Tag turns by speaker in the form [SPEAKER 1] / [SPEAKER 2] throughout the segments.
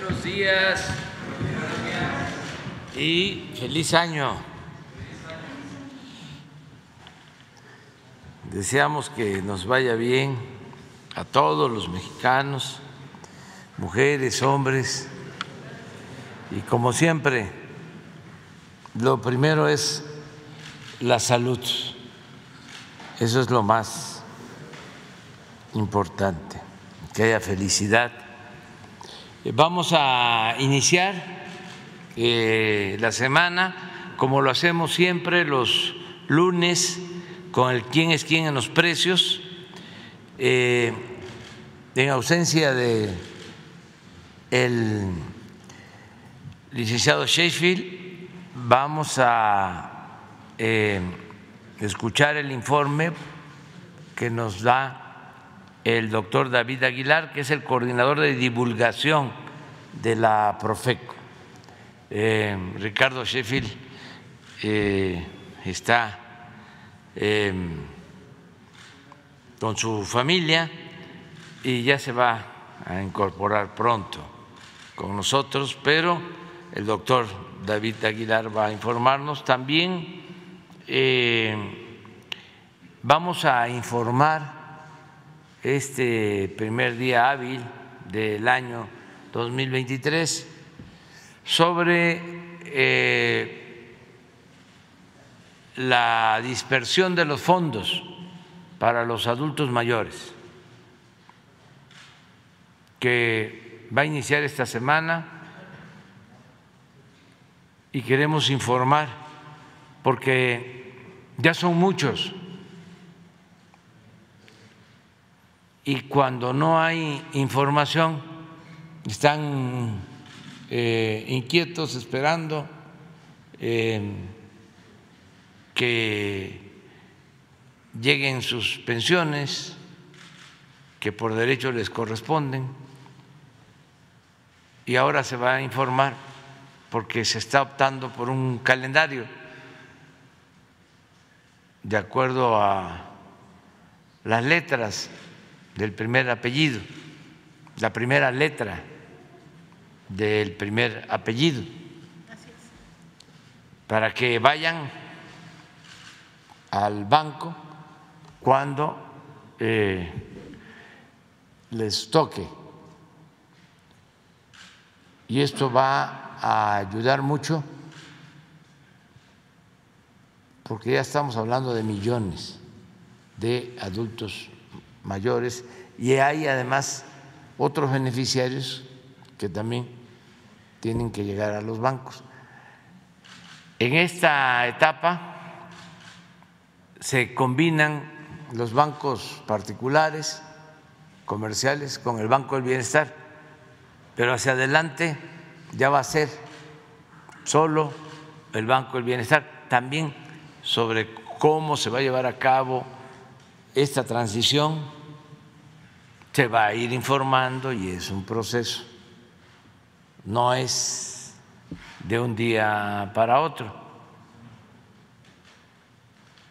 [SPEAKER 1] Buenos días y feliz año. Deseamos que nos vaya bien a todos los mexicanos, mujeres, hombres, y como siempre, lo primero es la salud. Eso es lo más importante, que haya felicidad. Vamos a iniciar eh, la semana, como lo hacemos siempre los lunes, con el quién es quién en los precios. Eh, en ausencia de el licenciado Sheffield, vamos a eh, escuchar el informe que nos da el doctor David Aguilar, que es el coordinador de divulgación de la Profeco. Eh, Ricardo Sheffield eh, está con su familia y ya se va a incorporar pronto con nosotros, pero el doctor David Aguilar va a informarnos. También eh, vamos a informar este primer día hábil del año 2023 sobre eh, la dispersión de los fondos para los adultos mayores que va a iniciar esta semana y queremos informar porque ya son muchos. Y cuando no hay información, están eh, inquietos esperando eh, que lleguen sus pensiones, que por derecho les corresponden, y ahora se va a informar porque se está optando por un calendario. De acuerdo a las letras del primer apellido, la primera letra del primer apellido, para que vayan al banco cuando eh, les toque. Y esto va a ayudar mucho porque ya estamos hablando de millones de adultos mayores y hay además otros beneficiarios que también tienen que llegar a los bancos. En esta etapa se combinan los bancos particulares, comerciales, con el Banco del Bienestar, pero hacia adelante ya va a ser solo el Banco del Bienestar, también sobre cómo se va a llevar a cabo esta transición, se va a ir informando y es un proceso, no es de un día para otro.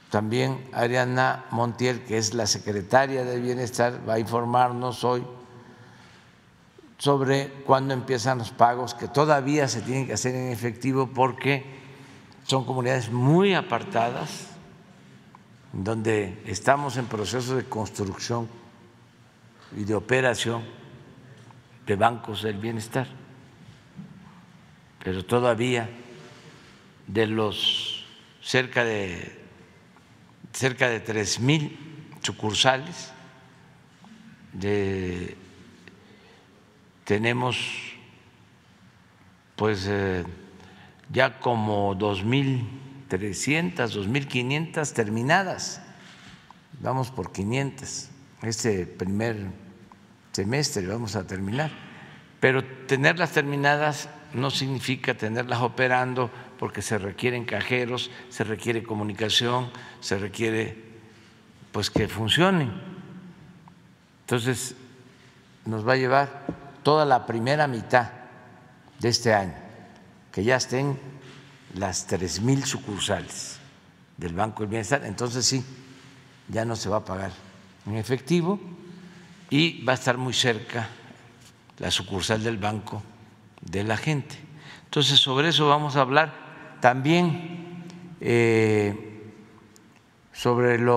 [SPEAKER 1] También Ariana Montiel, que es la secretaria de Bienestar, va a informarnos hoy sobre cuándo empiezan los pagos, que todavía se tienen que hacer en efectivo porque son comunidades muy apartadas, donde estamos en proceso de construcción y de operación de bancos del bienestar, pero todavía de los cerca de cerca de tres mil sucursales de tenemos pues eh, ya como 2.300, 2.500 terminadas, vamos por 500, este primer semestre vamos a terminar, pero tenerlas terminadas no significa tenerlas operando porque se requieren cajeros, se requiere comunicación, se requiere pues que funcionen. Entonces nos va a llevar toda la primera mitad de este año, que ya estén las tres mil sucursales del Banco del Bienestar, entonces sí, ya no se va a pagar en efectivo y va a estar muy cerca la sucursal del banco de la gente. Entonces, sobre eso vamos a hablar también eh, sobre lo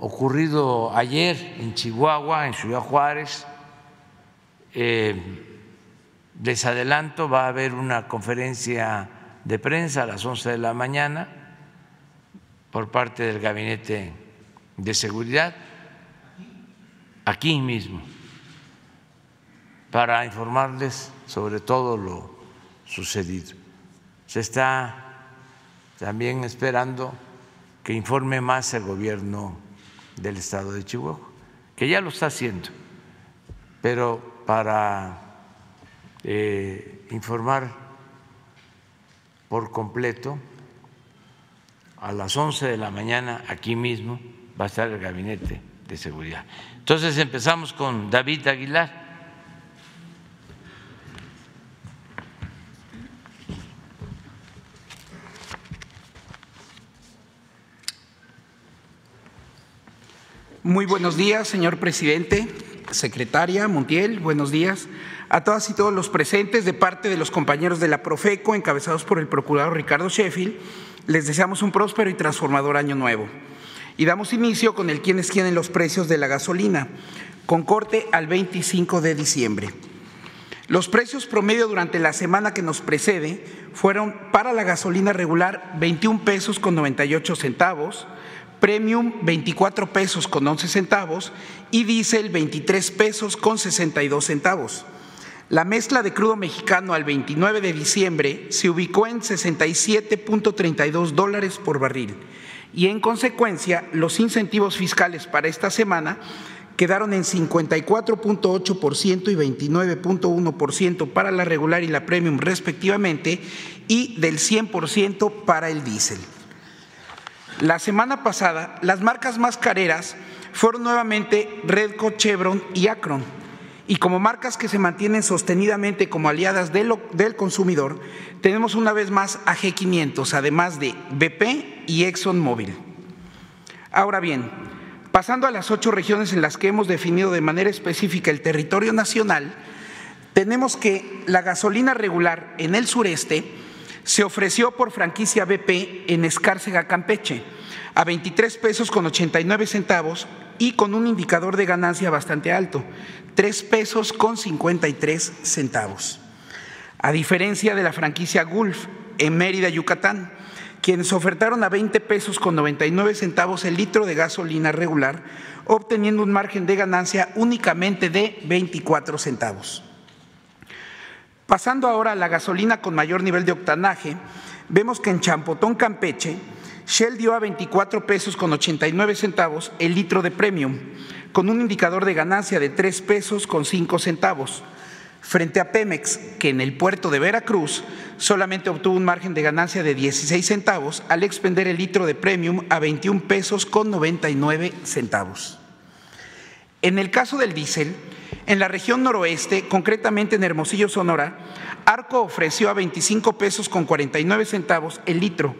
[SPEAKER 1] ocurrido ayer en Chihuahua, en Ciudad Juárez. Eh, les adelanto, va a haber una conferencia de prensa a las 11 de la mañana por parte del Gabinete de Seguridad, aquí mismo, para informarles sobre todo lo sucedido. Se está también esperando que informe más el gobierno del estado de Chihuahua, que ya lo está haciendo, pero para eh, informar por completo a las 11 de la mañana aquí mismo va a estar el gabinete de seguridad. Entonces empezamos con David Aguilar.
[SPEAKER 2] Muy buenos días, señor presidente, secretaria Montiel, buenos días a todas y todos los presentes de parte de los compañeros de la Profeco, encabezados por el procurador Ricardo Sheffield, les deseamos un próspero y transformador año nuevo. Y damos inicio con el quienes tienen los precios de la gasolina, con corte al 25 de diciembre. Los precios promedio durante la semana que nos precede fueron para la gasolina regular 21 pesos con 98 centavos, premium 24 pesos con 11 centavos y diésel 23 pesos con 62 centavos. La mezcla de crudo mexicano al 29 de diciembre se ubicó en 67.32 dólares por barril y en consecuencia los incentivos fiscales para esta semana quedaron en 54.8% y 29.1% para la regular y la premium respectivamente y del 100% para el diésel. La semana pasada, las marcas más careras fueron nuevamente Redco, Chevron y Acron y como marcas que se mantienen sostenidamente como aliadas del, consumidor, tenemos una vez más a G500, además de BP y ExxonMobil. Ahora bien, pasando a las ocho regiones en las que hemos definido de manera específica el territorio nacional, tenemos que la gasolina regular en el sureste se ofreció por franquicia BP en Escárcega, Campeche, a 23 pesos con 89 centavos y con un indicador de ganancia bastante alto, 3 pesos con 53 centavos. A diferencia de la franquicia Gulf en Mérida, Yucatán, quienes ofertaron a 20 pesos con 99 centavos el litro de gasolina regular, obteniendo un margen de ganancia únicamente de 24 centavos. Pasando ahora a la gasolina con mayor nivel de octanaje, vemos que en Champotón, Campeche, Shell dio a 24 pesos con 89 centavos el litro de premium, con un indicador de ganancia de 3 pesos con 5 centavos, frente a Pemex, que en el puerto de Veracruz solamente obtuvo un margen de ganancia de 16 centavos al expender el litro de premium a 21 pesos con 99 centavos. En el caso del diésel, en la región noroeste, concretamente en Hermosillo, Sonora, Arco ofreció a 25 pesos con 49 centavos el litro,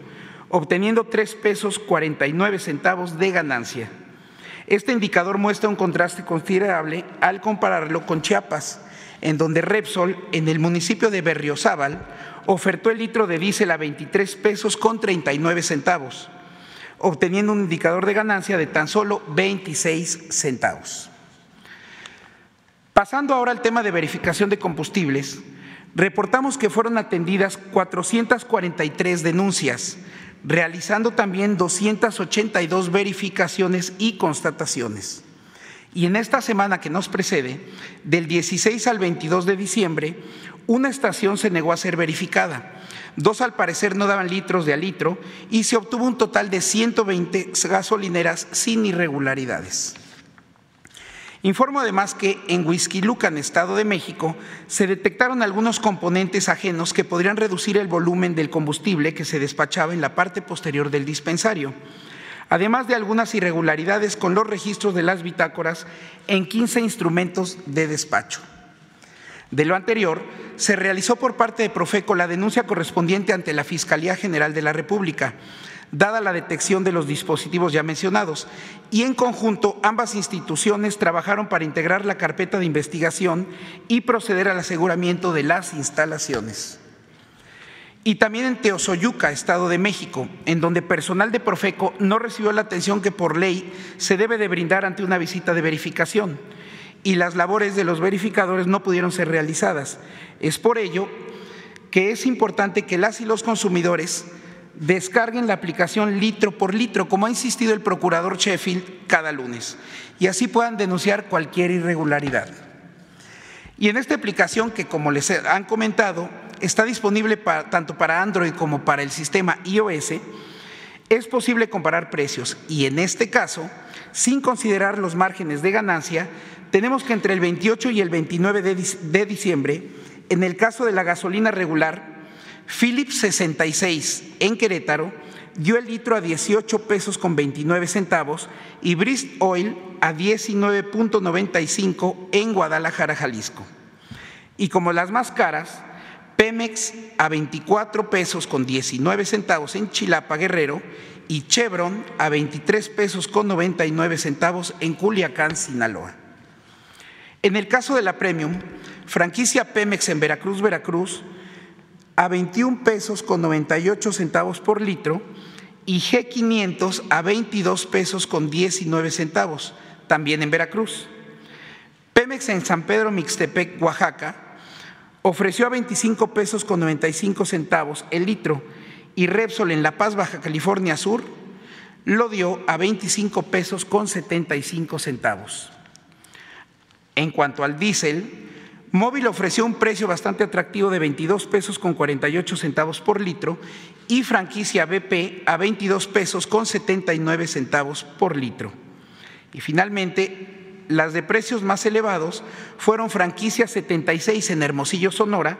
[SPEAKER 2] obteniendo 3 pesos 49 centavos de ganancia. Este indicador muestra un contraste considerable al compararlo con Chiapas, en donde Repsol, en el municipio de Berriozábal, ofertó el litro de diésel a 23 pesos con 39 centavos, obteniendo un indicador de ganancia de tan solo 26 centavos. Pasando ahora al tema de verificación de combustibles, reportamos que fueron atendidas 443 denuncias, realizando también 282 verificaciones y constataciones. Y en esta semana que nos precede, del 16 al 22 de diciembre, una estación se negó a ser verificada. Dos al parecer no daban litros de a litro y se obtuvo un total de 120 gasolineras sin irregularidades. Informo además que en Huizquilucan, Estado de México, se detectaron algunos componentes ajenos que podrían reducir el volumen del combustible que se despachaba en la parte posterior del dispensario, además de algunas irregularidades con los registros de las bitácoras en 15 instrumentos de despacho. De lo anterior, se realizó por parte de Profeco la denuncia correspondiente ante la Fiscalía General de la República, dada la detección de los dispositivos ya mencionados. Y en conjunto, ambas instituciones trabajaron para integrar la carpeta de investigación y proceder al aseguramiento de las instalaciones. Y también en Teosoyuca, Estado de México, en donde personal de Profeco no recibió la atención que por ley se debe de brindar ante una visita de verificación y las labores de los verificadores no pudieron ser realizadas. Es por ello que es importante que las y los consumidores descarguen la aplicación litro por litro, como ha insistido el procurador Sheffield cada lunes, y así puedan denunciar cualquier irregularidad. Y en esta aplicación que, como les han comentado, está disponible tanto para Android como para el sistema iOS, es posible comparar precios y en este caso, sin considerar los márgenes de ganancia, tenemos que entre el 28 y el 29 de diciembre, en el caso de la gasolina regular, Philips 66 en Querétaro dio el litro a 18 pesos con 29 centavos y Brist Oil a 19.95 en Guadalajara, Jalisco. Y como las más caras, Pemex a 24 pesos con 19 centavos en Chilapa, Guerrero y Chevron a 23 pesos con 99 centavos en Culiacán, Sinaloa. En el caso de la Premium, franquicia Pemex en Veracruz, Veracruz, a 21 pesos con 98 centavos por litro y G500 a 22 pesos con 19 centavos, también en Veracruz. Pemex en San Pedro Mixtepec, Oaxaca, ofreció a 25 pesos con 95 centavos el litro y Repsol en La Paz, Baja California Sur, lo dio a 25 pesos con 75 centavos. En cuanto al diésel, Móvil ofreció un precio bastante atractivo de 22 pesos con 48 centavos por litro y franquicia BP a 22 pesos con 79 centavos por litro. Y finalmente, las de precios más elevados fueron franquicia 76 en Hermosillo, Sonora,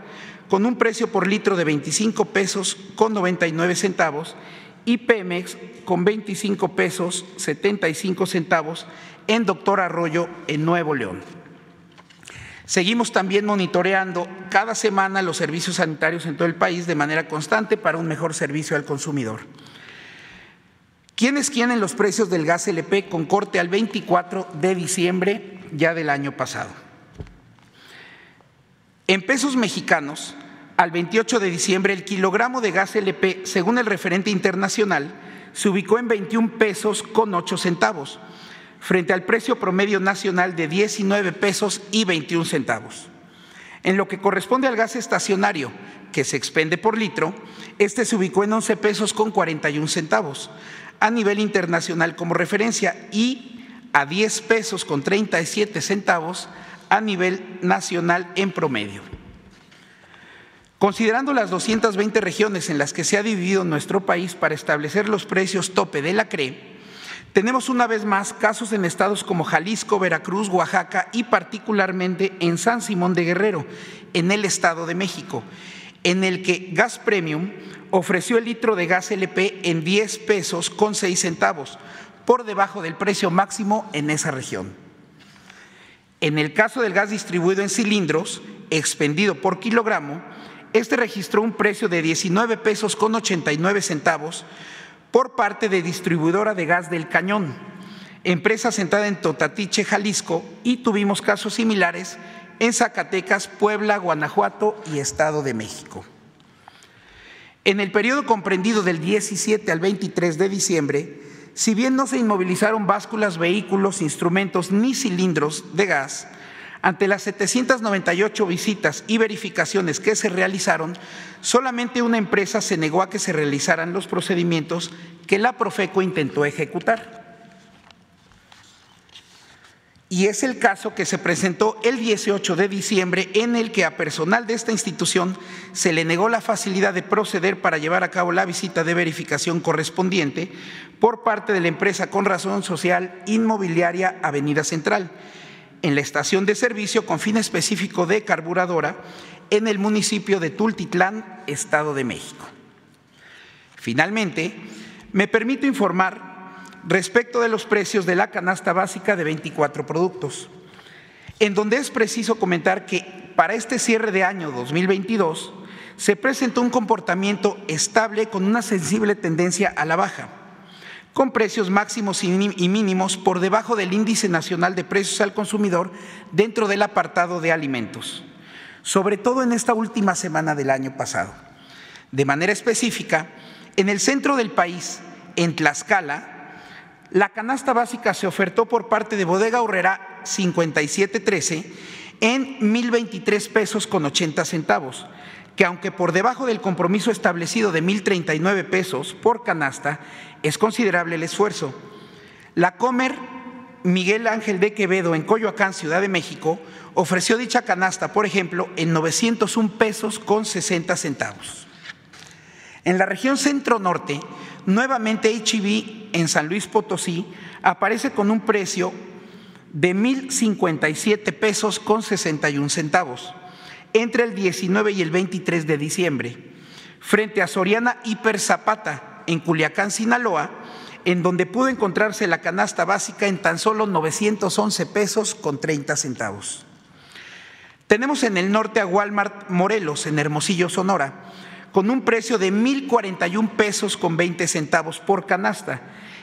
[SPEAKER 2] con un precio por litro de 25 pesos con 99 centavos y Pemex con 25 pesos 75 centavos en Doctor Arroyo en Nuevo León. Seguimos también monitoreando cada semana los servicios sanitarios en todo el país de manera constante para un mejor servicio al consumidor. ¿Quiénes quieren los precios del gas LP con corte al 24 de diciembre ya del año pasado? En pesos mexicanos, al 28 de diciembre, el kilogramo de gas LP, según el referente internacional, se ubicó en 21 pesos con 8 centavos frente al precio promedio nacional de 19 pesos y 21 centavos. En lo que corresponde al gas estacionario, que se expende por litro, este se ubicó en 11 pesos con 41 centavos a nivel internacional como referencia y a 10 pesos con 37 centavos a nivel nacional en promedio. Considerando las 220 regiones en las que se ha dividido nuestro país para establecer los precios tope de la CRE, tenemos una vez más casos en estados como Jalisco, Veracruz, Oaxaca y particularmente en San Simón de Guerrero, en el Estado de México, en el que Gas Premium ofreció el litro de gas LP en 10 pesos con 6 centavos, por debajo del precio máximo en esa región. En el caso del gas distribuido en cilindros, expendido por kilogramo, este registró un precio de 19 pesos con 89 centavos, por parte de distribuidora de gas del Cañón, empresa sentada en Totatiche, Jalisco, y tuvimos casos similares en Zacatecas, Puebla, Guanajuato y Estado de México. En el periodo comprendido del 17 al 23 de diciembre, si bien no se inmovilizaron básculas, vehículos, instrumentos ni cilindros de gas, ante las 798 visitas y verificaciones que se realizaron, solamente una empresa se negó a que se realizaran los procedimientos que la Profeco intentó ejecutar. Y es el caso que se presentó el 18 de diciembre en el que a personal de esta institución se le negó la facilidad de proceder para llevar a cabo la visita de verificación correspondiente por parte de la empresa con razón social inmobiliaria Avenida Central en la estación de servicio con fin específico de carburadora en el municipio de Tultitlán, Estado de México. Finalmente, me permito informar respecto de los precios de la canasta básica de 24 productos, en donde es preciso comentar que para este cierre de año 2022 se presentó un comportamiento estable con una sensible tendencia a la baja, con precios máximos y mínimos por debajo del índice nacional de precios al consumidor dentro del apartado de alimentos, sobre todo en esta última semana del año pasado. De manera específica, en el centro del país, en Tlaxcala, la canasta básica se ofertó por parte de Bodega Horrera 5713 en 1.023 pesos con 80 centavos, que aunque por debajo del compromiso establecido de 1.039 pesos por canasta, es considerable el esfuerzo. La Comer Miguel Ángel de Quevedo en Coyoacán, Ciudad de México, ofreció dicha canasta, por ejemplo, en 901 pesos con 60 centavos. En la región centro-norte, nuevamente HB en San Luis Potosí aparece con un precio de 1.057 pesos con 61 centavos entre el 19 y el 23 de diciembre, frente a Soriana Hiper Zapata en Culiacán, Sinaloa, en donde pudo encontrarse la canasta básica en tan solo 911 pesos con 30 centavos. Tenemos en el norte a Walmart Morelos, en Hermosillo, Sonora, con un precio de 1.041 pesos con 20 centavos por canasta.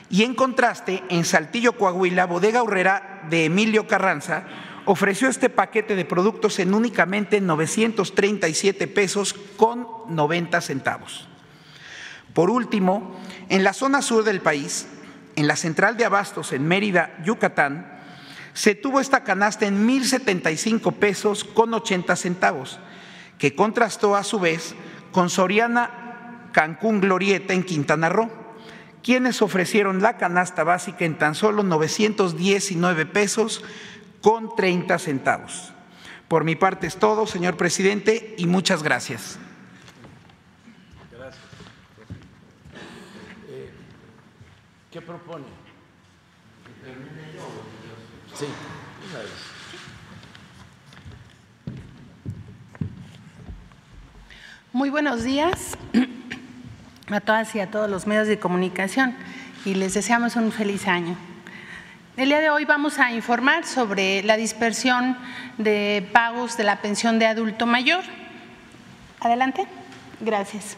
[SPEAKER 2] Y en contraste, en Saltillo, Coahuila, Bodega Horrera de Emilio Carranza ofreció este paquete de productos en únicamente 937 pesos con 90 centavos. Por último, en la zona sur del país, en la central de abastos en Mérida, Yucatán, se tuvo esta canasta en 1.075 pesos con 80 centavos, que contrastó a su vez con Soriana Cancún Glorieta en Quintana Roo, quienes ofrecieron la canasta básica en tan solo 919 pesos con 30 centavos. Por mi parte es todo, señor presidente, y muchas gracias.
[SPEAKER 1] Eh, ¿Qué propone? Sí, una vez.
[SPEAKER 3] Muy buenos días a todas y a todos los medios de comunicación y les deseamos un feliz año. El día de hoy vamos a informar sobre la dispersión de pagos de la pensión de adulto mayor. Adelante. Gracias.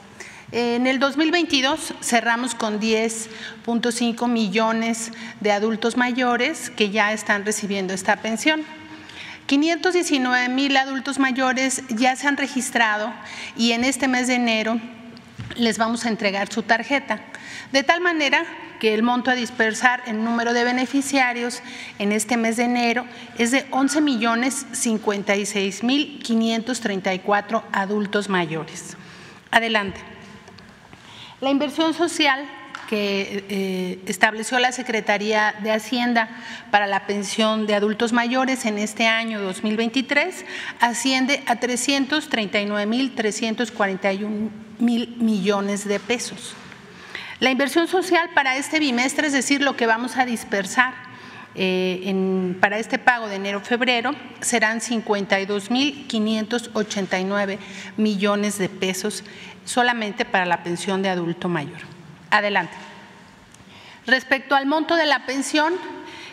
[SPEAKER 3] En el 2022 cerramos con 10.5 millones de adultos mayores que ya están recibiendo esta pensión. 519 mil adultos mayores ya se han registrado y en este mes de enero les vamos a entregar su tarjeta. De tal manera que el monto a dispersar en número de beneficiarios en este mes de enero es de 11 millones 56 mil 534 adultos mayores. Adelante. La inversión social que eh, estableció la Secretaría de Hacienda para la pensión de adultos mayores en este año 2023 asciende a 339 mil 341 mil millones de pesos. La inversión social para este bimestre, es decir, lo que vamos a dispersar eh, para este pago de enero-febrero, serán 52 mil 589 millones de pesos solamente para la pensión de adulto mayor. Adelante. Respecto al monto de la pensión,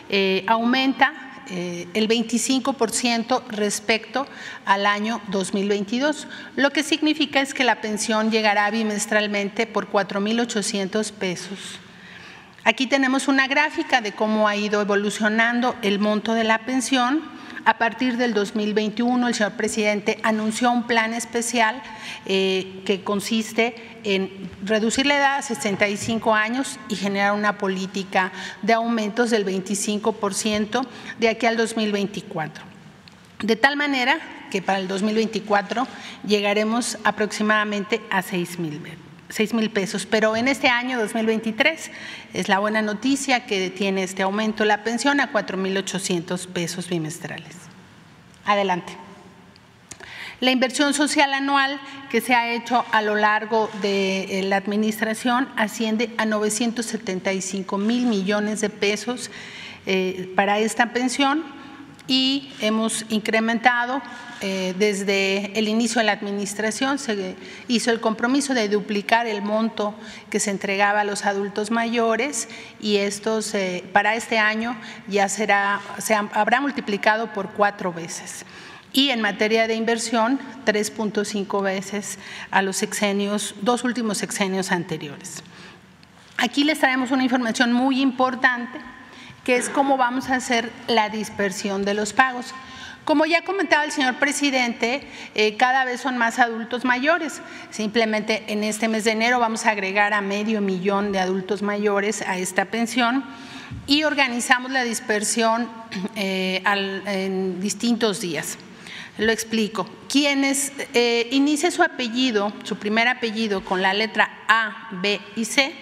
[SPEAKER 3] eh, aumenta eh, el 25% respecto al año 2022, lo que significa es que la pensión llegará bimestralmente por 4.800 pesos. Aquí tenemos una gráfica de cómo ha ido evolucionando el monto de la pensión a partir del 2021, el señor presidente anunció un plan especial eh, que consiste en reducir la edad a 65 años y generar una política de aumentos del 25% de aquí al 2024. De tal manera que para el 2024 llegaremos aproximadamente a 6 mil mil pesos, pero en este año 2023 es la buena noticia que tiene este aumento la pensión a 4.800 pesos bimestrales. Adelante. La inversión social anual que se ha hecho a lo largo de eh, la administración asciende a 975 mil millones de pesos eh, para esta pensión y hemos incrementado eh, desde el inicio de la administración, se hizo el compromiso de duplicar el monto que se entregaba a los adultos mayores y esto para este año ya será, se habrá multiplicado por cuatro veces. y en materia de inversión 3.5 veces a los sexenios, dos últimos sexenios anteriores. Aquí les traemos una información muy importante que es cómo vamos a hacer la dispersión de los pagos. Como ya comentaba el señor presidente, eh, cada vez son más adultos mayores. Simplemente en este mes de enero vamos a agregar a medio millón de adultos mayores a esta pensión y organizamos la dispersión eh, en distintos días. Lo explico. Quienes eh, inicie su apellido, su primer apellido con la letra A, B y C,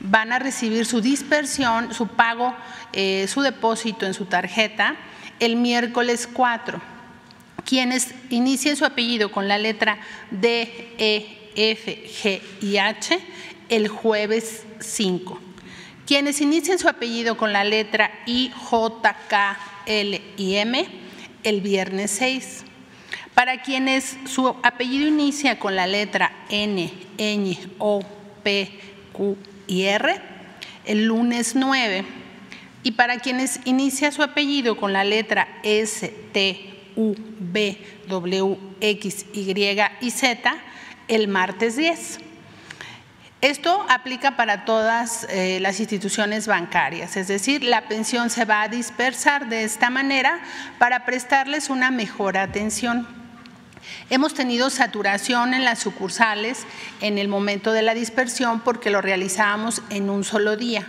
[SPEAKER 3] van a recibir su dispersión, su pago, eh, su depósito en su tarjeta el miércoles 4. Quienes inicien su apellido con la letra D, E, F, G y H, el jueves 5. Quienes inicien su apellido con la letra I, J, K, L y M, el viernes 6. Para quienes su apellido inicia con la letra N, Ñ, O, P, Q y R, el lunes 9. Y para quienes inicia su apellido con la letra S, T, U, B, W, X, Y y Z, el martes 10. Esto aplica para todas eh, las instituciones bancarias, es decir, la pensión se va a dispersar de esta manera para prestarles una mejor atención. Hemos tenido saturación en las sucursales en el momento de la dispersión porque lo realizábamos en un solo día.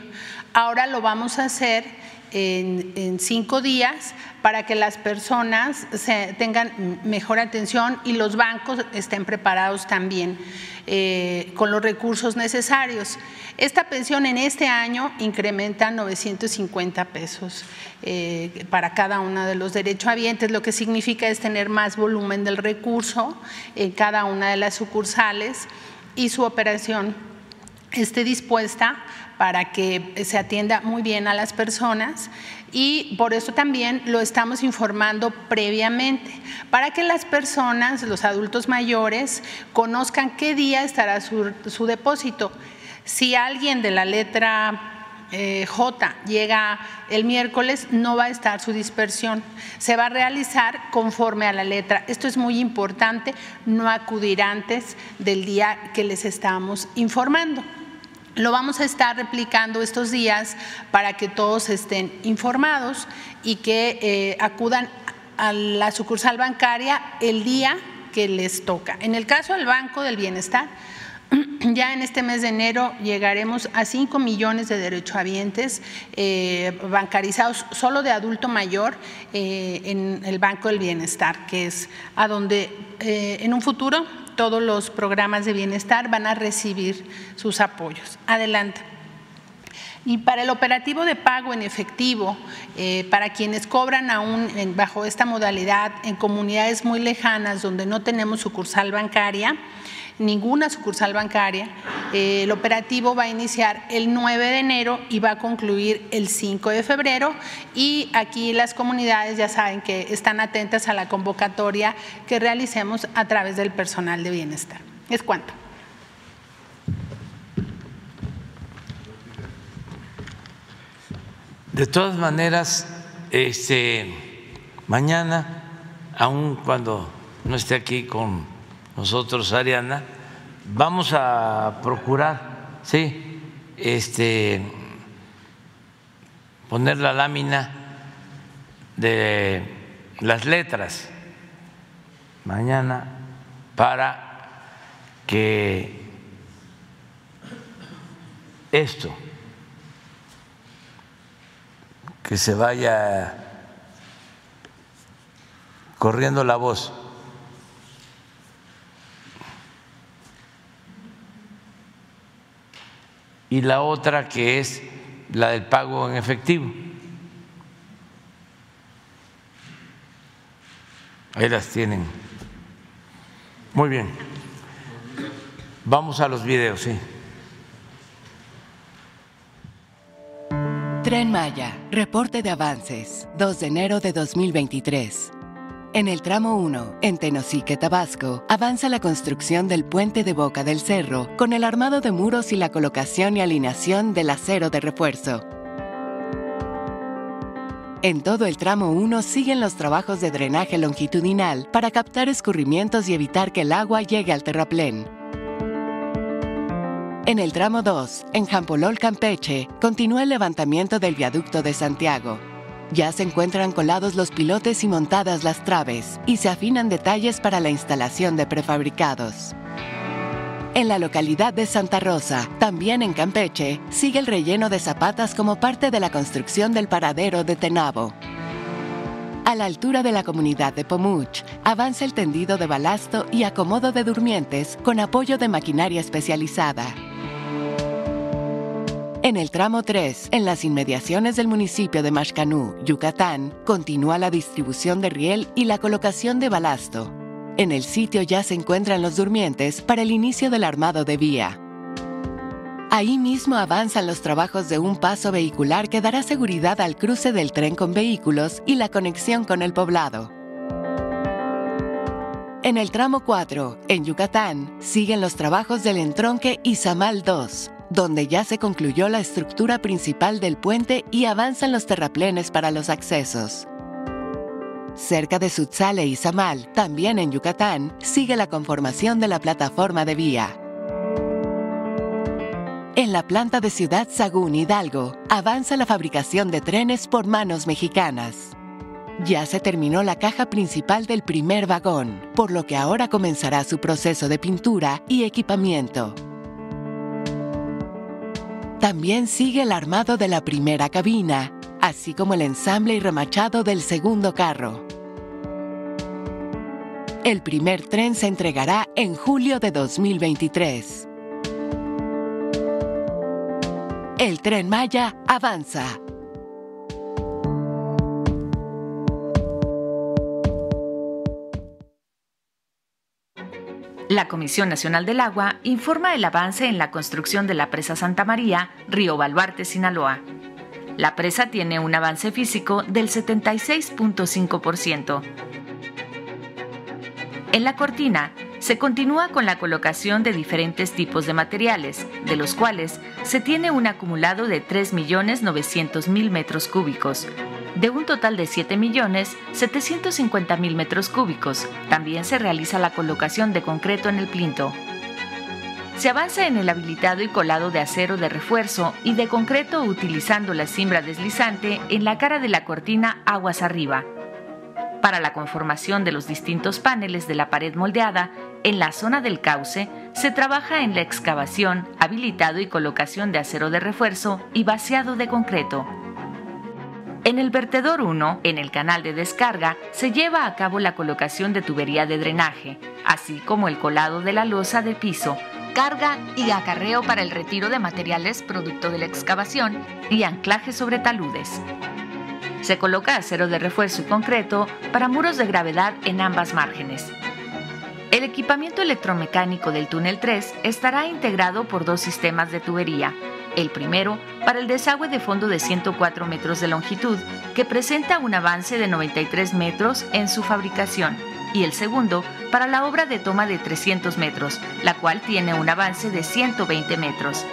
[SPEAKER 3] Ahora lo vamos a hacer en, cinco días para que las personas tengan mejor atención y los bancos estén preparados también eh, con los recursos necesarios. Esta pensión en este año incrementa 950 pesos eh, para cada uno de los derechohabientes, lo que significa es tener más volumen del recurso en cada una de las sucursales y su operación esté dispuesta para que se atienda muy bien a las personas y por eso también lo estamos informando previamente, para que las personas, los adultos mayores, conozcan qué día estará su, depósito. Si alguien de la letra eh, J llega el miércoles, no va a estar su dispersión. Se va a realizar conforme a la letra. Esto es muy importante, no acudir antes del día que les estamos informando. Lo vamos a estar replicando estos días para que todos estén informados y que eh, acudan a la sucursal bancaria el día que les toca. En el caso del Banco del Bienestar, ya en este mes de enero llegaremos a 5 millones de derechohabientes eh, bancarizados solo de adulto mayor eh, en el Banco del Bienestar, que es a donde en un futuro todos los programas de bienestar van a recibir sus apoyos. Adelante. Y para el operativo de pago en efectivo, eh, para quienes cobran aún bajo esta modalidad en comunidades muy lejanas donde no tenemos sucursal bancaria, ninguna sucursal bancaria. Eh, el operativo va a iniciar el 9 de enero y va a concluir el 5 de febrero y aquí las comunidades ya saben que están atentas a la convocatoria que realicemos a través del personal de bienestar. Es cuanto.
[SPEAKER 1] De todas maneras, este, mañana, aun cuando no esté aquí con nosotros, Ariana, vamos a procurar, sí, este, poner la lámina de las letras mañana para que esto, que se vaya corriendo la voz y la otra que es la del pago en efectivo. Ahí las tienen. Muy bien. Vamos a los videos, sí.
[SPEAKER 4] Tren Maya, reporte de avances, 2 de enero de 2023. En el tramo 1, en Tenosique, Tabasco, avanza la construcción del puente de Boca del Cerro con el armado de muros y la colocación y alineación del acero de refuerzo. En todo el tramo 1 siguen los trabajos de drenaje longitudinal para captar escurrimientos y evitar que el agua llegue al terraplén. En el tramo 2, en Jampolol, Campeche, continúa el levantamiento del viaducto de Santiago. Ya se encuentran colados los pilotes y montadas las traves, y se afinan detalles para la instalación de prefabricados. En la localidad de Santa Rosa, también en Campeche, sigue el relleno de zapatas como parte de la construcción del paradero de Tenabo. A la altura de la comunidad de Pomuch, avanza el tendido de balasto y acomodo de durmientes con apoyo de maquinaria especializada. En el tramo 3, en las inmediaciones del municipio de Mashcanú, Yucatán, continúa la distribución de riel y la colocación de balasto. En el sitio ya se encuentran los durmientes para el inicio del armado de vía. Ahí mismo avanzan los trabajos de un paso vehicular que dará seguridad al cruce del tren con vehículos y la conexión con el poblado. En el tramo 4, en Yucatán, siguen los trabajos del entronque Izamal 2, donde ya se concluyó la estructura principal del puente y avanzan los terraplenes para los accesos. Cerca de Sutzale y Zamal, también en Yucatán, sigue la conformación de la plataforma de vía. En la planta de Ciudad Sagún Hidalgo, avanza la fabricación de trenes por manos mexicanas. Ya se terminó la caja principal del primer vagón, por lo que ahora comenzará su proceso de pintura y equipamiento. También sigue el armado de la primera cabina, así como el ensamble y remachado del segundo carro. El primer tren se entregará en julio de 2023. El tren Maya avanza.
[SPEAKER 5] La Comisión Nacional del Agua informa el avance en la construcción de la presa Santa María, Río Baluarte, Sinaloa. La presa tiene un avance físico del 76.5%. En la cortina se continúa con la colocación de diferentes tipos de materiales, de los cuales se tiene un acumulado de 3.900.000 metros cúbicos, de un total de 7.750.000 metros cúbicos. También se realiza la colocación de concreto en el plinto. Se avanza en el habilitado y colado de acero de refuerzo y de concreto utilizando la cimbra deslizante en la cara de la cortina aguas arriba. Para la conformación de los distintos paneles de la pared moldeada, en la zona del cauce se trabaja en la excavación, habilitado y colocación de acero de refuerzo y vaciado de concreto. En el vertedor 1, en el canal de descarga, se lleva a cabo la colocación de tubería de drenaje, así como el colado de la losa de piso, carga y acarreo para el retiro de materiales producto de la excavación y anclaje sobre taludes. Se coloca acero de refuerzo y concreto para muros de gravedad en ambas márgenes. El equipamiento electromecánico del túnel 3 estará integrado por dos sistemas de tubería, el primero, para el desagüe de fondo de 104 metros de longitud, que presenta un avance de 93 metros en su fabricación, y el segundo, para la obra de toma de 300 metros, la cual tiene un avance de 120 metros.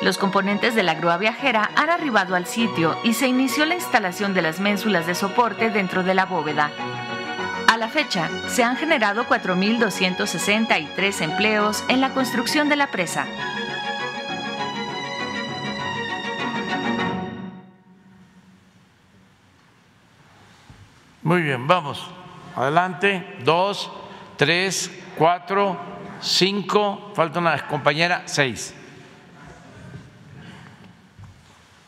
[SPEAKER 5] Los componentes de la grúa viajera han arribado al sitio y se inició la instalación de las ménsulas de soporte dentro de la bóveda. A la fecha, se han generado 4.263 empleos en la construcción de la presa,
[SPEAKER 1] Muy bien, vamos. Adelante. Dos, tres, cuatro, cinco. Falta una compañera. Seis.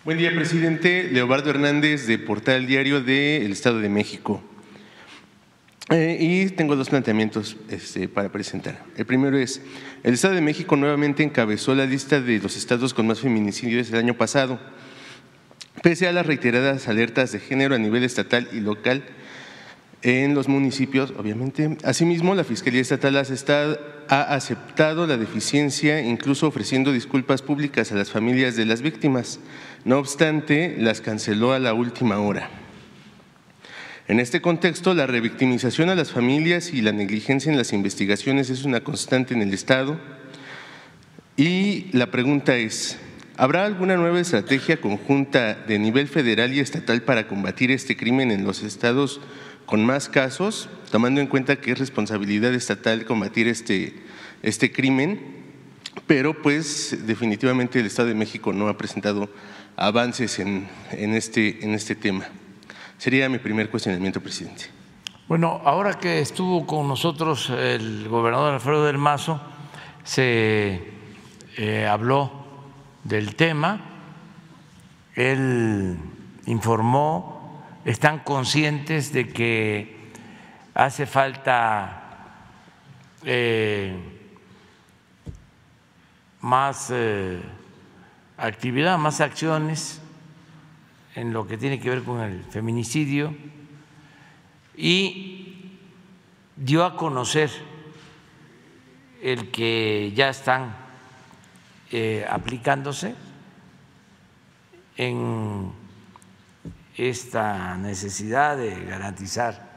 [SPEAKER 6] Buen día, presidente. Leobardo Hernández, de Portal Diario del Estado de México. Eh, y tengo dos planteamientos este, para presentar. El primero es, el Estado de México nuevamente encabezó la lista de los estados con más feminicidios el año pasado. Pese a las reiteradas alertas de género a nivel estatal y local, en los municipios, obviamente. Asimismo, la Fiscalía Estatal ha aceptado la deficiencia, incluso ofreciendo disculpas públicas a las familias de las víctimas. No obstante, las canceló a la última hora. En este contexto, la revictimización a las familias y la negligencia en las investigaciones es una constante en el Estado. Y la pregunta es, ¿Habrá alguna nueva estrategia conjunta de nivel federal y estatal para combatir este crimen en los estados con más casos, tomando en cuenta que es responsabilidad estatal combatir este, este crimen? Pero pues definitivamente el Estado de México no ha presentado avances en, en, este, en este tema. Sería mi primer cuestionamiento, presidente.
[SPEAKER 1] Bueno, ahora que estuvo con nosotros el gobernador Alfredo del Mazo, se eh, habló del tema, él informó, están conscientes de que hace falta eh, más eh, actividad, más acciones en lo que tiene que ver con el feminicidio y dio a conocer el que ya están eh, aplicándose en esta necesidad de garantizar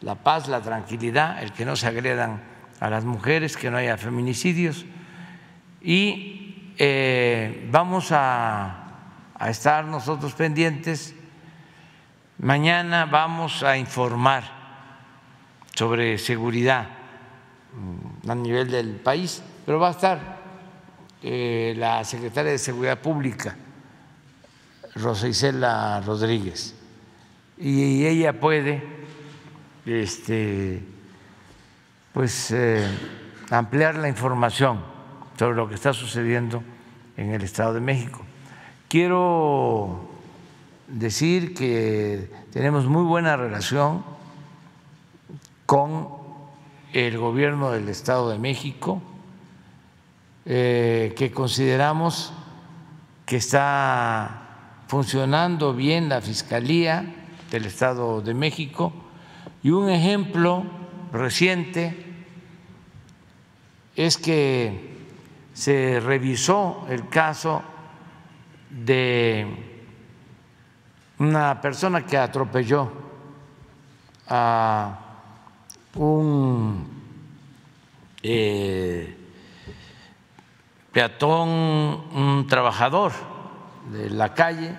[SPEAKER 1] la paz, la tranquilidad, el que no se agredan a las mujeres, que no haya feminicidios. Y eh, vamos a estar nosotros pendientes Mañana vamos a informar sobre seguridad mm, a nivel del país, pero va a estar eh, la secretaria de Seguridad Pública, Rosa Isela Rodríguez, y ella puede este, pues, eh, ampliar la información sobre lo que está sucediendo en el Estado de México. Quiero decir que tenemos muy buena relación con el gobierno del Estado de México, eh, que consideramos que está funcionando bien la Fiscalía del Estado de México. Y un ejemplo reciente es que se revisó el caso de una persona que atropelló a un eh, peatón, un trabajador de la calle,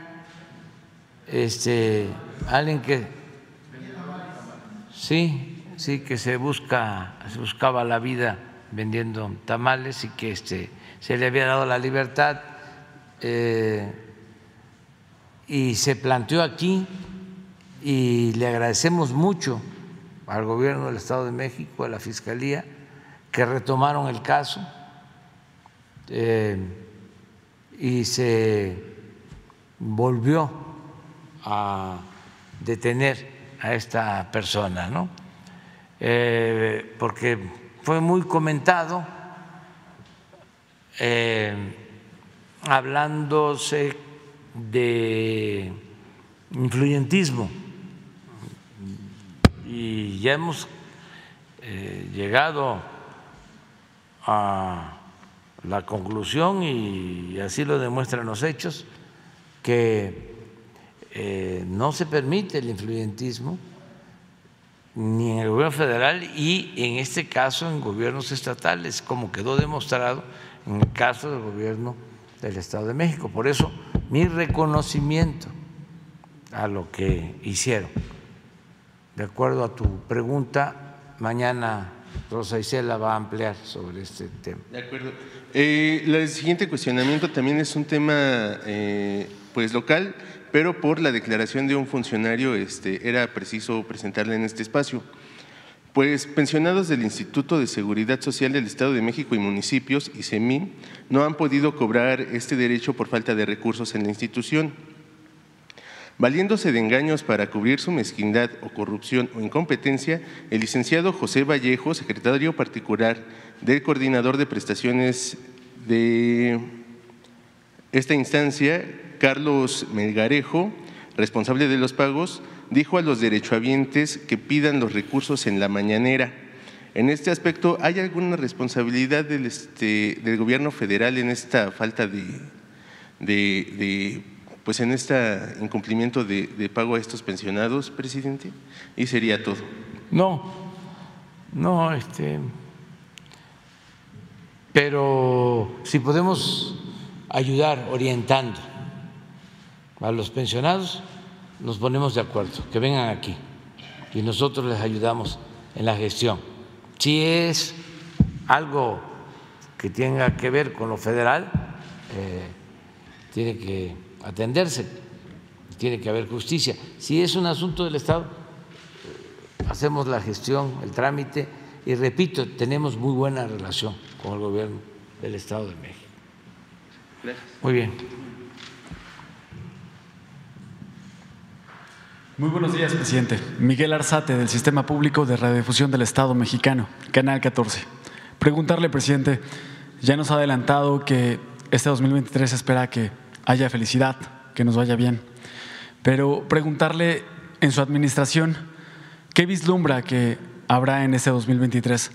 [SPEAKER 1] este, alguien que sí, sí que se busca, se buscaba la vida vendiendo tamales y que este, se le había dado la libertad. Eh, y se planteó aquí y le agradecemos mucho al gobierno del Estado de México, a la Fiscalía, que retomaron el caso eh, y se volvió a detener a esta persona, ¿no? Eh, porque fue muy comentado, eh, hablándose de influyentismo. Y ya hemos eh, llegado a la conclusión y así lo demuestran los hechos que eh, no se permite el influyentismo ni en el gobierno federal y en este caso en gobiernos estatales, como quedó demostrado en el caso del gobierno del Estado de México. Por eso mi reconocimiento a lo que hicieron. De acuerdo a tu pregunta, mañana Rosa Isela va a ampliar sobre este tema.
[SPEAKER 6] De acuerdo. Eh, el siguiente cuestionamiento también es un tema eh, pues local, pero por la declaración de un funcionario este, era preciso presentarle en este espacio. Pues pensionados del Instituto de Seguridad Social del Estado de México y municipios, y ICEMIN, no han podido cobrar este derecho por falta de recursos en la institución. Valiéndose de engaños para cubrir su mezquindad o corrupción o incompetencia, el licenciado José Vallejo, secretario particular del coordinador de prestaciones de esta instancia, Carlos Melgarejo, responsable de los pagos, dijo a los derechohabientes que pidan los recursos en la mañanera. En este aspecto, ¿hay alguna responsabilidad del, este, del gobierno federal en esta falta de, de, pues en este incumplimiento de, de, pago a estos pensionados, presidente? Y sería todo.
[SPEAKER 1] No, no, este, pero si podemos ayudar orientando a los pensionados, nos ponemos de acuerdo, que vengan aquí y nosotros les ayudamos en la gestión. Si es algo que tenga que ver con lo federal, eh, tiene que atenderse, tiene que haber justicia. Si es un asunto del Estado, eh, hacemos la gestión, el trámite y repito, tenemos muy buena relación con el gobierno del Estado de México. Muy bien.
[SPEAKER 7] Muy buenos días, presidente. Miguel Arzate, del Sistema Público de Radiodifusión del Estado Mexicano, Canal 14. Preguntarle, presidente, ya nos ha adelantado que este 2023 espera que haya felicidad, que nos vaya bien, pero preguntarle en su administración, ¿qué vislumbra que habrá en este 2023?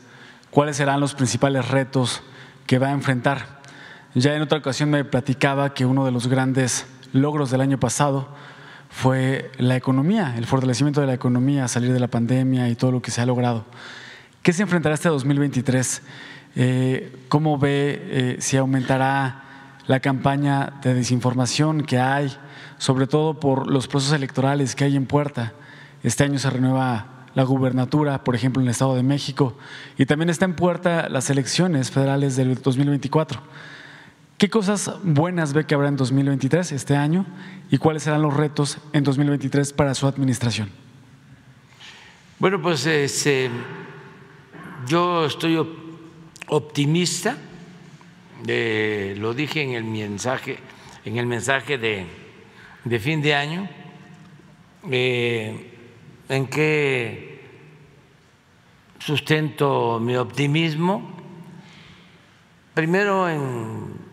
[SPEAKER 7] ¿Cuáles serán los principales retos que va a enfrentar? Ya en otra ocasión me platicaba que uno de los grandes logros del año pasado fue la economía, el fortalecimiento de la economía, salir de la pandemia y todo lo que se ha logrado. ¿Qué se enfrentará este 2023? Eh, ¿Cómo ve eh, si aumentará la campaña de desinformación que hay, sobre todo por los procesos electorales que hay en puerta? Este año se renueva la gubernatura, por ejemplo, en el Estado de México, y también está en puerta las elecciones federales del 2024. ¿Qué cosas buenas ve que habrá en 2023, este año, y cuáles serán los retos en 2023 para su administración?
[SPEAKER 1] Bueno, pues este, yo estoy optimista, lo dije en el mensaje, en el mensaje de, fin de año, eh, en que sustento mi optimismo, primero en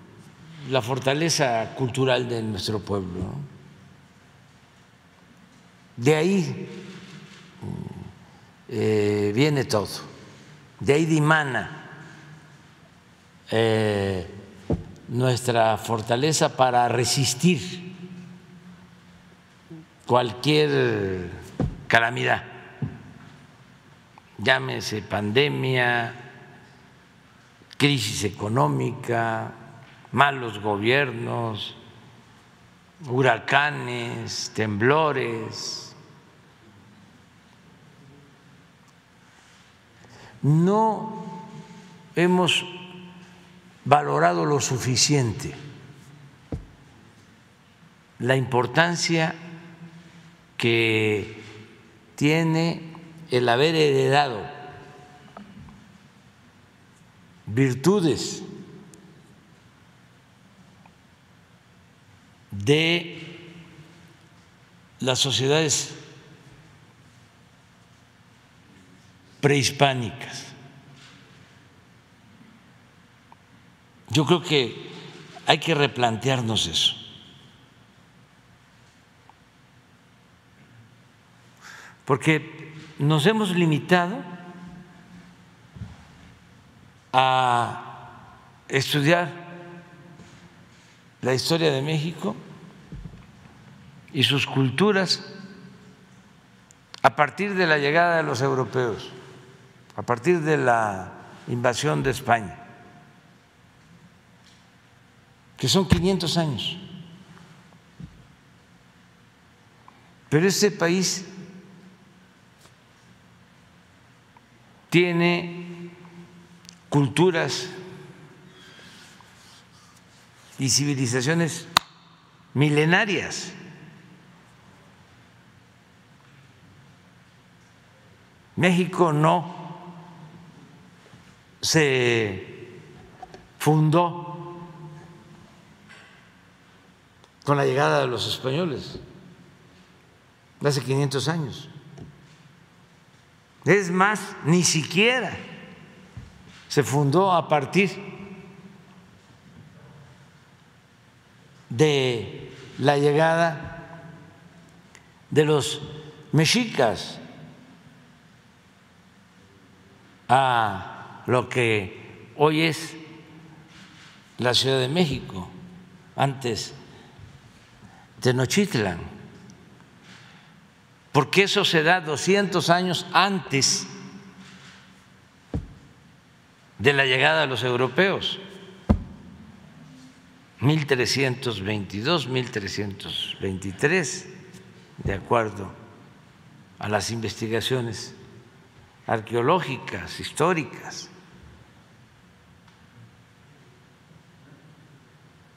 [SPEAKER 1] la fortaleza cultural de nuestro pueblo. De ahí eh, viene todo, de ahí dimana eh, nuestra fortaleza para resistir cualquier calamidad, llámese pandemia, crisis económica, malos gobiernos, huracanes, temblores. No hemos valorado lo suficiente la importancia que tiene el haber heredado virtudes de las sociedades prehispánicas. Yo creo que hay que replantearnos eso. Porque nos hemos limitado a estudiar la historia de México y sus culturas a partir de la llegada de los europeos, a partir de la invasión de España, que son 500 años. Pero este país tiene culturas y civilizaciones milenarias. México no se fundó con la llegada de los españoles hace 500 años. Es más, ni siquiera se fundó a partir de la llegada de los mexicas a lo que hoy es la Ciudad de México, antes Tenochtitlan, porque eso se da 200 años antes de la llegada de los europeos. 1322, 1323, de acuerdo a las investigaciones arqueológicas, históricas.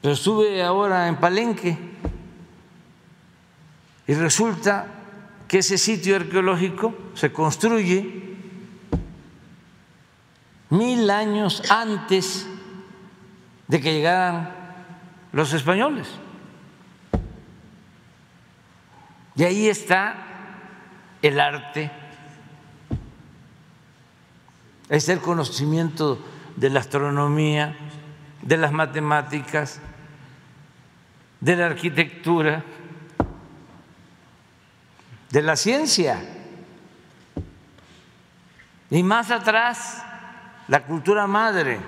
[SPEAKER 1] Pero estuve ahora en Palenque y resulta que ese sitio arqueológico se construye mil años antes de que llegaran los españoles. Y ahí está el arte, es el conocimiento de la astronomía, de las matemáticas, de la arquitectura, de la ciencia. Y más atrás, la cultura madre,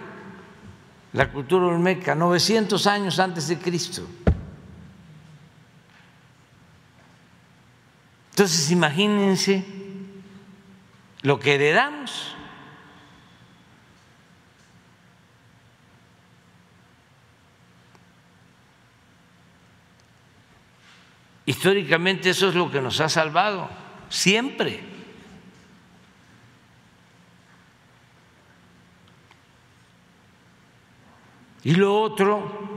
[SPEAKER 1] la cultura olmeca, 900 años antes de Cristo. Entonces, imagínense lo que heredamos. Históricamente eso es lo que nos ha salvado, siempre. Y lo otro,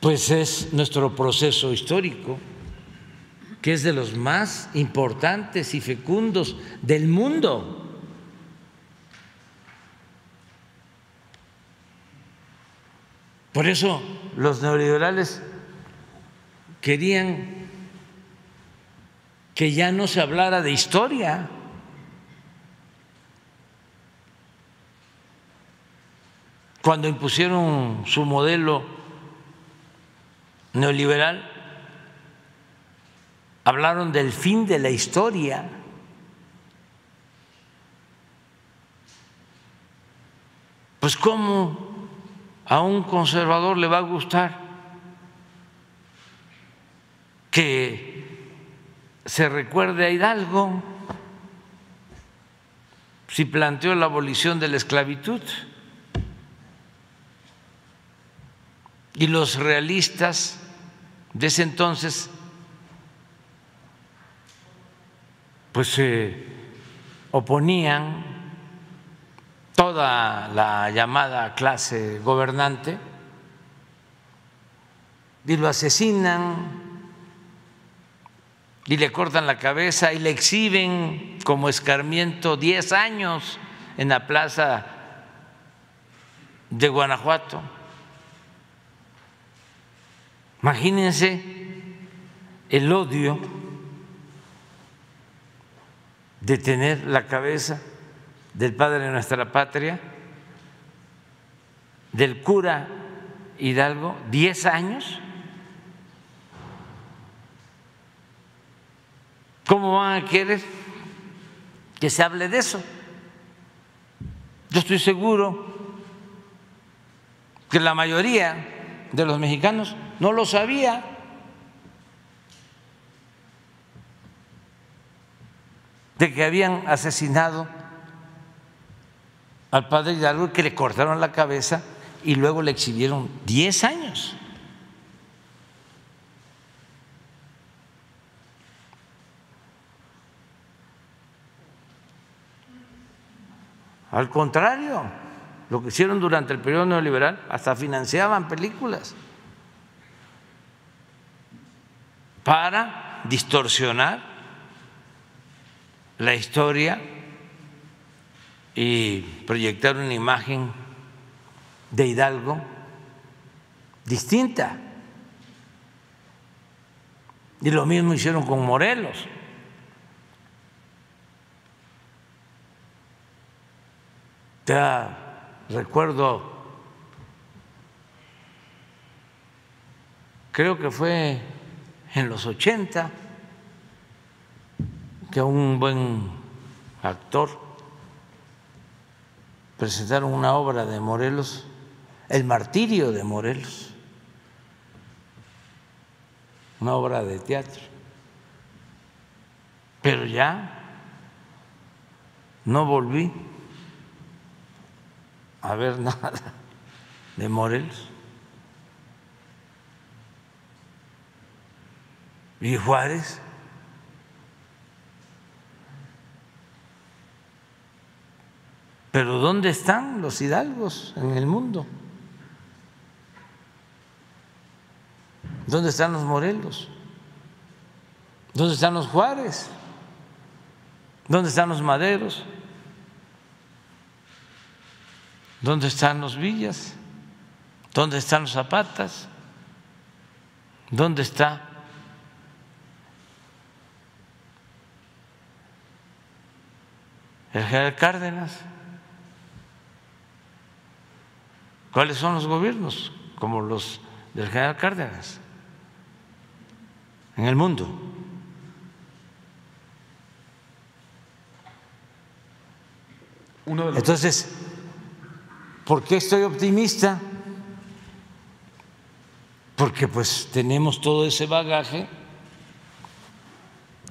[SPEAKER 1] pues es nuestro proceso histórico, que es de los más importantes y fecundos del mundo. Por eso los neoliberales querían que ya no se hablara de historia. Cuando impusieron su modelo neoliberal, hablaron del fin de la historia. Pues ¿cómo a un conservador le va a gustar que se recuerde a Hidalgo si planteó la abolición de la esclavitud. Y los realistas de ese entonces pues se oponían toda la llamada clase gobernante y lo asesinan y le cortan la cabeza y le exhiben como escarmiento 10 años en la plaza de Guanajuato. Imagínense el odio de tener la cabeza del padre de nuestra patria, del cura Hidalgo, 10 años ¿Cómo van a querer que se hable de eso? Yo estoy seguro que la mayoría de los mexicanos no lo sabía. de que habían asesinado al padre Hidalgo que le cortaron la cabeza y luego le exhibieron 10 años. Al contrario, lo que hicieron durante el periodo neoliberal, hasta financiaban películas para distorsionar la historia y proyectar una imagen de Hidalgo distinta. Y lo mismo hicieron con Morelos. Ya recuerdo, creo que fue en los 80 que un buen actor presentaron una obra de Morelos, El martirio de Morelos, una obra de teatro. Pero ya no volví a ver nada de Morelos. ¿Y Juárez? Pero ¿dónde están los hidalgos en el mundo? ¿Dónde están los Morelos? ¿Dónde están los Juárez? ¿Dónde están los Maderos? ¿Dónde están los Villas? ¿Dónde están los Zapatas? ¿Dónde está el general Cárdenas? ¿Cuáles son los gobiernos como los del general Cárdenas en el mundo? Entonces, ¿por qué estoy optimista? Porque pues tenemos todo ese bagaje,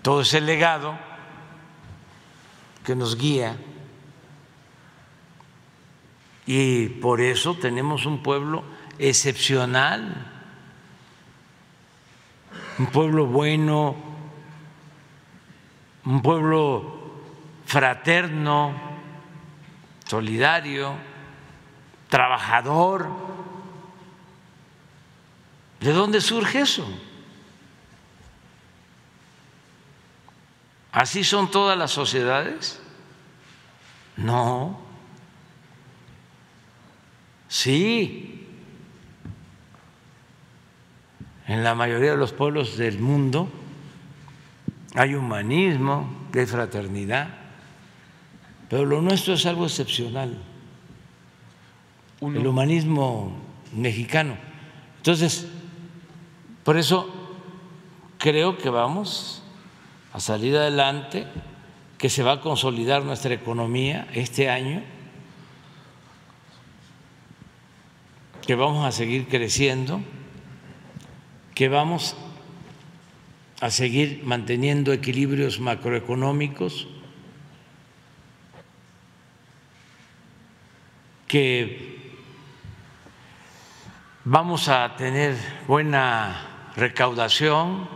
[SPEAKER 1] todo ese legado que nos guía y por eso tenemos un pueblo excepcional, un pueblo bueno, un pueblo fraterno, solidario, trabajador. ¿De dónde surge eso? ¿Así son todas las sociedades? No. Sí, en la mayoría de los pueblos del mundo hay humanismo, hay fraternidad, pero lo nuestro es algo excepcional, el humanismo mexicano. Entonces, por eso creo que vamos a salir adelante, que se va a consolidar nuestra economía este año que vamos a seguir creciendo, que vamos a seguir manteniendo equilibrios macroeconómicos, que vamos a tener buena recaudación,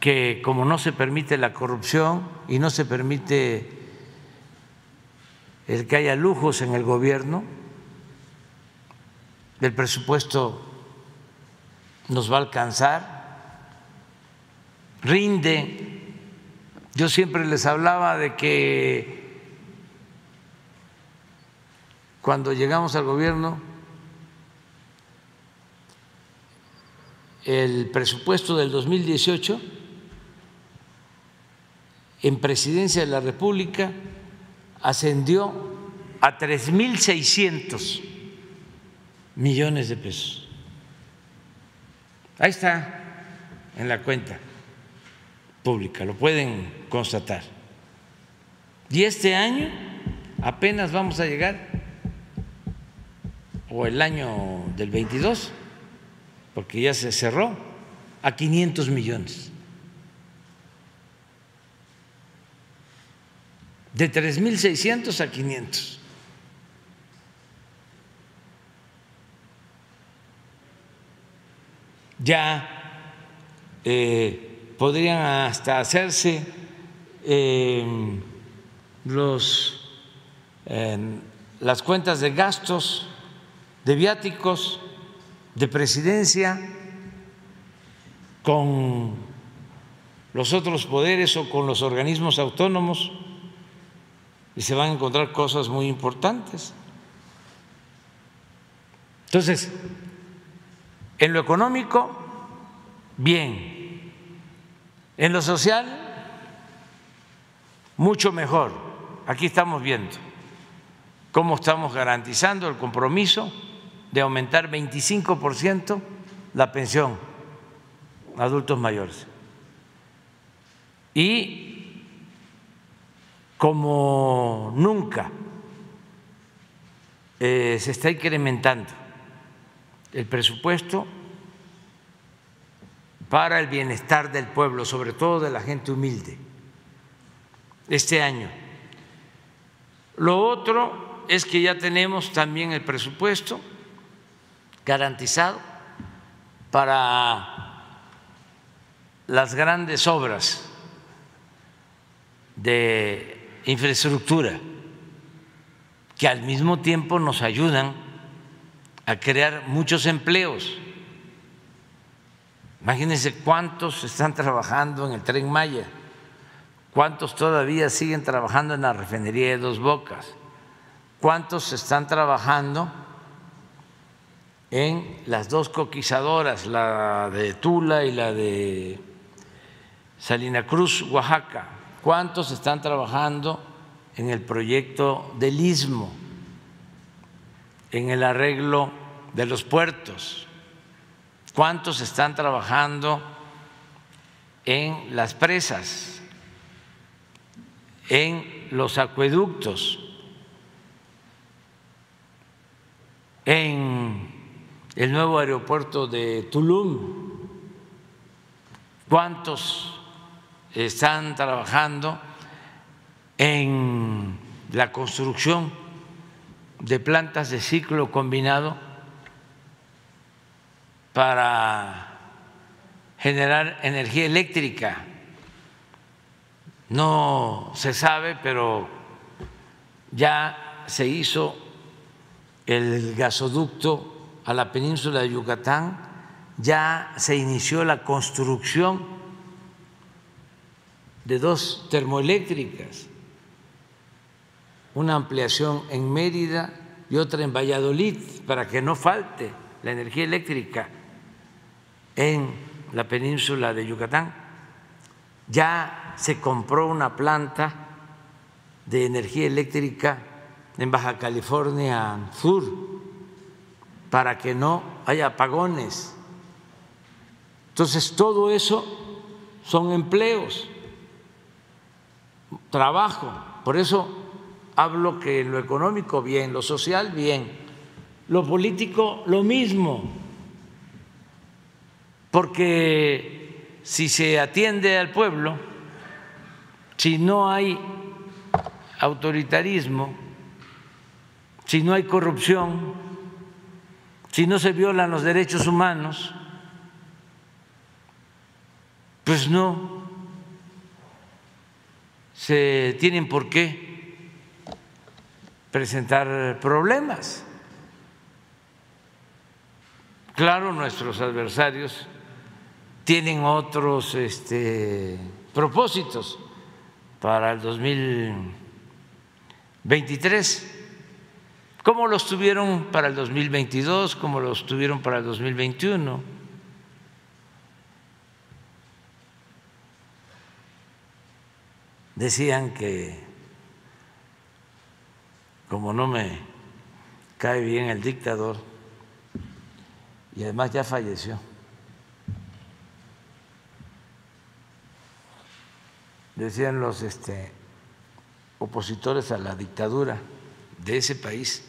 [SPEAKER 1] que como no se permite la corrupción y no se permite el que haya lujos en el gobierno, del presupuesto nos va a alcanzar, rinde. Yo siempre les hablaba de que cuando llegamos al gobierno, el presupuesto del 2018 en presidencia de la República ascendió a 3.600 millones de pesos. Ahí está en la cuenta pública, lo pueden constatar. Y este año apenas vamos a llegar, o el año del 22, porque ya se cerró, a 500 millones. De 3.600 a 500. ya eh, podrían hasta hacerse em, los, las cuentas de gastos, de viáticos, de presidencia con los otros poderes o con los organismos autónomos y se van a encontrar cosas muy importantes. Entonces, en lo económico, bien. En lo social, mucho mejor. Aquí estamos viendo cómo estamos garantizando el compromiso de aumentar 25 por ciento la pensión a adultos mayores. Y como nunca eh, se está incrementando el presupuesto para el bienestar del pueblo, sobre todo de la gente humilde, este año. Lo otro es que ya tenemos también el presupuesto garantizado para las grandes obras de infraestructura que al mismo tiempo nos ayudan a crear muchos empleos. Imagínense cuántos están trabajando en el tren Maya, cuántos todavía siguen trabajando en la refinería de Dos Bocas, cuántos están trabajando en las dos coquizadoras, la de Tula y la de Salina Cruz, Oaxaca, cuántos están trabajando en el proyecto del istmo, en el arreglo de los puertos, cuántos están trabajando en las presas, en los acueductos, en el nuevo aeropuerto de Tulum, cuántos están trabajando en la construcción de plantas de ciclo combinado para generar energía eléctrica. No se sabe, pero ya se hizo el gasoducto a la península de Yucatán, ya se inició la construcción de dos termoeléctricas una ampliación en Mérida y otra en Valladolid para que no falte la energía eléctrica en la península de Yucatán. Ya se compró una planta de energía eléctrica en Baja California Sur para que no haya apagones. Entonces, todo eso son empleos, trabajo. Por eso hablo que lo económico bien, lo social bien, lo político lo mismo, porque si se atiende al pueblo, si no hay autoritarismo, si no hay corrupción, si no se violan los derechos humanos, pues no se tienen por qué presentar problemas. Claro, nuestros adversarios tienen otros este, propósitos para el 2023, como los tuvieron para el 2022, como los tuvieron para el 2021. Decían que como no me cae bien el dictador, y además ya falleció. Decían los este, opositores a la dictadura de ese país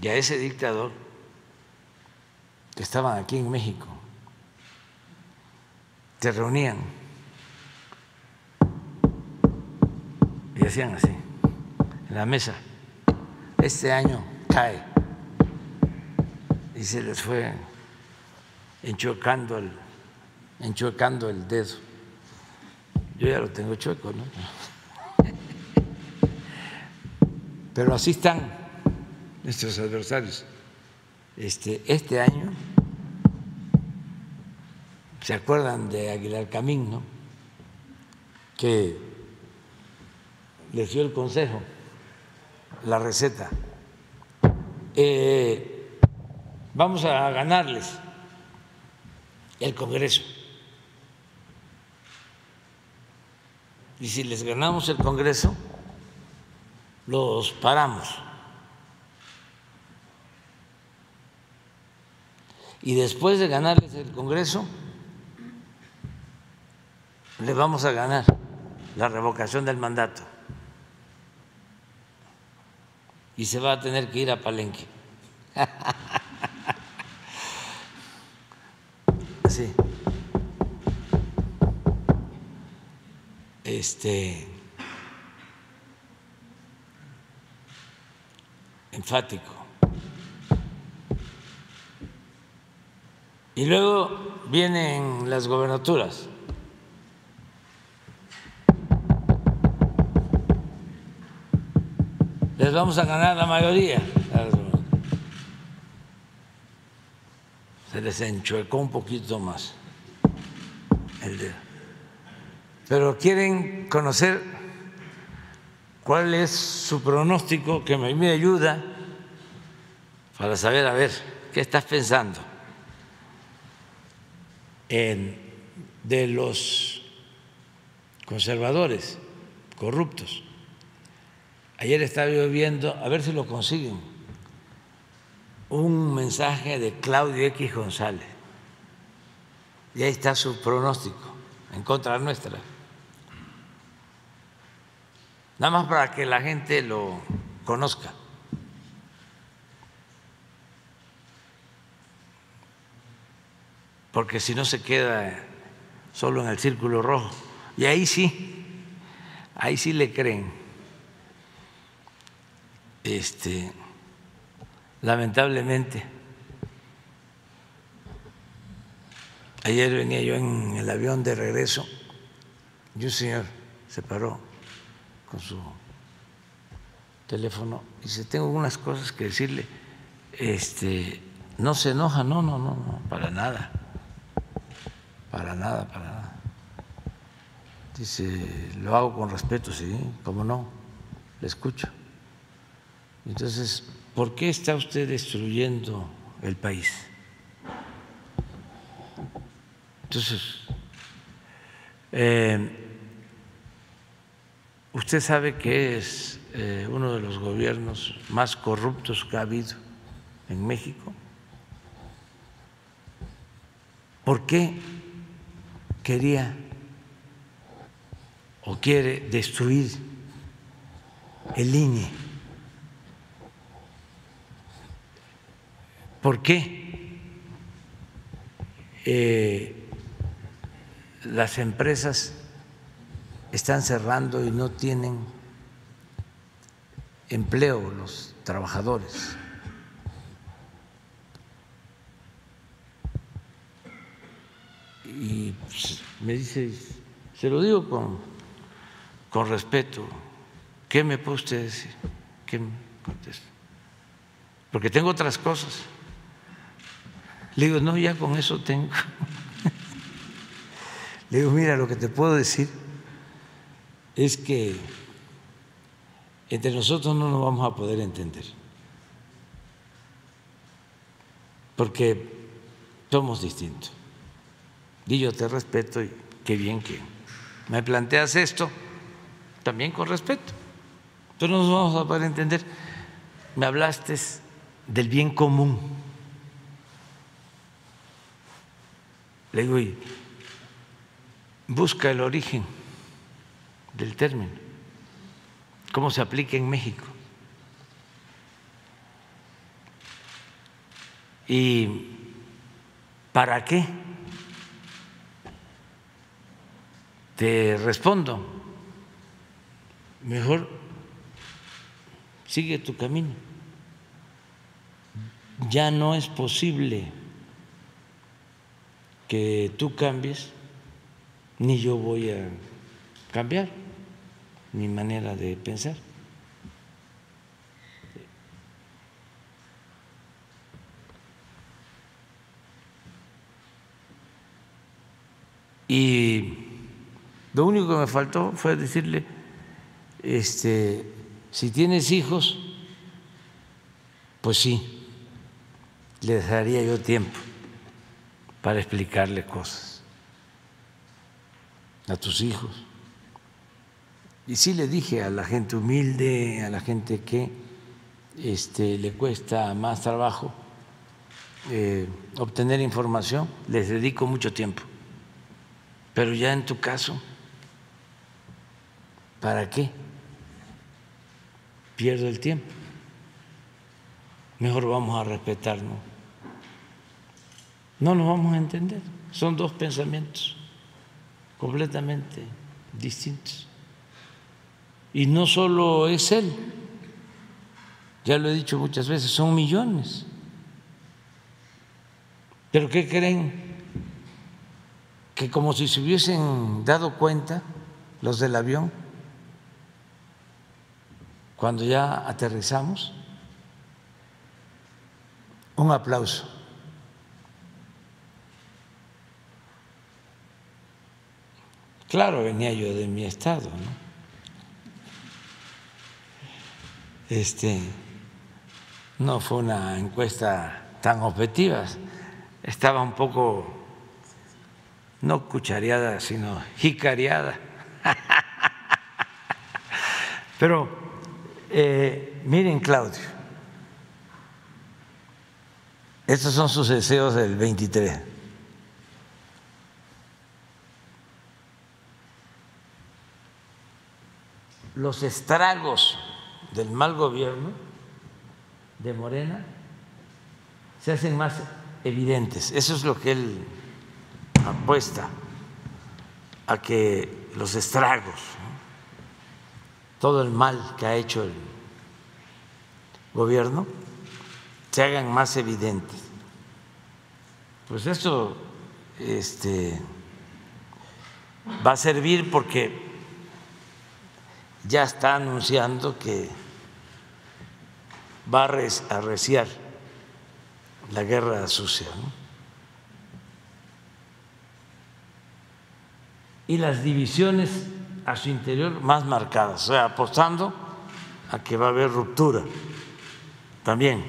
[SPEAKER 1] y a ese dictador que estaban aquí en México, se reunían y hacían así, en la mesa este año cae y se les fue enchuecando el, enchuecando el dedo. Yo ya lo tengo chueco, ¿no? Pero así están nuestros adversarios. Este, este año, ¿se acuerdan de Aguilar Camín, no? Que les dio el consejo la receta. Eh, vamos a ganarles el Congreso. Y si les ganamos el Congreso, los paramos. Y después de ganarles el Congreso, le vamos a ganar la revocación del mandato. y se va a tener que ir a Palenque. Sí. Este enfático. Y luego vienen las gobernaturas. Les vamos a ganar la mayoría. Se les enchuecó un poquito más el dedo. Pero quieren conocer cuál es su pronóstico, que me ayuda para saber, a ver, ¿qué estás pensando? De los conservadores corruptos. Ayer estaba yo viendo, a ver si lo consiguen, un mensaje de Claudio X González. Y ahí está su pronóstico en contra nuestra. Nada más para que la gente lo conozca. Porque si no se queda solo en el círculo rojo. Y ahí sí, ahí sí le creen. Este, lamentablemente, ayer venía yo en el avión de regreso y un señor se paró con su teléfono y dice, tengo unas cosas que decirle, este, no se enoja, no, no, no, no, para nada para nada, para nada. Dice, lo hago con respeto, sí, cómo no, le escucho. Entonces, ¿por qué está usted destruyendo el país? Entonces, eh, usted sabe que es eh, uno de los gobiernos más corruptos que ha habido en México. ¿Por qué quería o quiere destruir el INE. ¿Por qué eh, las empresas están cerrando y no tienen empleo los trabajadores? Y pues, me dice, se lo digo con, con respeto, ¿qué me puede usted decir? ¿Qué me contesta? Porque tengo otras cosas. Le digo, no, ya con eso tengo. Le digo, mira, lo que te puedo decir es que entre nosotros no nos vamos a poder entender. Porque somos distintos y yo te respeto y qué bien que me planteas esto, también con respeto. Pero no nos vamos a poder entender. Me hablaste del bien común. Le digo, y busca el origen del término, cómo se aplica en México. ¿Y para qué? Te respondo, mejor sigue tu camino. Ya no es posible que tú cambies, ni yo voy a cambiar mi manera de pensar. Y lo único que me faltó fue decirle, este, si tienes hijos, pues sí, les daría yo tiempo para explicarle cosas a tus hijos. Y sí le dije a la gente humilde, a la gente que este, le cuesta más trabajo eh, obtener información, les dedico mucho tiempo. Pero ya en tu caso, ¿Para qué? Pierdo el tiempo. Mejor vamos a respetarnos. No nos vamos a entender. Son dos pensamientos completamente distintos. Y no solo es él, ya lo he dicho muchas veces, son millones. ¿Pero qué creen? Que como si se hubiesen dado cuenta los del avión, cuando ya aterrizamos, un aplauso. Claro, venía yo de mi estado, ¿no? Este, no fue una encuesta tan objetiva, estaba un poco, no cuchareada, sino jicareada. Pero eh, miren, Claudio, estos son sus deseos del 23. Los estragos del mal gobierno de Morena se hacen más evidentes. Eso es lo que él apuesta a que los estragos, todo el mal que ha hecho el gobierno, se hagan más evidentes. Pues eso este, va a servir porque ya está anunciando que va a arreciar la guerra sucia. Y las divisiones a su interior más marcadas, o sea, apostando a que va a haber ruptura. También,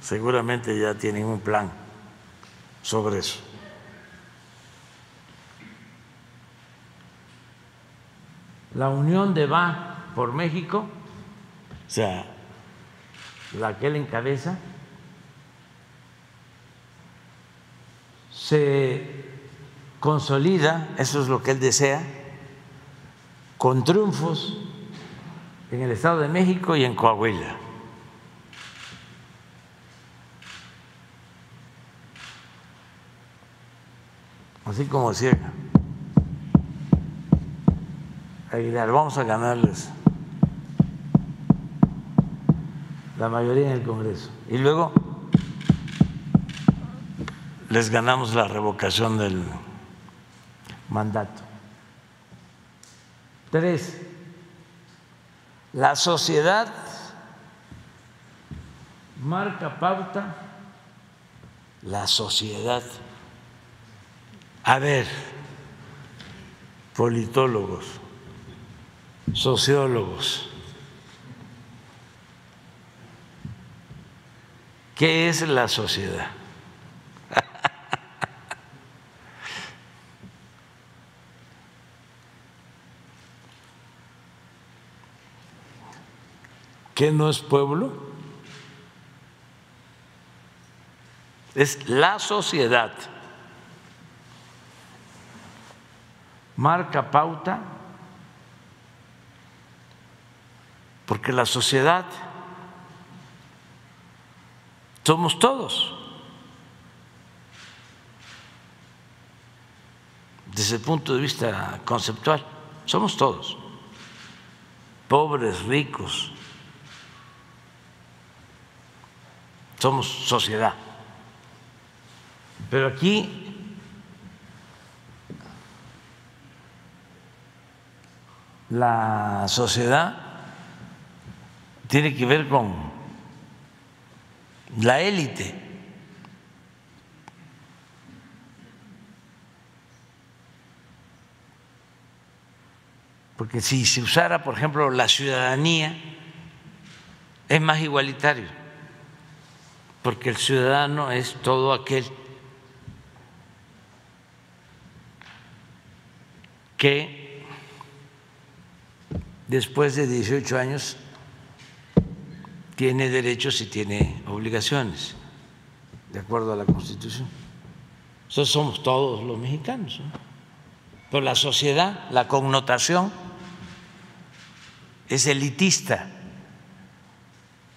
[SPEAKER 1] seguramente ya tienen un plan sobre eso. La unión de Va por México, o sea, la que él encabeza, se consolida, eso es lo que él desea, con triunfos en el Estado de México y en Coahuila. Así como decía Aguilar, vamos a ganarles la mayoría en el Congreso. Y luego les ganamos la revocación del mandato. Tres, la sociedad marca pauta, la sociedad. A ver, politólogos, sociólogos, ¿qué es la sociedad? ¿Qué no es pueblo? Es la sociedad. Marca pauta porque la sociedad somos todos. Desde el punto de vista conceptual, somos todos. Pobres, ricos, somos sociedad. Pero aquí la sociedad tiene que ver con la élite. Porque si se usara, por ejemplo, la ciudadanía, es más igualitario porque el ciudadano es todo aquel que después de 18 años tiene derechos y tiene obligaciones, de acuerdo a la Constitución. Eso somos todos los mexicanos. Pero la sociedad, la connotación es elitista,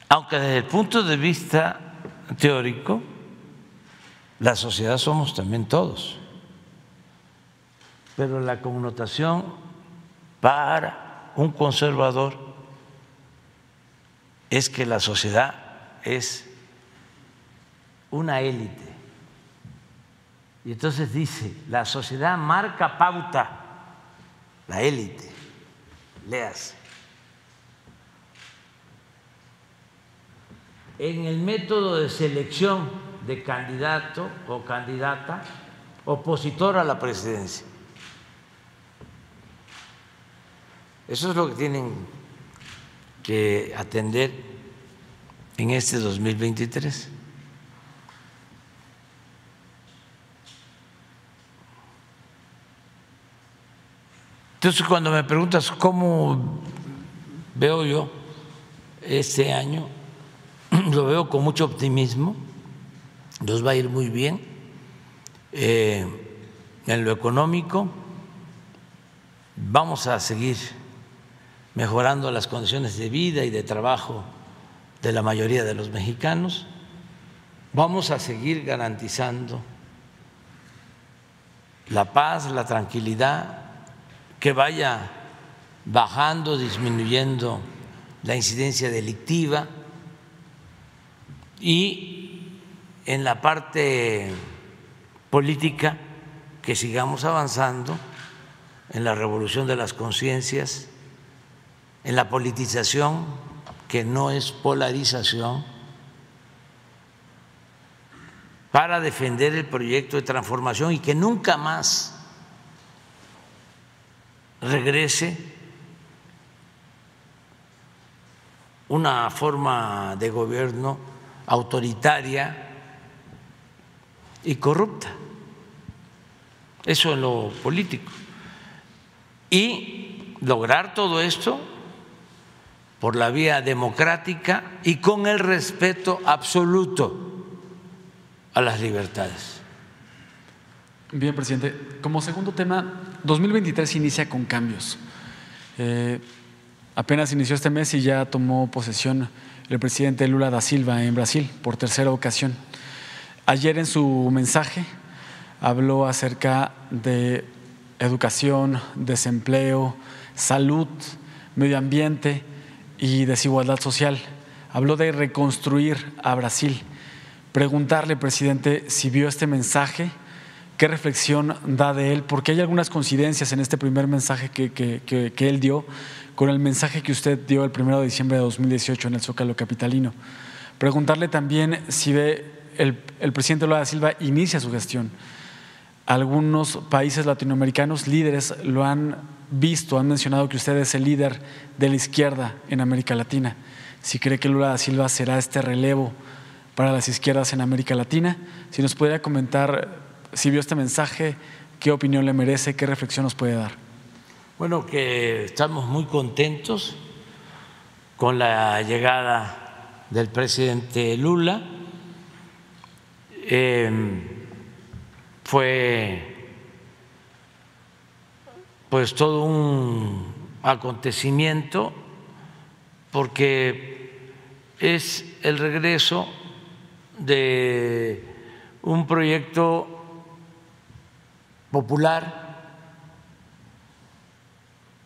[SPEAKER 1] aunque desde el punto de vista teórico, la sociedad somos también todos, pero la connotación para un conservador es que la sociedad es una élite. Y entonces dice, la sociedad marca pauta, la élite, leas. En el método de selección de candidato o candidata opositor a la presidencia. Eso es lo que tienen que atender en este 2023. Entonces, cuando me preguntas cómo veo yo este año, lo veo con mucho optimismo, nos va a ir muy bien eh, en lo económico, vamos a seguir mejorando las condiciones de vida y de trabajo de la mayoría de los mexicanos, vamos a seguir garantizando la paz, la tranquilidad, que vaya bajando, disminuyendo la incidencia delictiva y en la parte política que sigamos avanzando en la revolución de las conciencias, en la politización que no es polarización, para defender el proyecto de transformación y que nunca más regrese una forma de gobierno autoritaria y corrupta. Eso en lo político. Y lograr todo esto por la vía democrática y con el respeto absoluto a las libertades.
[SPEAKER 7] Bien, presidente. Como segundo tema, 2023 inicia con cambios. Eh, apenas inició este mes y ya tomó posesión el presidente Lula da Silva en Brasil por tercera ocasión. Ayer en su mensaje habló acerca de educación, desempleo, salud, medio ambiente y desigualdad social. Habló de reconstruir a Brasil. Preguntarle, presidente, si vio este mensaje qué reflexión da de él, porque hay algunas coincidencias en este primer mensaje que, él dio con el mensaje que usted dio el 1 de diciembre de 2018 en el Zócalo Capitalino. Preguntarle también si ve el, el presidente Lula da Silva inicia su gestión. Algunos países latinoamericanos líderes lo han visto, han mencionado que usted es el líder de la izquierda en América Latina. Si cree que Lula da Silva será este relevo para las izquierdas en América Latina, si nos podría comentar si vio este mensaje, qué opinión le merece, qué reflexión nos puede dar.
[SPEAKER 1] Bueno, que estamos muy contentos con la llegada del presidente Lula. Em, fue pues todo un acontecimiento porque es el regreso de un proyecto popular,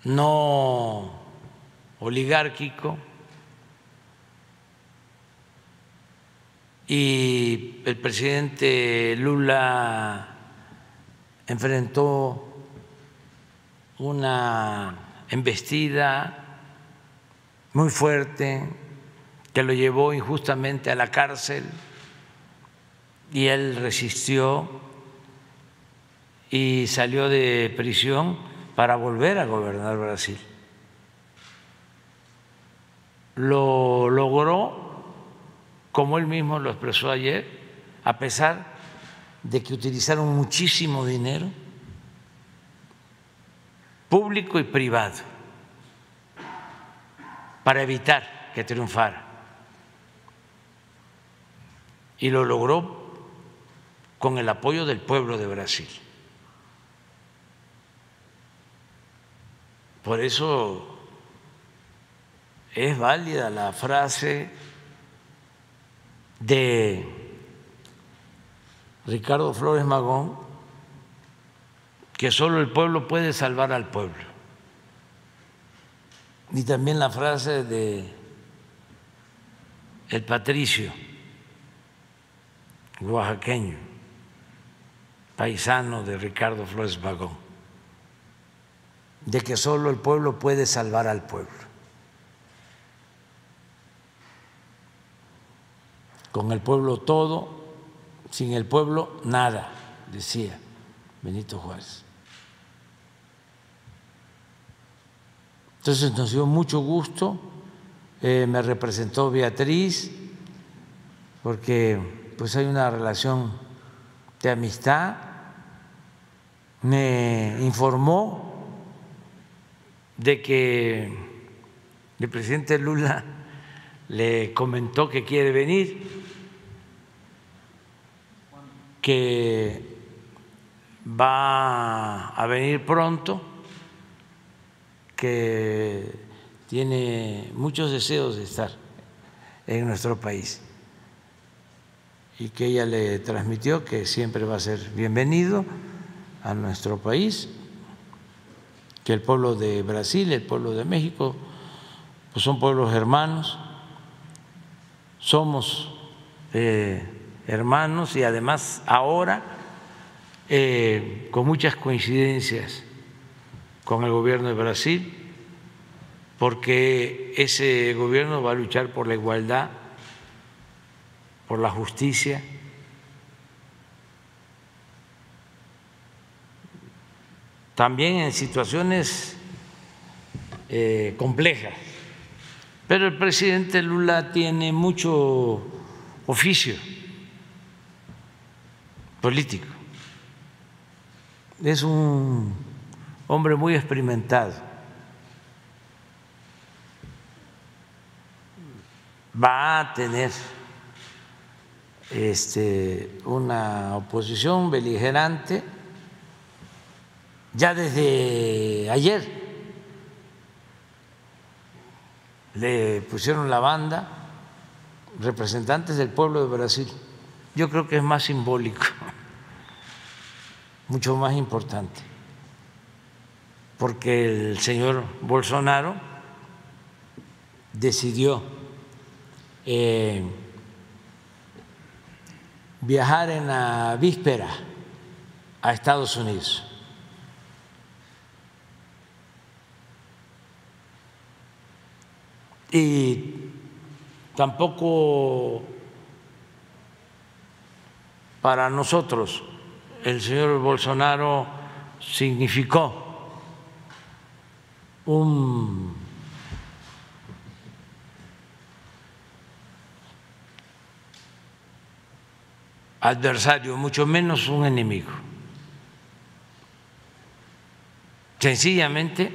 [SPEAKER 1] no oligárquico, y el presidente Lula enfrentó una embestida muy fuerte que lo llevó injustamente a la cárcel y él resistió y salió de prisión para volver a gobernar Brasil. Lo logró, como él mismo lo expresó ayer, a pesar de que utilizaron muchísimo dinero público y privado para evitar que triunfara. Y lo logró con el apoyo del pueblo de Brasil. Por eso es válida la frase de Ricardo Flores Magón, que solo el pueblo puede salvar al pueblo. Y también la frase de el patricio oaxaqueño, paisano de Ricardo Flores Vagón, de que solo el pueblo puede salvar al pueblo. Con el pueblo todo, sin el pueblo nada, decía Benito Juárez. Entonces nos dio mucho gusto, eh, me representó Beatriz, porque pues hay una relación de amistad, me informó de que el presidente Lula le comentó que quiere venir, que va a venir pronto que tiene muchos deseos de estar en nuestro país y que ella le transmitió que siempre va a ser bienvenido a nuestro país, que el pueblo de Brasil, el pueblo de México, pues son pueblos hermanos, somos eh, hermanos y además ahora eh, con muchas coincidencias con el gobierno de Brasil, porque ese gobierno va a luchar por la igualdad, por la justicia. También en situaciones eh, complejas. Pero el presidente Lula tiene mucho oficio político. Es un hombre muy experimentado. Va a tener este, una oposición beligerante ya desde ayer. Le pusieron la banda representantes del pueblo de Brasil. Yo creo que es más simbólico, mucho más importante porque el señor Bolsonaro decidió eh, viajar en la víspera a Estados Unidos. Y tampoco para nosotros el señor Bolsonaro significó un adversario, mucho menos un enemigo. Sencillamente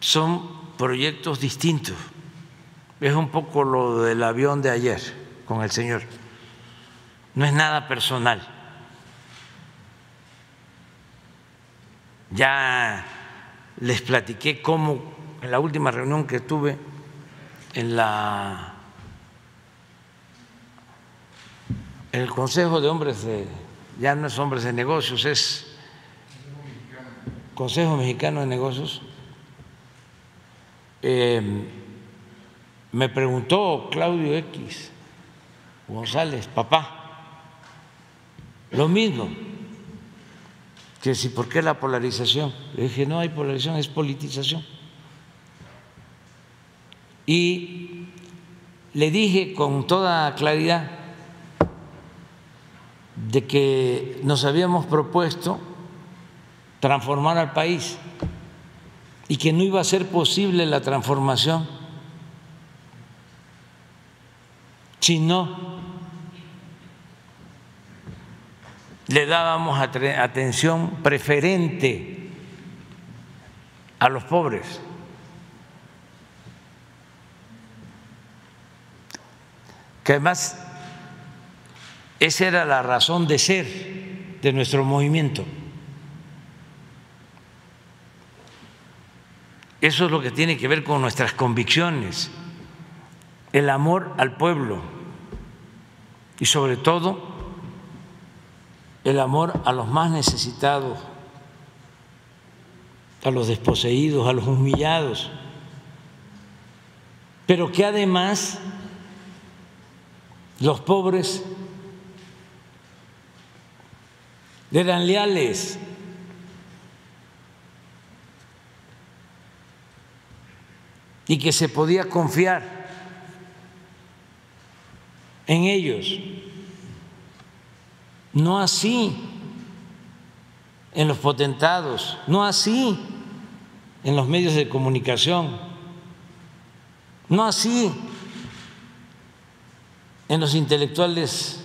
[SPEAKER 1] son proyectos distintos. Es un poco lo del avión de ayer con el señor. No es nada personal. Ya les platiqué cómo en la última reunión que tuve en la el Consejo de Hombres de ya no es hombres de negocios, es Consejo Mexicano de Negocios. Eh, me preguntó Claudio X González, papá, lo mismo que si por qué la polarización. Le dije, no hay polarización, es politización. Y le dije con toda claridad de que nos habíamos propuesto transformar al país y que no iba a ser posible la transformación si no le dábamos atención preferente a los pobres. Que además esa era la razón de ser de nuestro movimiento. Eso es lo que tiene que ver con nuestras convicciones, el amor al pueblo y sobre todo el amor a los más necesitados, a los desposeídos, a los humillados, pero que además los pobres eran leales. Y que se podía confiar en ellos. No así en los potentados, no así en los medios de comunicación, no así en los intelectuales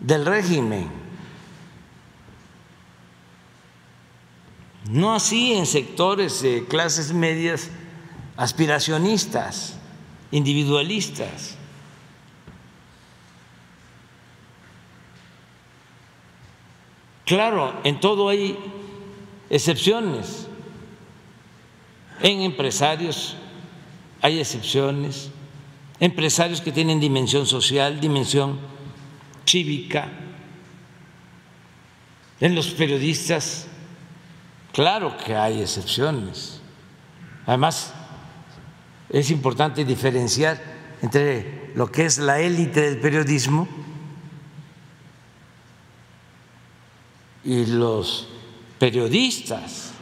[SPEAKER 1] del régimen, no así en sectores de clases medias aspiracionistas, individualistas. Claro, en todo hay excepciones. En empresarios hay excepciones, empresarios que tienen dimensión social, dimensión cívica. En los periodistas, claro que hay excepciones. Además, es importante diferenciar entre lo que es la élite del periodismo y los periodistas.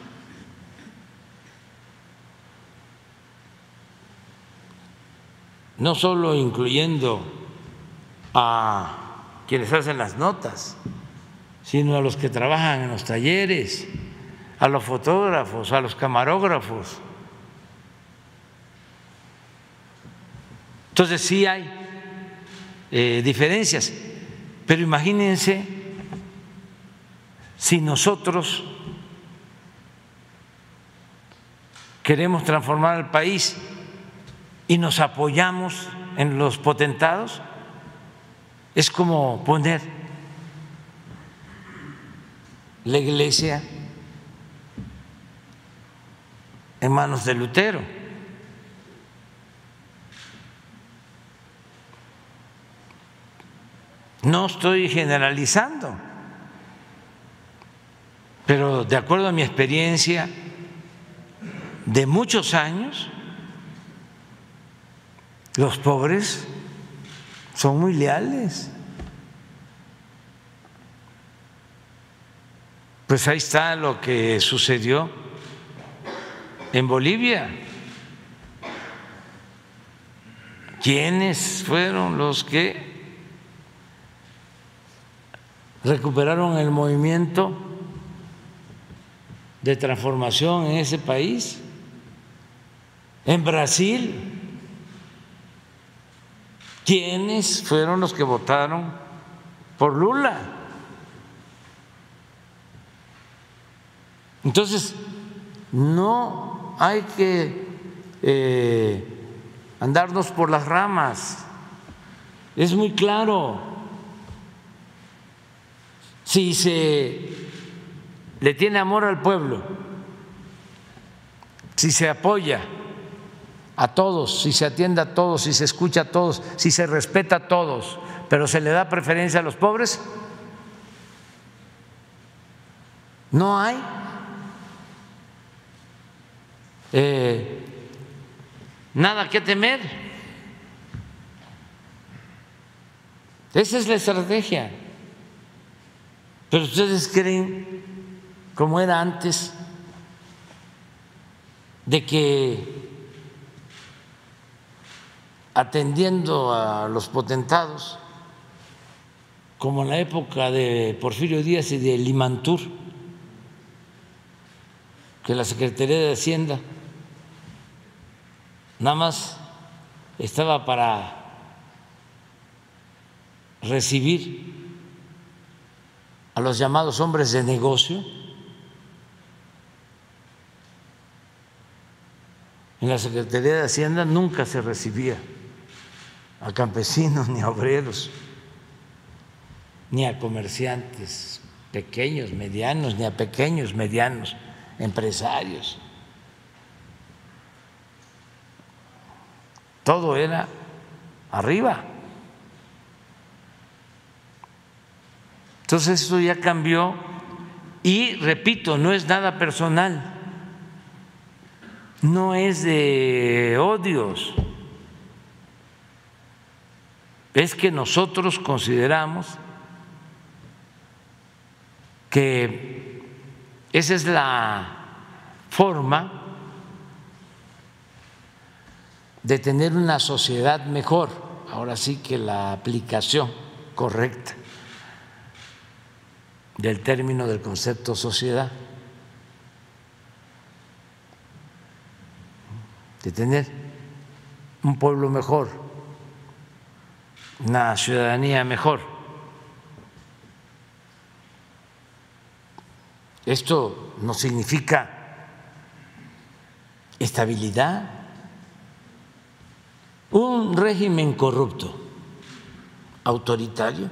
[SPEAKER 1] No solo incluyendo a quienes hacen las notas, sino a los que trabajan en los talleres, a los fotógrafos, a los camarógrafos. Entonces sí hay eh, diferencias, pero imagínense si nosotros queremos transformar el país y nos apoyamos en los potentados, es como poner la iglesia en manos de Lutero. No estoy generalizando pero de acuerdo a mi experiencia de muchos años, los pobres son muy leales. Pues ahí está lo que sucedió en Bolivia. ¿Quiénes fueron los que recuperaron el movimiento? De transformación en ese país. En Brasil, ¿quiénes fueron los que votaron por Lula? Entonces, no hay que eh, andarnos por las ramas. Es muy claro. Si se le tiene amor al pueblo, si se apoya a todos, si se atiende a todos, si se escucha a todos, si se respeta a todos, pero se le da preferencia a los pobres, no hay eh, nada que temer. Esa es la estrategia. Pero ustedes creen como era antes, de que atendiendo a los potentados, como en la época de Porfirio Díaz y de Limantur, que la Secretaría de Hacienda nada más estaba para recibir a los llamados hombres de negocio, En la Secretaría de Hacienda nunca se recibía a campesinos ni a obreros, ni a comerciantes pequeños, medianos, ni a pequeños, medianos empresarios. Todo era arriba. Entonces eso ya cambió y, repito, no es nada personal no es de odios, es que nosotros consideramos que esa es la forma de tener una sociedad mejor, ahora sí que la aplicación correcta del término del concepto sociedad, de tener un pueblo mejor, una ciudadanía mejor. Esto no significa estabilidad, un régimen corrupto, autoritario,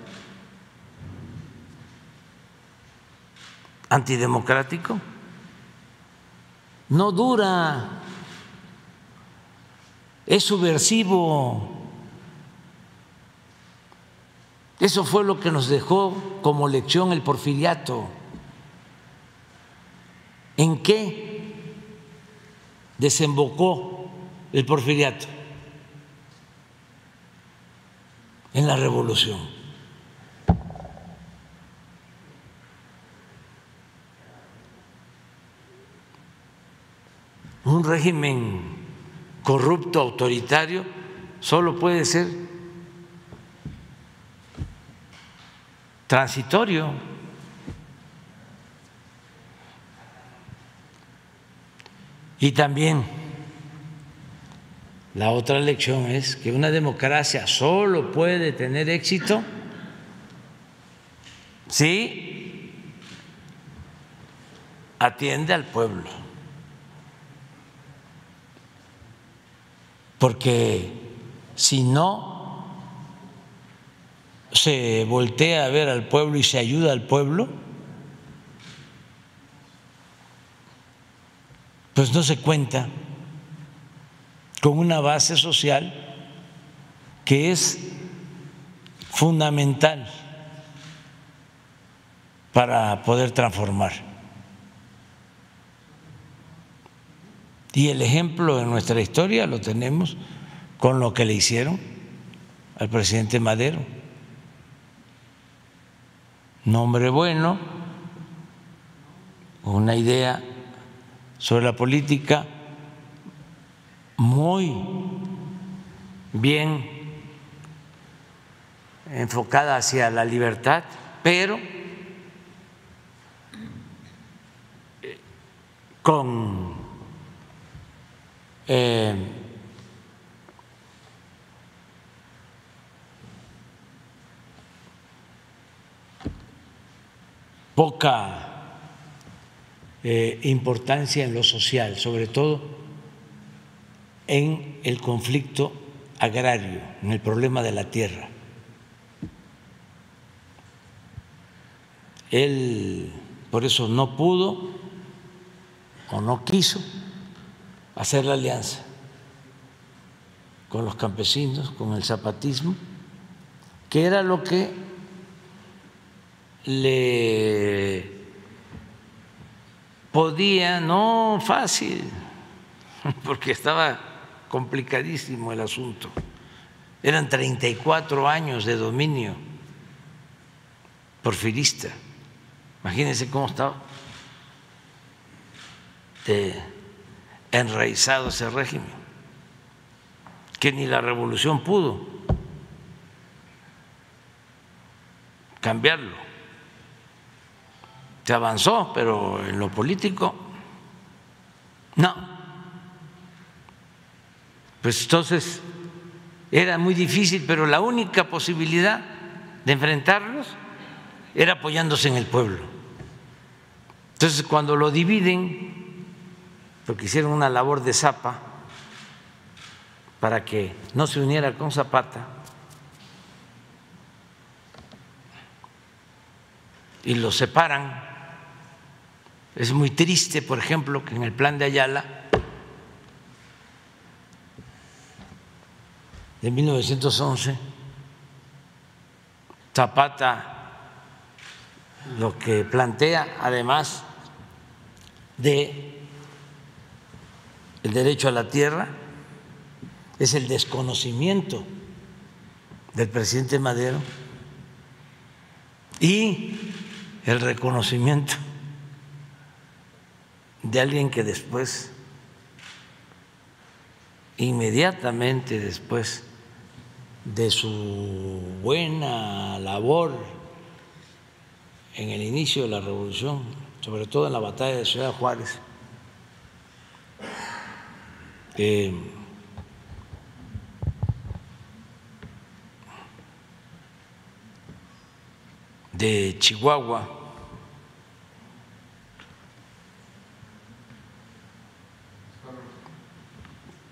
[SPEAKER 1] antidemocrático, no dura, es subversivo. Eso fue lo que nos dejó como lección el porfiriato. ¿En qué desembocó el porfiriato? en la revolución. Un régimen corrupto, autoritario, solo puede ser transitorio. Y también la otra lección es que una democracia solo puede tener éxito si atiende al pueblo. Porque si no se voltea a ver al pueblo y se ayuda al pueblo, pues no se cuenta con una base social que es fundamental para poder transformar. Y el ejemplo en nuestra historia lo tenemos con lo que le hicieron al presidente Madero. Un hombre bueno, una idea sobre la política muy bien enfocada hacia la libertad, pero con eh, poca eh, importancia en lo social, sobre todo en el conflicto agrario, en el problema de la tierra. Él por eso no pudo o no quiso hacer la alianza con los campesinos, con el zapatismo, que era lo que le podía, no fácil, porque estaba complicadísimo el asunto. Eran 34 años de dominio porfirista. Imagínense cómo estaba de enraizado ese régimen, que ni la revolución pudo cambiarlo. Se avanzó, pero en lo político no pues entonces era muy difícil, pero la única posibilidad de enfrentarlos era apoyándose en el pueblo. Entonces, cuando lo dividen, porque hicieron una labor de zapa para que no se uniera con Zapata, y lo separan, es muy triste, por ejemplo, que en el plan de Ayala de 1911, Zapata lo que plantea, además de el derecho a la tierra, es el desconocimiento del presidente Madero y el reconocimiento de alguien que después, inmediatamente después de su buena labor en el inicio de la revolución, sobre todo en la batalla de Ciudad Juárez, de Chihuahua,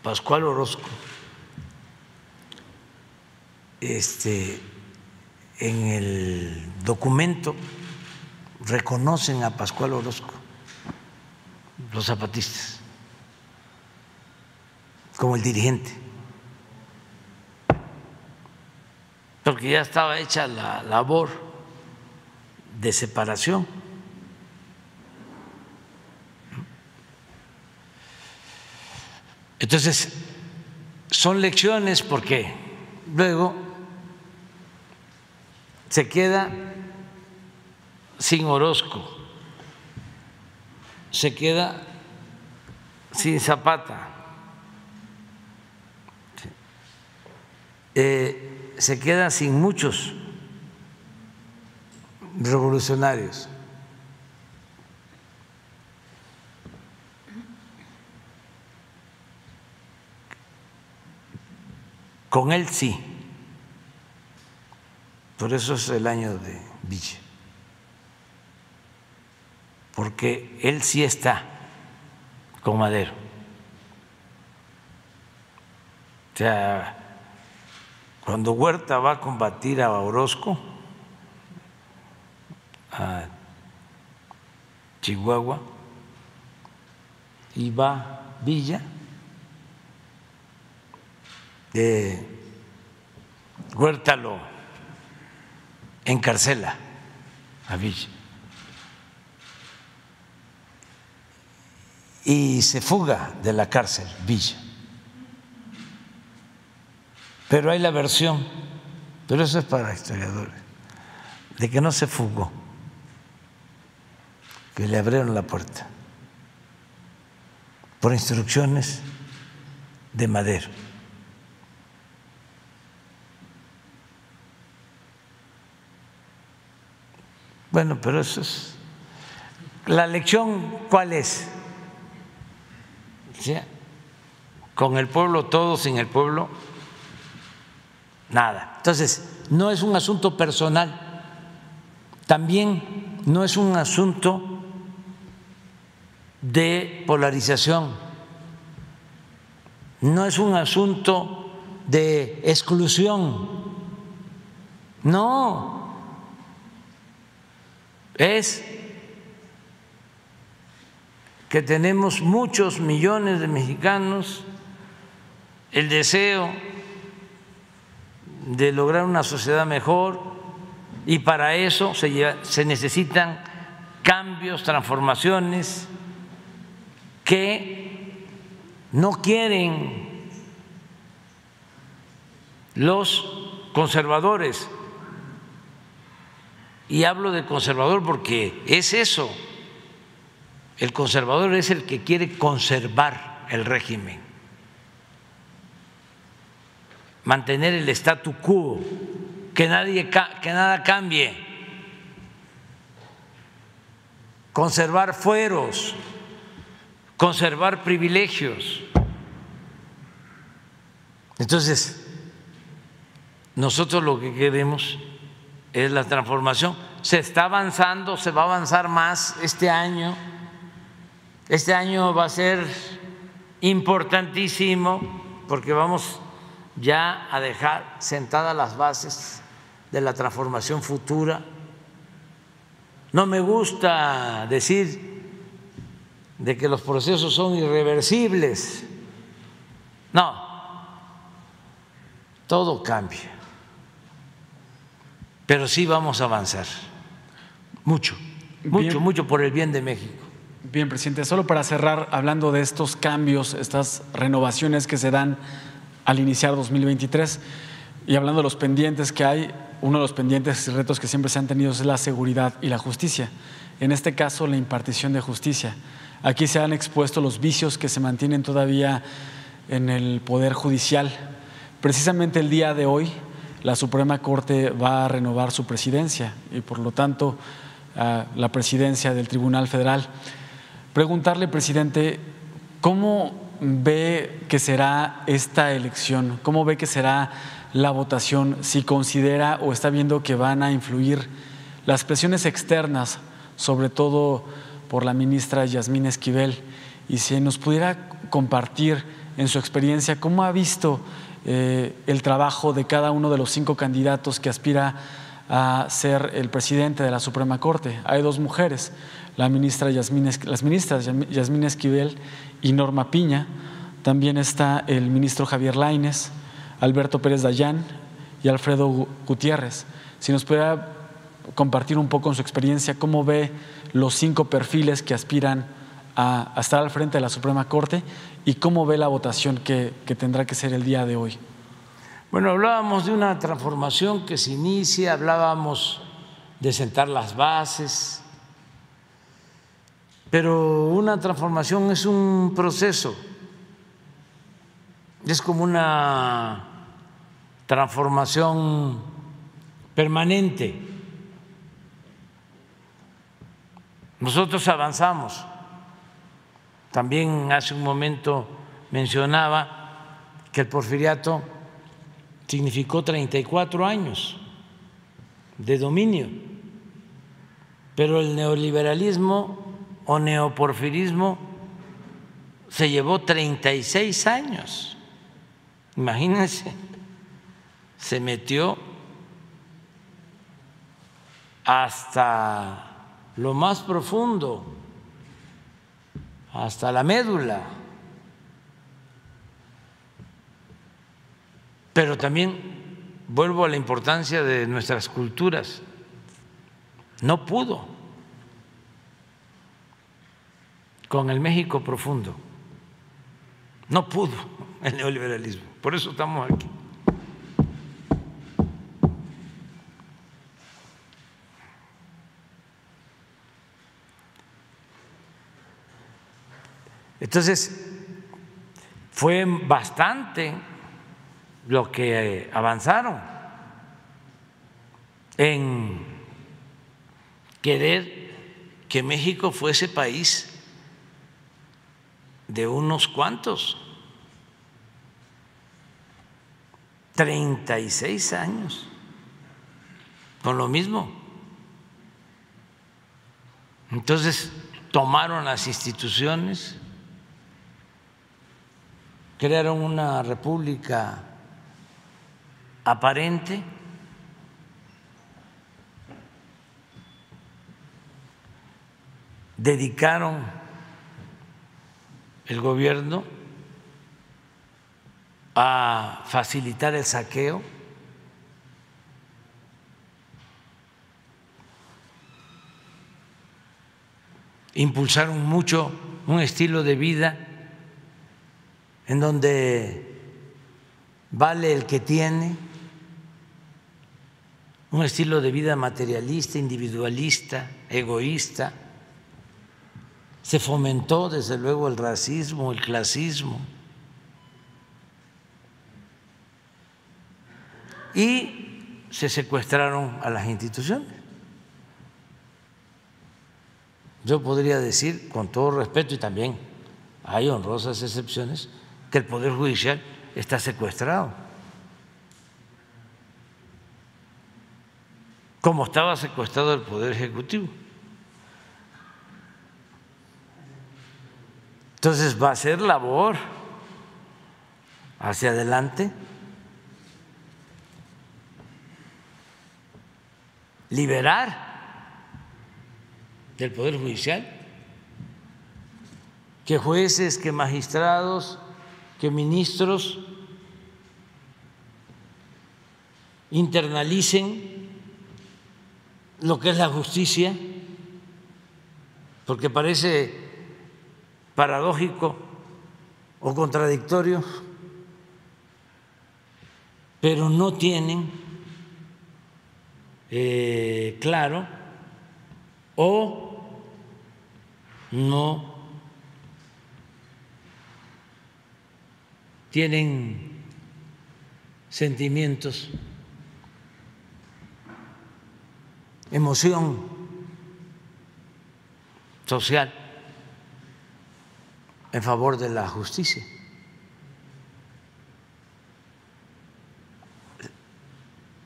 [SPEAKER 1] Pascual Orozco, este, en el documento reconocen a Pascual Orozco, los zapatistas, como el dirigente, porque ya estaba hecha la labor de separación. Entonces, son lecciones porque luego se queda sin Orozco, se queda sin Zapata, eh, se queda sin muchos revolucionarios. Con él sí. Por eso es el año de Villa. Porque él sí está con Madero. Cuando Huerta va a combatir a Orozco, a Chihuahua, y va Villa, de Huerta lo encarcela a Villa. Y se fuga de la cárcel, Villa. Pero hay la versión, pero eso es para historiadores, de que no se fugó, que le abrieron la puerta por instrucciones de Madero. Bueno, pero eso es. La lección, ¿cuál es? Con el pueblo todo, sin el pueblo nada. Entonces, no es un asunto personal, también no es un asunto de polarización, no es un asunto de exclusión, no, es que tenemos muchos millones de mexicanos el deseo de lograr una sociedad mejor y para eso se, necesitan cambios, transformaciones que no quieren los conservadores y hablo de conservador porque es eso. El conservador es el que quiere conservar el régimen, mantener el statu quo, que, nadie, que nada cambie, conservar fueros, conservar privilegios. Entonces, nosotros lo que queremos es la transformación. Se está avanzando, se va a avanzar más este año. Este año va a ser importantísimo porque vamos ya a dejar sentadas las bases de la transformación futura. No me gusta decir de que los procesos son irreversibles. No, todo cambia pero sí vamos a avanzar mucho, mucho, mucho por el bien de México.
[SPEAKER 7] Bien, presidente, solo para cerrar, hablando de estos cambios, estas renovaciones que se dan al iniciar 2023, y hablando de los pendientes que hay, uno de los pendientes y retos que siempre se han tenido es la seguridad y la justicia. En este caso, la impartición de justicia. Aquí se han expuesto los vicios que se mantienen todavía en el Poder Judicial. Precisamente el día de hoy, la Suprema Corte va a renovar su presidencia y, por lo tanto, la presidencia del Tribunal Federal. Preguntarle, presidente, ¿cómo ve que será esta elección? ¿Cómo ve que será la votación si considera o está viendo que van a influir las presiones externas, sobre todo por la ministra Yasmín Esquivel, y si nos pudiera compartir en su experiencia cómo ha visto eh, el trabajo de cada uno de los cinco candidatos que aspira a ser el presidente de la Suprema Corte. Hay dos mujeres, la ministra Yasmín, las ministras Yasmín Esquivel y Norma Piña. También está el ministro Javier Laines, Alberto Pérez Dayán y Alfredo Gutiérrez. Si nos pudiera compartir un poco en su experiencia cómo ve los cinco perfiles que aspiran a, estar al frente de la Suprema Corte y cómo ve la votación que, que tendrá que ser el día de hoy.
[SPEAKER 1] Bueno, hablábamos de una transformación que se inicia, hablábamos de sentar las bases, pero una transformación es un proceso, es como una transformación permanente. Nosotros avanzamos. También hace un momento mencionaba que el porfiriato significó 34 años de dominio, pero el neoliberalismo o neoporfirismo se llevó 36 años. Imagínense se metió hasta lo más profundo, hasta la médula. Pero también vuelvo a la importancia de nuestras culturas. No pudo con el México profundo. No pudo el neoliberalismo. Por eso estamos aquí. Entonces, fue bastante lo que avanzaron en querer que México fuese país de unos cuantos, 36 años, con lo mismo. Entonces tomaron las instituciones crearon una república aparente dedicaron el gobierno a facilitar el saqueo impulsaron mucho un estilo de vida en donde vale el que tiene, un estilo de vida materialista, individualista, egoísta. Se fomentó desde luego el racismo, el clasismo. Y se secuestraron a las instituciones. Yo podría decir, con todo respeto, y también hay honrosas excepciones, que el Poder Judicial está secuestrado. Como estaba secuestrado el Poder Ejecutivo. Entonces va a ser labor hacia adelante. Liberar del Poder Judicial. Que jueces, que magistrados, que ministros internalicen lo que es la justicia, porque parece paradójico o contradictorio pero no tienen eh, claro o no tienen sentimientos, emoción social en favor de la justicia.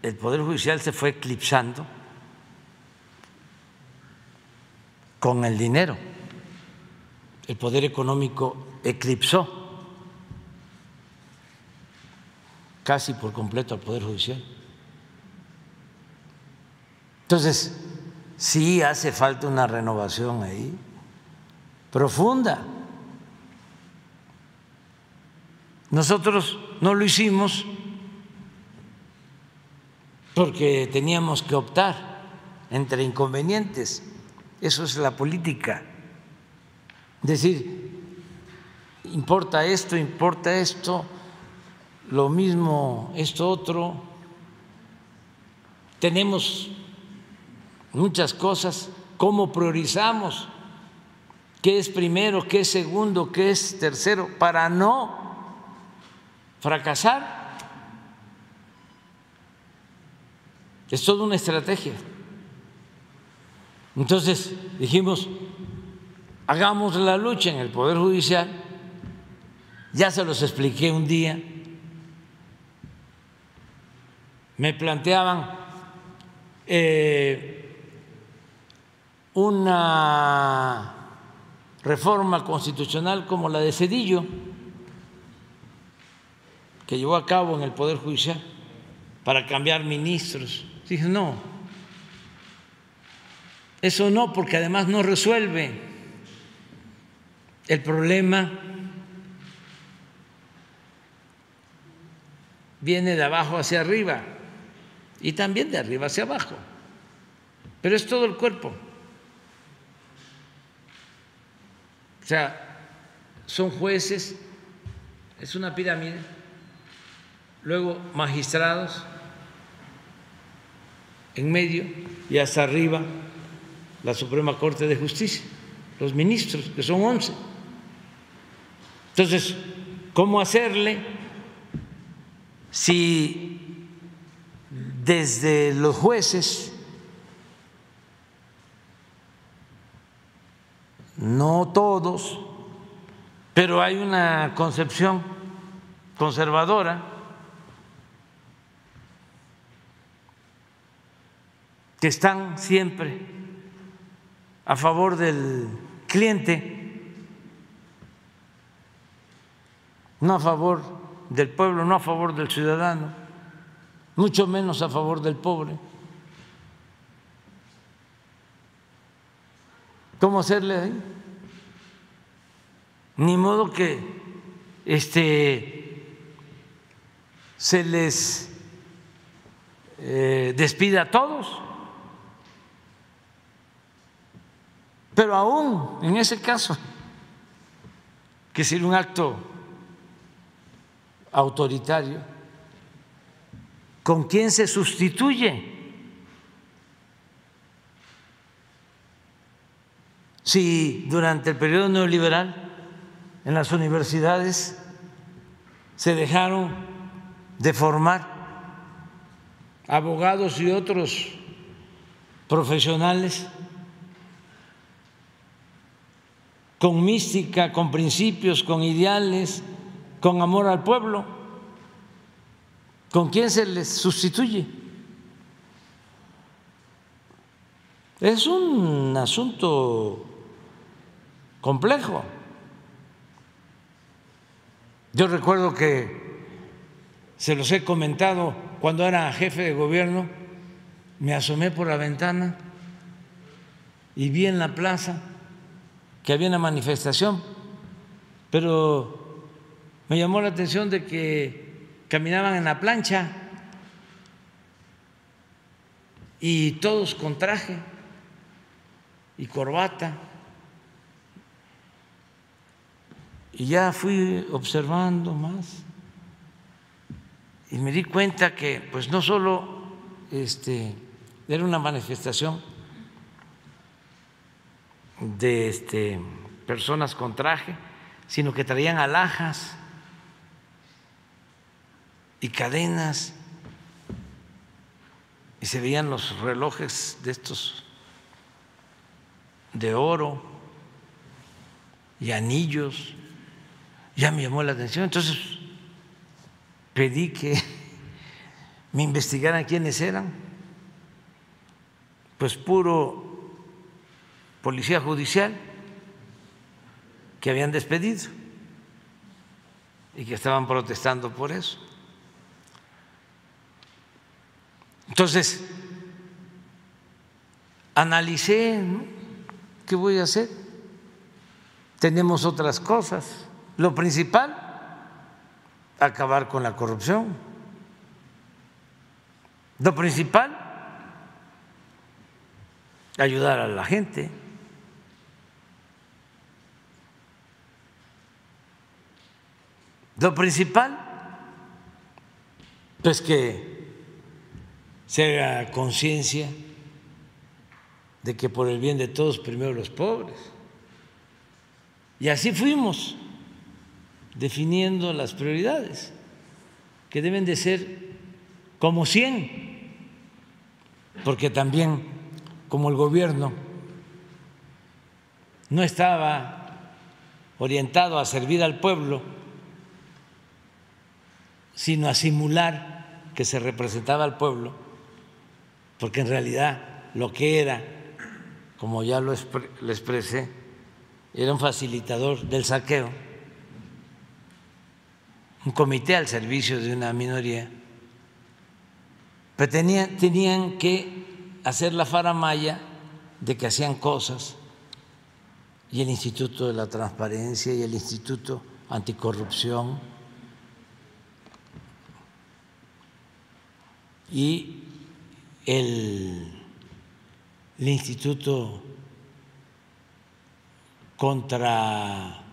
[SPEAKER 1] El Poder Judicial se fue eclipsando con el dinero. El poder económico eclipsó casi por completo al Poder Judicial. Entonces, sí hace falta una renovación ahí, profunda. Nosotros no lo hicimos porque teníamos que optar entre inconvenientes. Eso es la política. Decir, importa esto, importa esto, lo mismo esto otro. Tenemos muchas cosas, cómo priorizamos, qué es primero, qué es segundo, qué es tercero, para no fracasar. Es toda una estrategia. Entonces dijimos, hagamos la lucha en el Poder Judicial, ya se los expliqué un día, me planteaban eh, una reforma constitucional como la de Cedillo, que llevó a cabo en el Poder Judicial para cambiar ministros. Dije, no, eso no, porque además no resuelve el problema. Viene de abajo hacia arriba y también de arriba hacia abajo, pero es todo el cuerpo. O sea, son jueces, es una pirámide, luego magistrados en medio y hasta arriba la Suprema Corte de Justicia, los ministros, que son once. Entonces, ¿cómo hacerle si desde los jueces no todos, pero hay una concepción conservadora que están siempre a favor del cliente, no a favor del pueblo, no a favor del ciudadano, mucho menos a favor del pobre. ¿Cómo hacerle ahí? Ni modo que este, se les eh, despida a todos. Pero aún en ese caso, que sería un acto autoritario, ¿con quién se sustituye? Si durante el periodo neoliberal en las universidades se dejaron de formar abogados y otros profesionales con mística, con principios, con ideales, con amor al pueblo, ¿con quién se les sustituye? Es un asunto complejo. Yo recuerdo que se los he comentado cuando era jefe de gobierno, me asomé por la ventana y vi en la plaza que había una manifestación, pero me llamó la atención de que caminaban en la plancha y todos con traje y corbata. Y ya fui observando más y me di cuenta que pues no solo este, era una manifestación de este, personas con traje, sino que traían alhajas y cadenas y se veían los relojes de estos de oro y anillos. Ya me llamó la atención. Entonces pedí que me investigaran quiénes eran. Pues puro policía judicial que habían despedido y que estaban protestando por eso. Entonces, analicé, ¿qué voy a hacer? Tenemos otras cosas. Lo principal, acabar con la corrupción. Lo principal, ayudar a la gente. Lo principal, pues que se haga conciencia de que por el bien de todos, primero los pobres. Y así fuimos definiendo las prioridades, que deben de ser como 100, porque también como el gobierno no estaba orientado a servir al pueblo, sino a simular que se representaba al pueblo, porque en realidad lo que era, como ya lo, expresé, era un facilitador del saqueo, un comité al servicio de una minoría, pero tenían, que hacer la faramaya de que hacían cosas y el Instituto de la Transparencia y el Instituto Anticorrupción y el, Instituto contra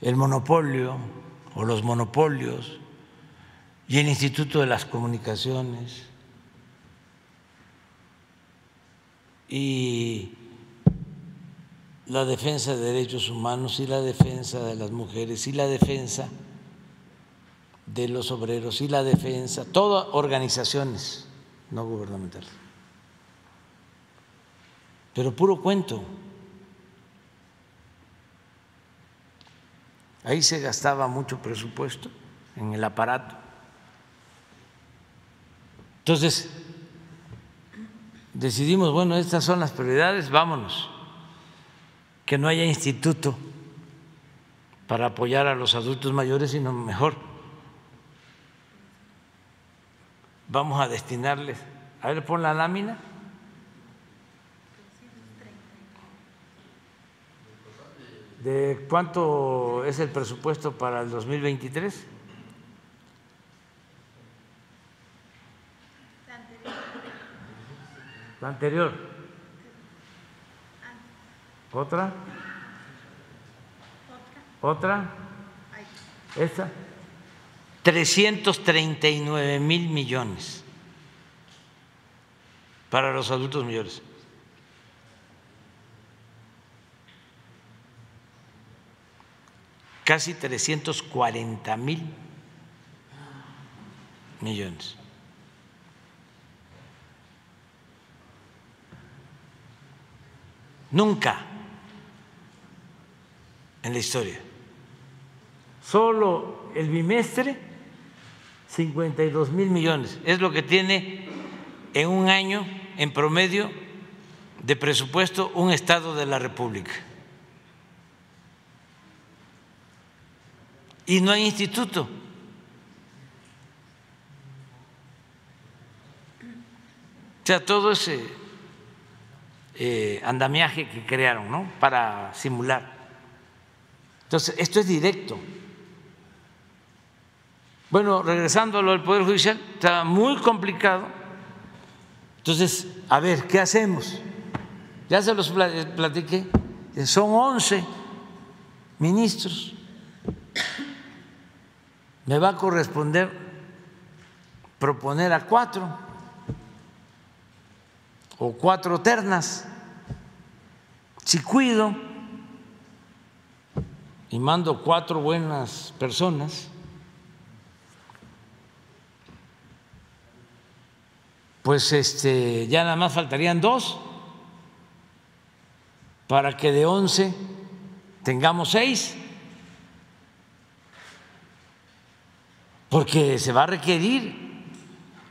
[SPEAKER 1] el monopolio o los monopolios y el Instituto de las Comunicaciones. Y la defensa de derechos humanos y la defensa de las mujeres y la defensa de los obreros y la defensa, todas organizaciones no gubernamentales. Pero puro cuento. Ahí se gastaba mucho presupuesto en el aparato. Entonces, decidimos, bueno, estas son las prioridades, vámonos. Que no haya instituto para apoyar a los adultos mayores, sino mejor vamos a destinarles, a ver, pon la lámina. ¿De cuánto es el presupuesto para el 2023? La anterior. ¿Otra? ¿Otra? ¿Esta? 339 mil millones para los adultos mayores. Casi 340 mil millones. Nunca en la historia. Solo el bimestre 52 mil millones. Es lo que tiene en un año, en promedio, de presupuesto un Estado de la República. Y no hay instituto. O sea, todo ese eh, andamiaje que crearon, ¿no? Para simular. Entonces, esto es directo. Bueno, regresando a lo del Poder Judicial, está muy complicado. Entonces, a ver, ¿qué hacemos? Ya se los platiqué, son 11 ministros. Me va a corresponder proponer a cuatro o cuatro ternas. Si cuido y mando cuatro buenas personas, pues este, ya nada más faltarían dos para que de once tengamos seis, porque se va a requerir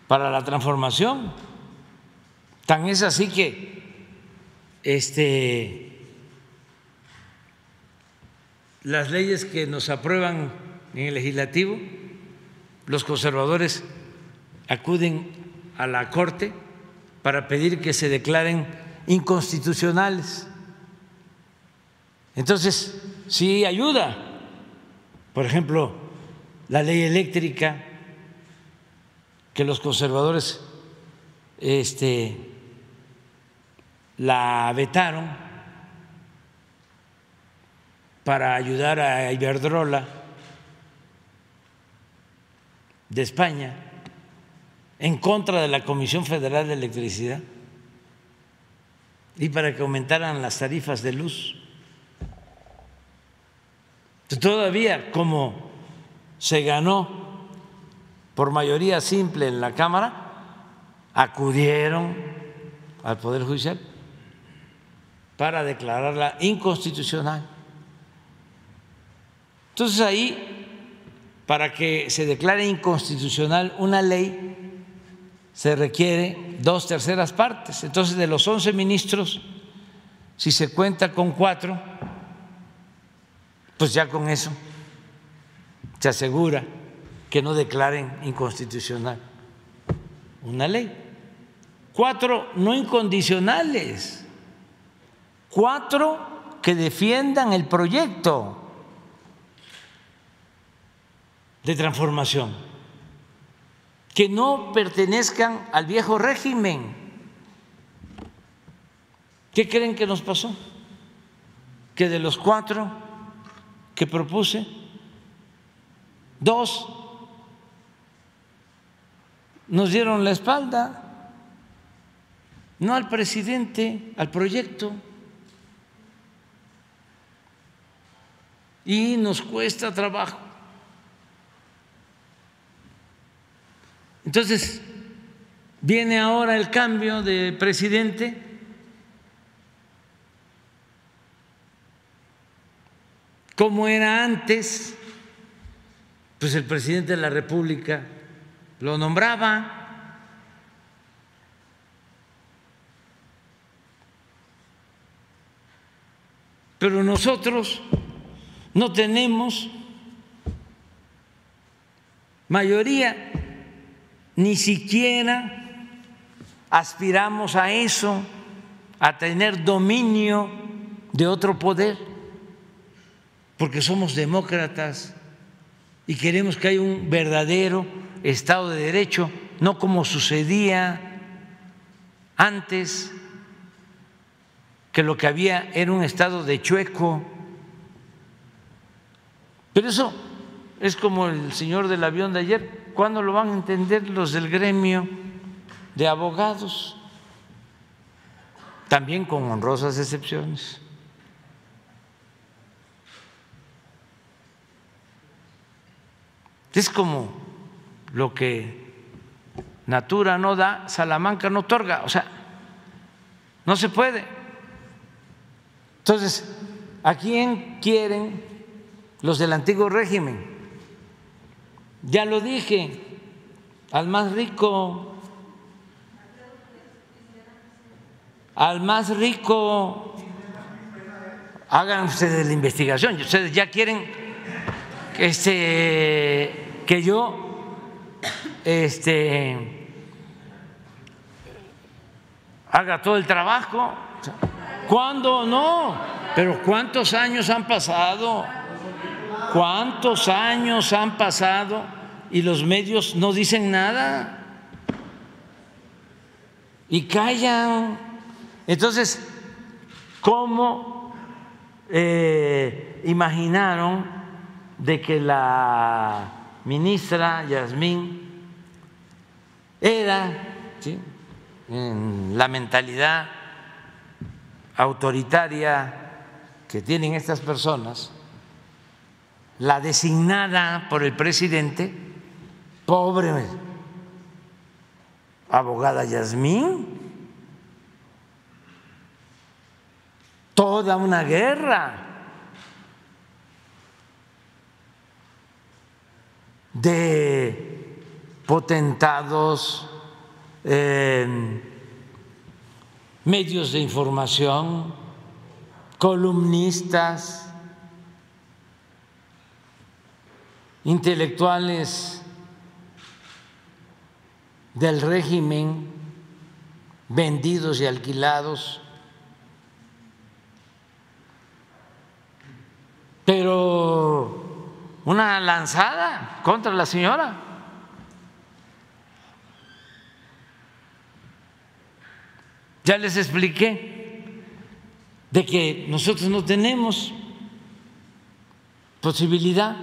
[SPEAKER 1] para la transformación. Tan es así que este, las leyes que nos aprueban en el legislativo, los conservadores acuden a la Corte para pedir que se declaren inconstitucionales. Entonces, sí ayuda. Por ejemplo, la ley eléctrica que los conservadores este, la vetaron para ayudar a Iberdrola de España en contra de la Comisión Federal de Electricidad y para que aumentaran las tarifas de luz. Todavía como se ganó por mayoría simple en la Cámara, acudieron al Poder Judicial para declararla inconstitucional. Entonces ahí, para que se declare inconstitucional una ley, se requiere dos terceras partes. Entonces, de los once ministros, si se cuenta con cuatro, pues ya con eso se asegura que no declaren inconstitucional una ley. Cuatro no incondicionales, cuatro que defiendan el proyecto de transformación, que no pertenezcan al viejo régimen. ¿Qué creen que nos pasó? Que de los cuatro que propuse, dos nos dieron la espalda, no al presidente, al proyecto. Y nos cuesta trabajo. Entonces, viene ahora el cambio de presidente como era antes, pues el presidente de la República lo nombraba. Pero nosotros no tenemos mayoría, ni siquiera aspiramos a eso, a tener dominio de otro poder porque somos demócratas y queremos que haya un verdadero Estado de Derecho, no como sucedía antes, que lo que había era un Estado de chueco. Pero eso es como el señor del avión de ayer. ¿Cuándo lo van a entender los del gremio de abogados? También con honrosas excepciones. Es como lo que Natura no da, Salamanca no otorga. O sea, no se puede. Entonces, ¿a quién quieren los del antiguo régimen? Ya lo dije, al más rico, al más rico, hagan ustedes la investigación. Ustedes ya quieren este, que yo este, haga todo el trabajo. ¿Cuándo no? Pero ¿cuántos años han pasado? ¿Cuántos años han pasado y los medios no dicen nada? Y callan. Entonces, ¿cómo eh, imaginaron de que la ministra Yasmín era en la mentalidad autoritaria que tienen estas personas, la designada por el presidente, pobre abogada Yasmín, toda una guerra. De potentados, eh, medios de información, columnistas, intelectuales del régimen vendidos y alquilados, pero una lanzada contra la señora. Ya les expliqué de que nosotros no tenemos posibilidad,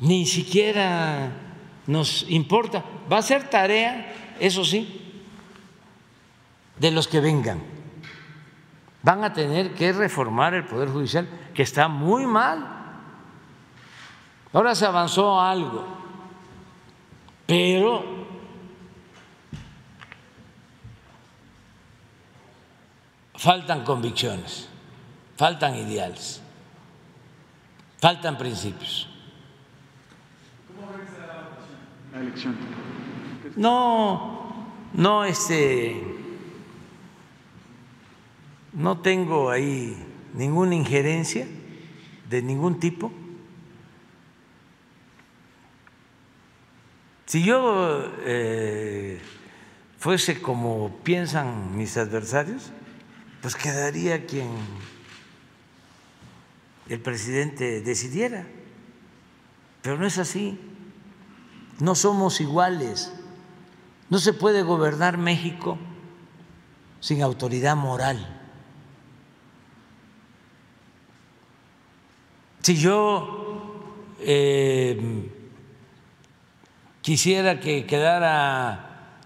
[SPEAKER 1] ni siquiera nos importa. Va a ser tarea, eso sí, de los que vengan van a tener que reformar el Poder Judicial, que está muy mal. Ahora se avanzó algo, pero faltan convicciones, faltan ideales, faltan principios. No, no, este no tengo ahí ninguna injerencia de ningún tipo. Si yo eh, fuese como piensan mis adversarios, pues quedaría quien el presidente decidiera. Pero no es así. No somos iguales. No se puede gobernar México sin autoridad moral. Si yo eh, quisiera que quedara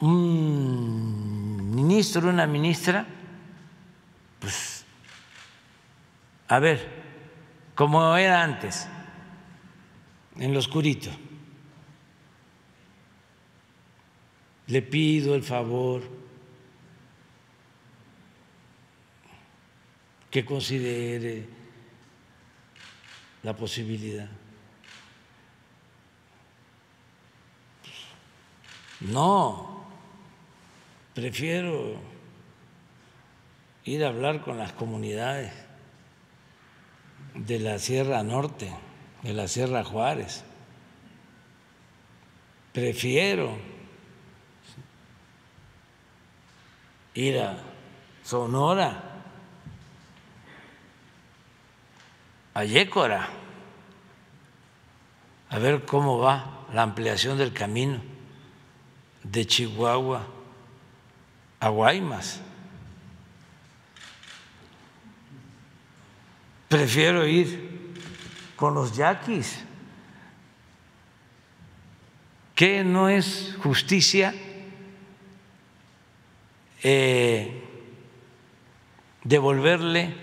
[SPEAKER 1] un ministro, una ministra, pues a ver, como era antes, en lo oscurito. Le pido el favor que considere la posibilidad. No, prefiero ir a hablar con las comunidades de la Sierra Norte, de la Sierra Juárez. Prefiero ir a Sonora a Yécora, a ver cómo va la ampliación del camino de Chihuahua a Guaymas. Prefiero ir con los yaquis, que no es justicia eh, devolverle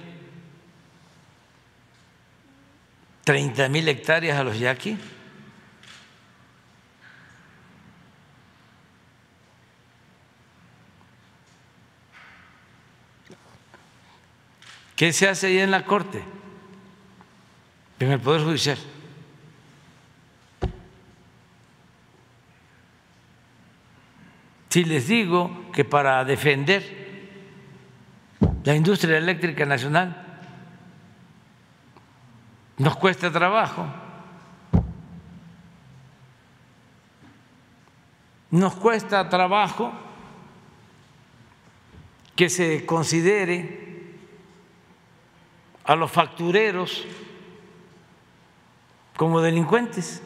[SPEAKER 1] 30 mil hectáreas a los yaquis. ¿Qué se hace ahí en la Corte? En el Poder Judicial. Si les digo que para defender la industria eléctrica nacional nos cuesta trabajo. Nos cuesta trabajo que se considere a los factureros como delincuentes.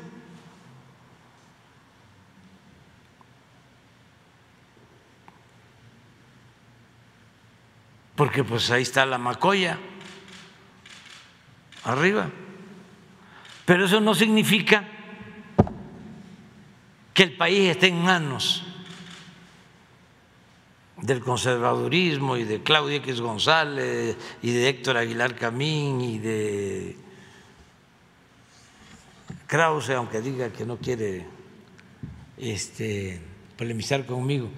[SPEAKER 1] Porque pues ahí está la macoya arriba. Pero eso no significa que el país esté en manos del conservadurismo y de Claudia X González y de Héctor Aguilar Camín y de Krause, aunque diga que no quiere este, polemizar conmigo.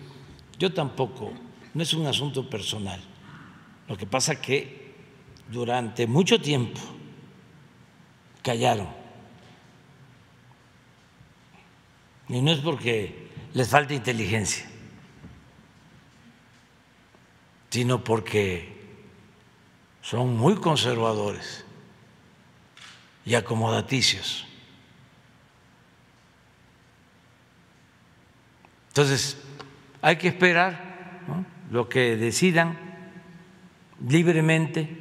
[SPEAKER 1] Yo tampoco, no es un asunto personal. Lo que pasa que durante mucho tiempo callaron. Y no es porque les falte inteligencia sino porque son muy conservadores y acomodaticios. Entonces, hay que esperar lo que decidan libremente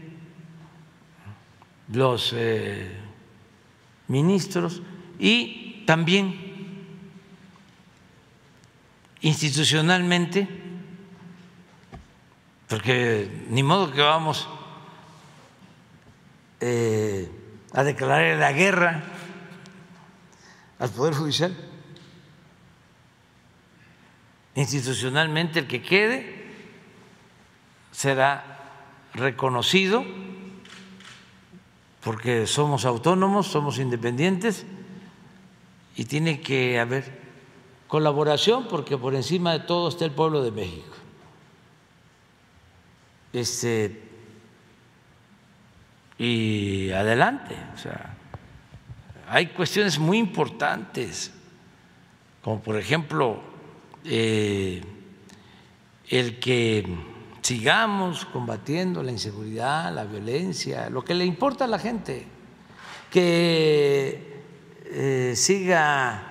[SPEAKER 1] los eh, ministros y también institucionalmente porque ni modo que vamos eh, a declarar la guerra al Poder Judicial. Institucionalmente el que quede será reconocido porque somos autónomos, somos independientes y tiene que haber colaboración porque por encima de todo está el pueblo de México este, y adelante. O sea, hay cuestiones muy importantes, como por ejemplo eh, el que sigamos combatiendo la inseguridad, la violencia, lo que le importa a la gente, que eh, siga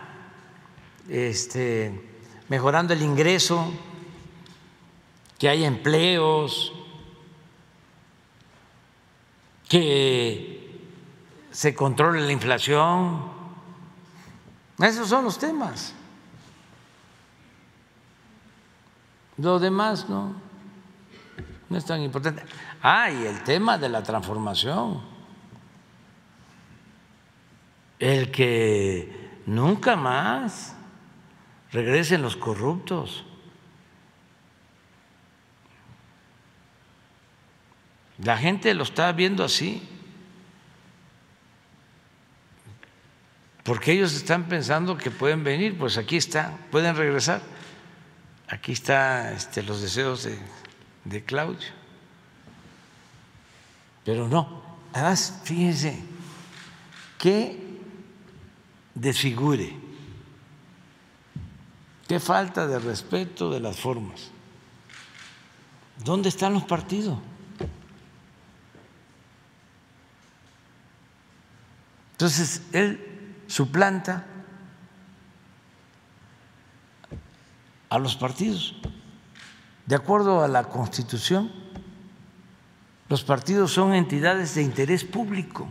[SPEAKER 1] este, mejorando el ingreso, que haya empleos, que se controle la inflación. Esos son los temas. Lo demás no, no es tan importante. Ah, y el tema de la transformación. El que nunca más regresen los corruptos. La gente lo está viendo así. Porque ellos están pensando que pueden venir, pues aquí está, pueden regresar. Aquí están este, los deseos de, de Claudio. Pero no, además, fíjense, qué desfigure, qué falta de respeto de las formas. ¿Dónde están los partidos? Entonces, él suplanta a los partidos. De acuerdo a la Constitución, los partidos son entidades de interés público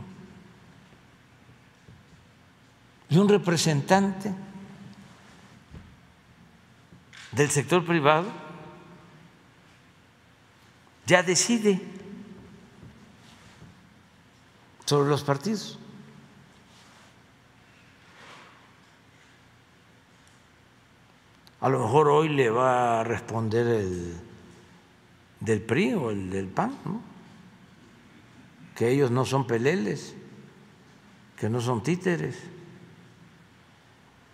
[SPEAKER 1] y un representante del sector privado ya decide sobre los partidos. A lo mejor hoy le va a responder el del PRI o el del PAN, que ellos no son peleles, que no son títeres,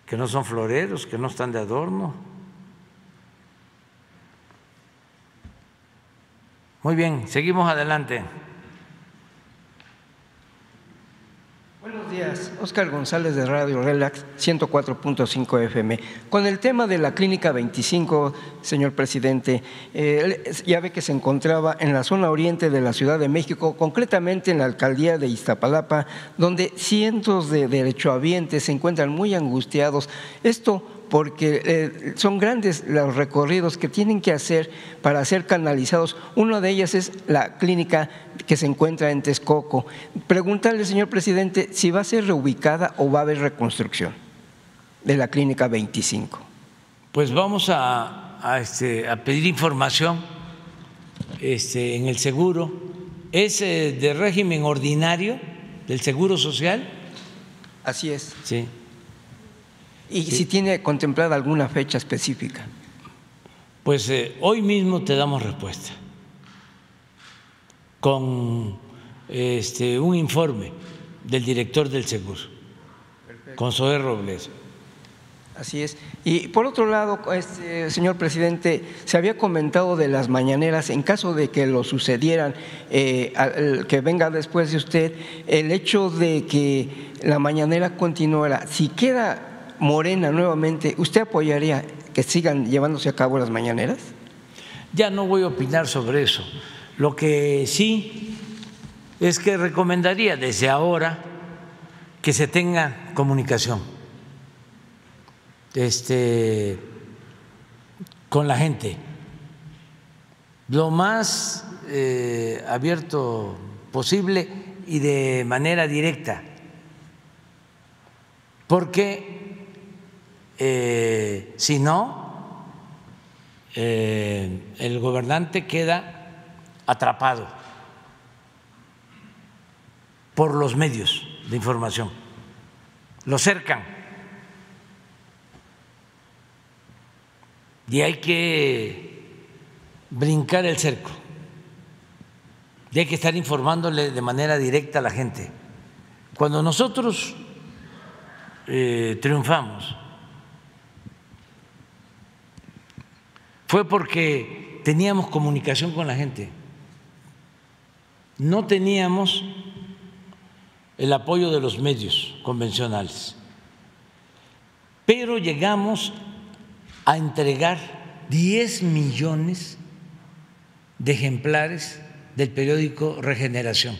[SPEAKER 1] que no son floreros, que no están de adorno. Muy bien, seguimos adelante.
[SPEAKER 8] Buenos días, Oscar González de Radio Relax 104.5 FM. Con el tema de la Clínica 25, señor presidente, eh, ya ve que se encontraba en la zona oriente de la Ciudad de México, concretamente en la alcaldía de Iztapalapa, donde cientos de derechohabientes se encuentran muy angustiados. Esto porque eh, son grandes los recorridos que tienen que hacer para ser canalizados. Uno de ellas es la clínica que se encuentra en Texcoco. Preguntarle, señor presidente, si va a ser reubicada o va a haber reconstrucción de la clínica 25.
[SPEAKER 1] Pues vamos a, este, pedir información este, en el seguro. ¿Es eh, de régimen ordinario del seguro social?
[SPEAKER 8] Así es.
[SPEAKER 1] Sí
[SPEAKER 8] Y si tiene contemplada alguna fecha específica.
[SPEAKER 1] Pues eh, hoy mismo te damos respuesta con este, un informe del director del seguro, con Zoé Robles.
[SPEAKER 8] Así es. Y por otro lado, este, señor presidente, se había comentado de las mañaneras, en caso de que lo sucedieran, eh, que venga después de usted, el hecho de que la mañanera continuara, si queda morena nuevamente, ¿usted apoyaría que sigan llevándose a cabo las mañaneras?
[SPEAKER 1] Ya no voy a opinar sobre eso. Lo que sí es que recomendaría desde ahora que se tenga comunicación este, con la gente, lo más eh, abierto posible y de manera directa, porque eh, si no, eh, el gobernante queda atrapado por los medios de información, lo cercan. Y hay que brincar el cerco. Y hay que estar informándole de manera directa a la gente. Cuando nosotros eh, triunfamos fue porque teníamos comunicación con la gente, no teníamos el apoyo de los medios convencionales, pero llegamos a entregar 10 millones de ejemplares del periódico Regeneración.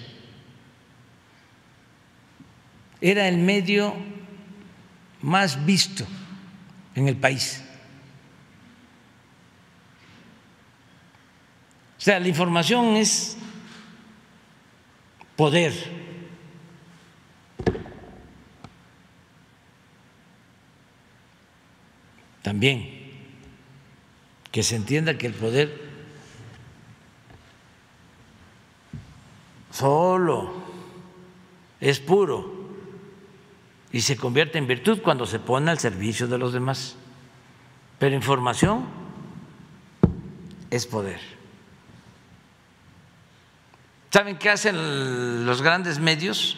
[SPEAKER 1] Era el medio más visto en el país. Sea, la información es poder. También que se entienda que el poder solo es puro y se convierte en virtud cuando se pone al servicio de los demás. Pero información es poder. ¿Saben qué hacen los grandes medios?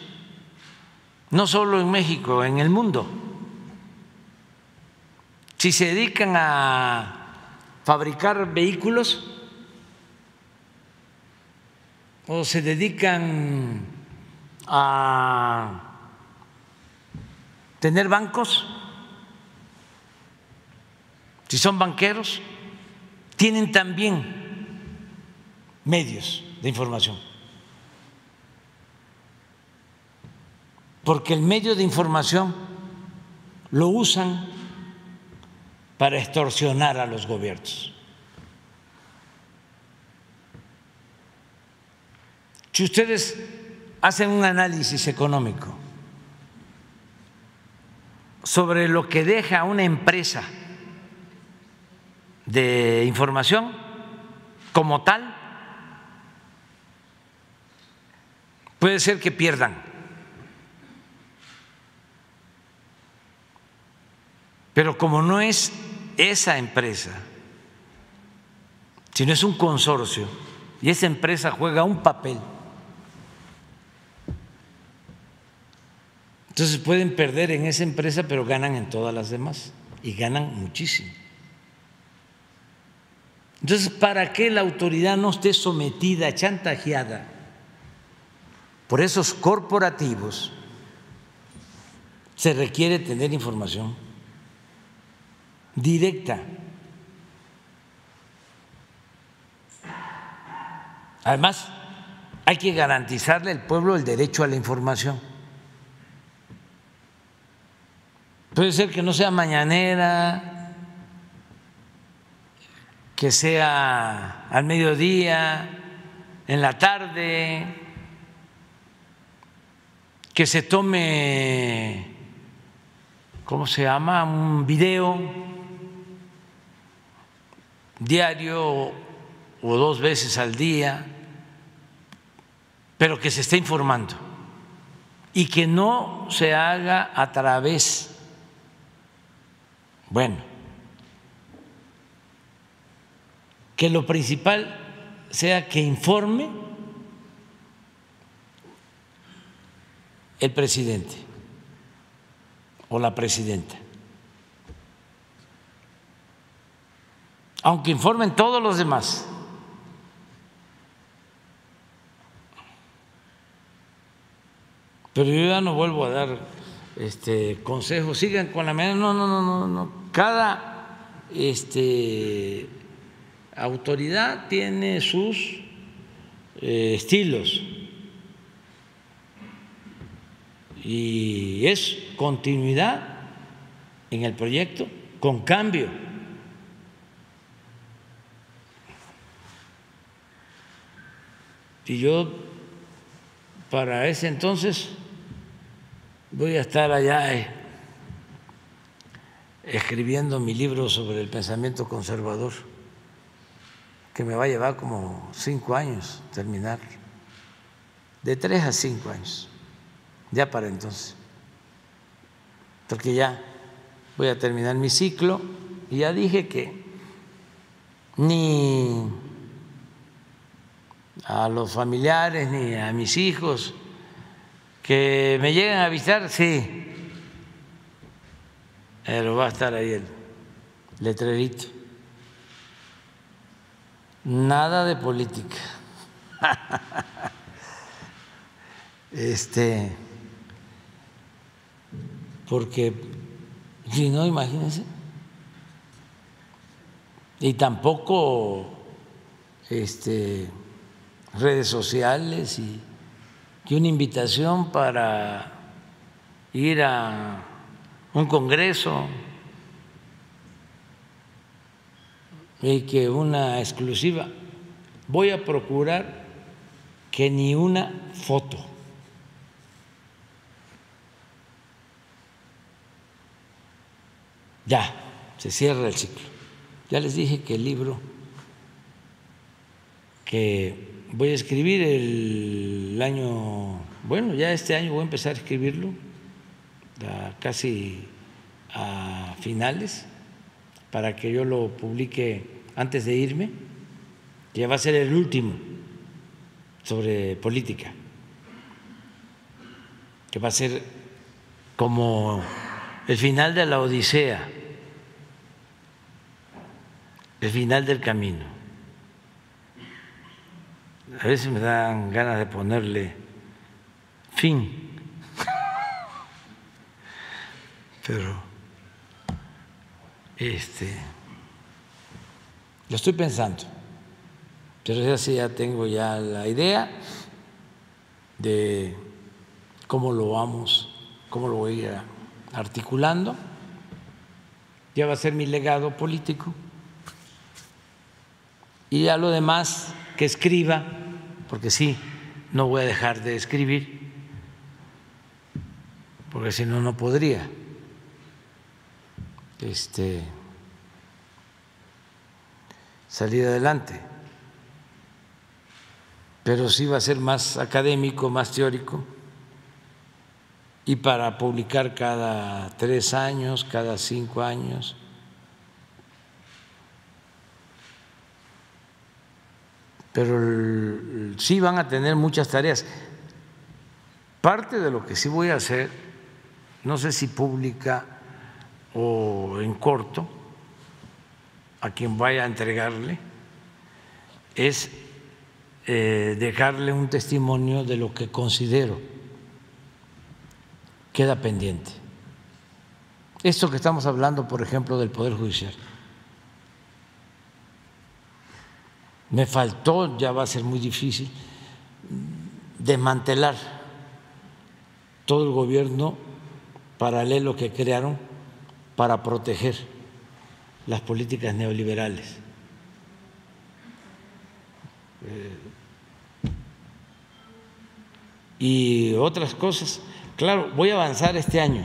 [SPEAKER 1] No solo en México, en el mundo. Si se dedican a fabricar vehículos o se dedican a tener bancos, si son banqueros, tienen también medios de información. Porque el medio de información lo usan para extorsionar a los gobiernos. Si ustedes hacen un análisis económico sobre lo que deja una empresa de información como tal, puede ser que pierdan. Pero como no es esa empresa, sino es un consorcio, y esa empresa juega un papel, entonces pueden perder en esa empresa, pero ganan en todas las demás, y ganan muchísimo. Entonces, para que la autoridad no esté sometida, chantajeada por esos corporativos, se requiere tener información directa. Además, hay que garantizarle al pueblo el derecho a la información. Puede ser que no sea mañanera, que sea al mediodía, en la tarde, que se tome, ¿cómo se llama? Un video diario o dos veces al día, pero que se esté informando y que no se haga a través Bueno, que lo principal sea que informe el presidente o la presidenta. Aunque informen todos los demás. Pero yo ya no vuelvo a dar este consejos, sigan con la no, no, no, no, no. Cada este autoridad tiene sus eh, estilos y es continuidad en el proyecto con cambio. Y yo para ese entonces voy a estar allá eh, escribiendo mi libro sobre el pensamiento conservador, que me va a llevar como cinco años terminar, de tres a cinco años ya para entonces, porque ya voy a terminar mi ciclo y ya dije que ni a los familiares ni a mis hijos que me lleguen a visitar, sí, pero va a estar ahí el letrerito. Nada de política. Este porque si no, imagínense. Y tampoco este, redes sociales y, y una invitación para ir a un congreso y que una exclusiva. Voy a procurar que ni una foto Ya, se cierra el ciclo. Ya les dije que el libro que voy a escribir el año, bueno, ya este año voy a empezar a escribirlo, casi a finales, para que yo lo publique antes de irme, que va a ser el último sobre política, que va a ser como el final de la Odisea el final del camino. A veces me dan ganas de ponerle fin, pero este lo estoy pensando, pero ya sí ya tengo ya la idea de cómo lo vamos, cómo lo voy a articulando. Ya va a ser mi legado político. Y a lo demás que escriba, porque sí, no voy a dejar de escribir, porque si no, no podría. Este, salir adelante. Pero sí va a ser más académico, más teórico, y para publicar cada tres años, cada cinco años pero sí van a tener muchas tareas. Parte de lo que sí voy a hacer, no sé si pública o en corto, a quien vaya a entregarle, es eh, dejarle un testimonio de lo que considero queda pendiente. Esto que estamos hablando, por ejemplo, del Poder Judicial. Me faltó, ya va a ser muy difícil, desmantelar todo el gobierno paralelo que crearon para proteger las políticas neoliberales. Eh, y otras cosas. Claro, voy a avanzar este año,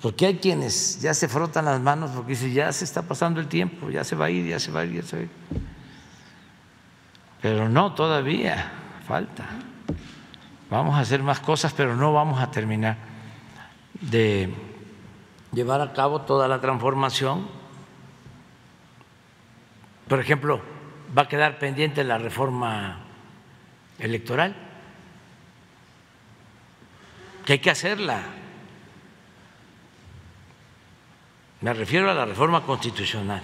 [SPEAKER 1] porque hay quienes ya se frotan las manos porque dicen, ya se está pasando el tiempo, ya se va a ir, ya se va a ir, ya se va a ir. Pero no, todavía falta. Vamos a hacer más cosas, pero no vamos a terminar de llevar a cabo toda la transformación. Por ejemplo, va a quedar pendiente la reforma electoral, que hay que hacerla. Me refiero a la reforma constitucional,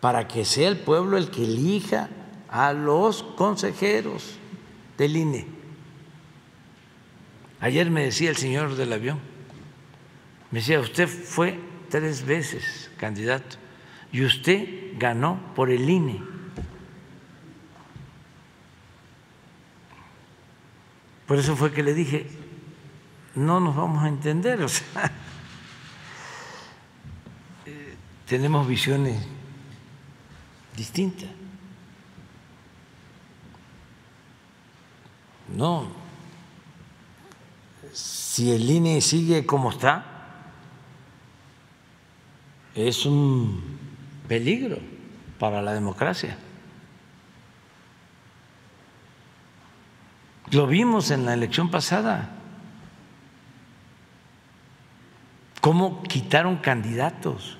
[SPEAKER 1] para que sea el pueblo el que elija a los consejeros del INE. Ayer me decía el señor del avión, me decía, usted fue tres veces candidato y usted ganó por el INE. Por eso fue que le dije, no nos vamos a entender, o sea, eh, tenemos visiones distintas. No, si el INE sigue como está, es un peligro para la democracia. Lo vimos en la elección pasada. Cómo quitaron candidatos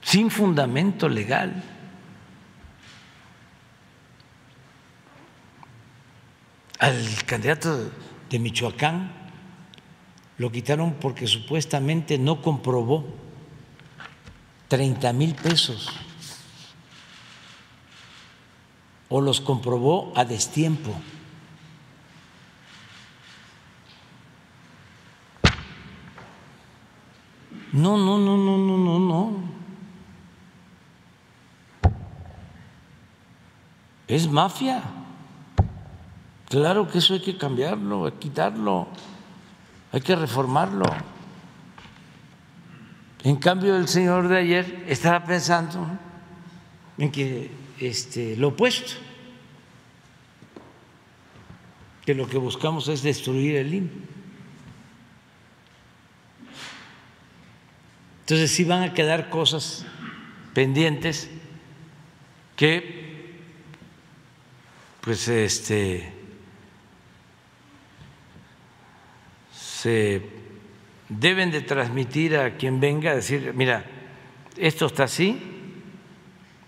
[SPEAKER 1] sin fundamento legal. Al candidato de Michoacán lo quitaron porque supuestamente no comprobó 30 mil pesos o los comprobó a destiempo. No, no, no, no, no, no, no. Es mafia. Claro que eso hay que cambiarlo, hay que quitarlo, hay que reformarlo. En cambio, el señor de ayer estaba pensando en que este, lo opuesto, que lo que buscamos es destruir el INE. Entonces sí van a quedar cosas pendientes que pues este se deben de transmitir a quien venga, decir, mira, esto está así,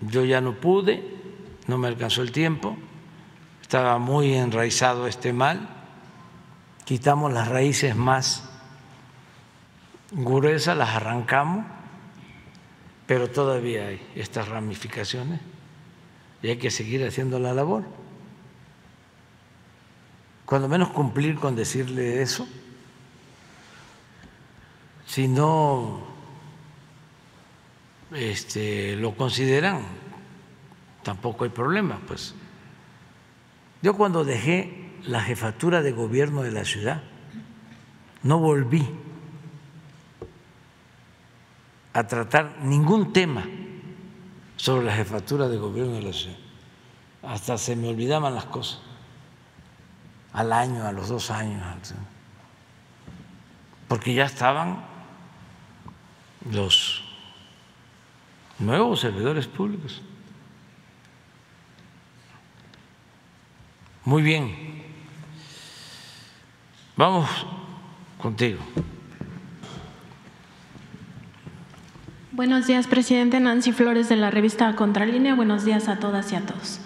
[SPEAKER 1] yo ya no pude, no me alcanzó el tiempo, estaba muy enraizado este mal, quitamos las raíces más gruesas, las arrancamos, pero todavía hay estas ramificaciones y hay que seguir haciendo la labor. Cuando menos cumplir con decirle eso, si no este, lo consideran, tampoco hay problema. Pues yo cuando dejé la jefatura de gobierno de la ciudad, no volví a tratar ningún tema sobre la jefatura de gobierno de la ciudad. Hasta se me olvidaban las cosas, al año, a los dos años, porque ya estaban los nuevos servidores públicos. Muy bien. Vamos contigo.
[SPEAKER 9] Buenos días, presidente Nancy Flores de la revista Contralínea. Buenos días a todas y a todos.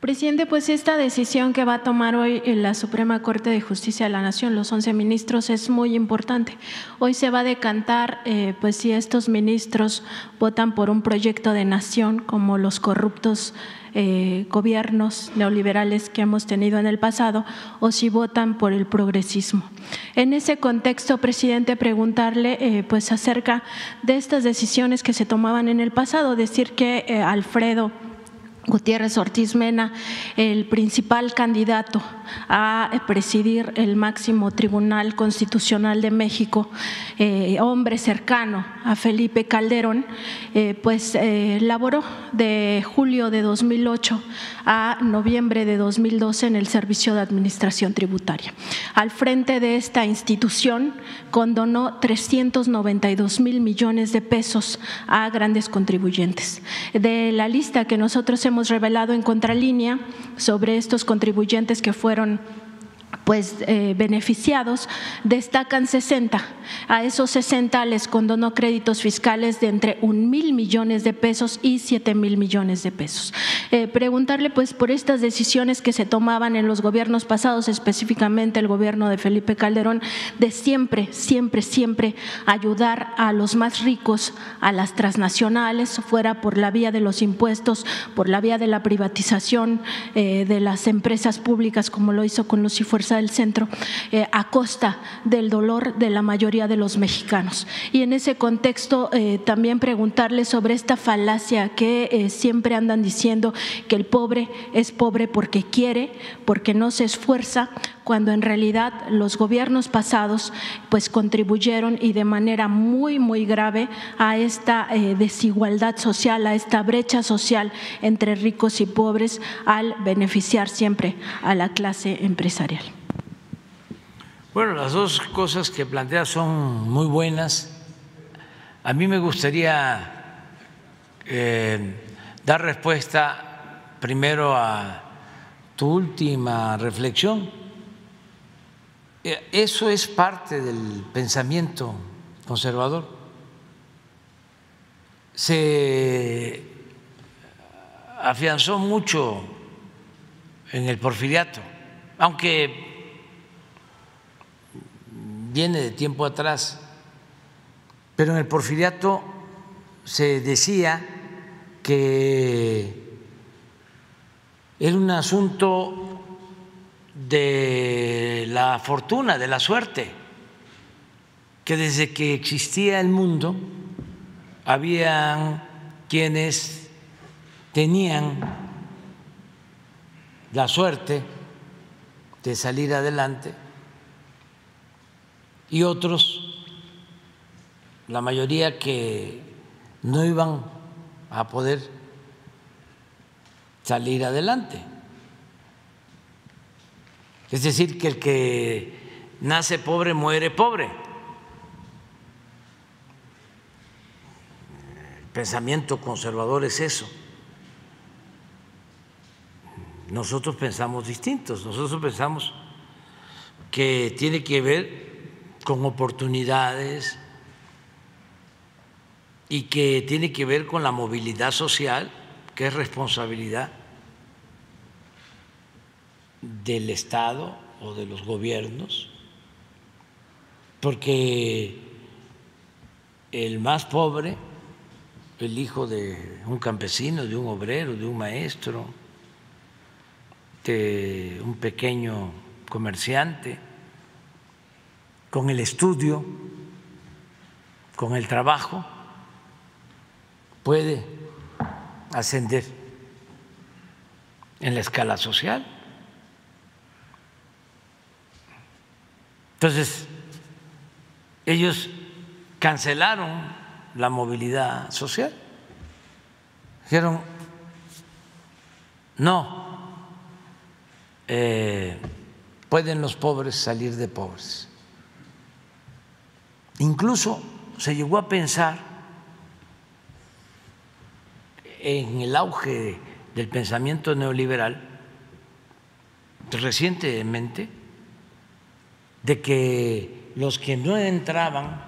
[SPEAKER 9] Presidente, pues esta decisión que va a tomar hoy en la Suprema Corte de Justicia de la Nación, los 11 ministros, es muy importante. Hoy se va a decantar eh, pues si estos ministros votan por un proyecto de nación como los corruptos eh, gobiernos neoliberales que hemos tenido en el pasado o si votan por el progresismo. En ese contexto, presidente, preguntarle eh, pues acerca de estas decisiones que se tomaban en el pasado, decir que Alfredo Gutiérrez Ortiz Mena, el principal candidato a presidir el máximo tribunal constitucional de México, eh, hombre cercano a Felipe Calderón, eh, pues eh, laboró de julio de 2008 a noviembre de 2012 en el Servicio de Administración Tributaria. Al frente de esta institución condonó 392 mil millones de pesos a grandes contribuyentes. De la lista que nosotros hemos revelado en contralínea sobre estos contribuyentes que fueron pues eh, beneficiados, destacan 60. A esos 60 les condonó créditos fiscales de entre un mil millones de pesos y siete mil millones de pesos. Eh, preguntarle pues por estas decisiones que se tomaban en los gobiernos pasados, específicamente el gobierno de Felipe Calderón, de siempre, siempre, siempre ayudar a los más ricos, a las transnacionales, fuera por la vía de los impuestos, por la vía de la privatización eh, de las empresas públicas, como lo hizo con Luz y Fuerza del Centro, eh, a costa del dolor de la mayoría de los mexicanos. Y en ese contexto eh, también preguntarle sobre esta falacia que siempre andan diciendo que el pobre es pobre porque quiere, porque no se esfuerza, cuando en realidad los gobiernos pasados pues contribuyeron y de manera muy muy grave a esta desigualdad social, a esta brecha social entre ricos y pobres al beneficiar siempre a la clase empresarial.
[SPEAKER 1] Bueno, las dos cosas que plantea son muy buenas. A mí me gustaría eh, dar respuesta primero a tu última reflexión. Eh, eso es parte del pensamiento conservador. Se afianzó mucho en el porfiriato, aunque viene de tiempo atrás, pero en el porfiriato se decía que era un asunto de la fortuna, de la suerte, que desde que existía el mundo habían quienes tenían la suerte de salir adelante y otros, la mayoría que no iban a poder salir adelante. Es decir, que el que nace pobre muere pobre. El pensamiento conservador es eso. Nosotros pensamos distintos, nosotros pensamos que tiene que ver con oportunidades y que tiene que ver con la movilidad social, que es responsabilidad del Estado o de los gobiernos, porque el más pobre, el hijo de un campesino, de un obrero, de un maestro, de un pequeño comerciante, con el estudio, con el trabajo, puede ascender en la escala social. Entonces, ellos cancelaron la movilidad social. Dijeron, no, eh, pueden los pobres salir de pobres. Incluso se llegó a pensar en el auge del pensamiento neoliberal recientemente de que los que no entraban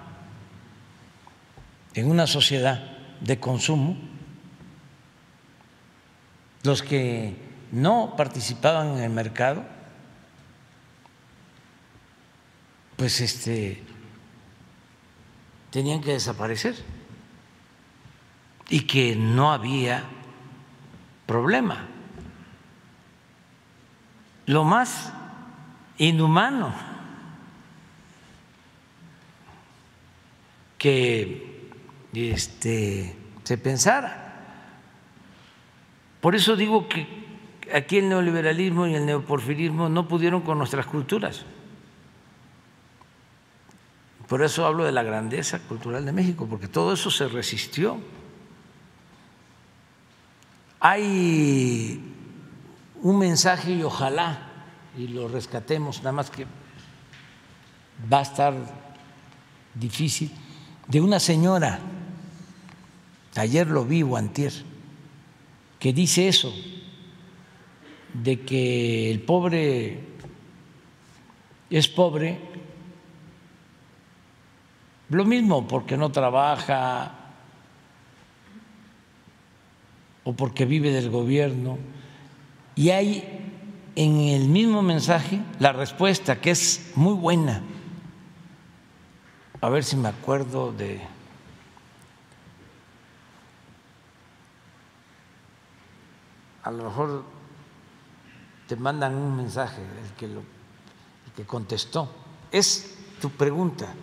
[SPEAKER 1] en una sociedad de consumo, los que no participaban en el mercado, pues este tenían que desaparecer y que no había problema. Lo más inhumano que este, se pensara. Por eso digo que aquí el neoliberalismo y el neoporfirismo no pudieron con nuestras culturas. Por eso hablo de la grandeza cultural de México, porque todo eso se resistió. Hay un mensaje y ojalá y lo rescatemos, nada más que va a estar difícil, de una señora, ayer lo vi o antier, que dice eso, de que el pobre es pobre, lo mismo porque no trabaja o porque vive del gobierno, y hay en el mismo mensaje la respuesta que es muy buena. A ver si me acuerdo de a lo mejor te mandan un mensaje, el que, lo, el que contestó. Es tu pregunta.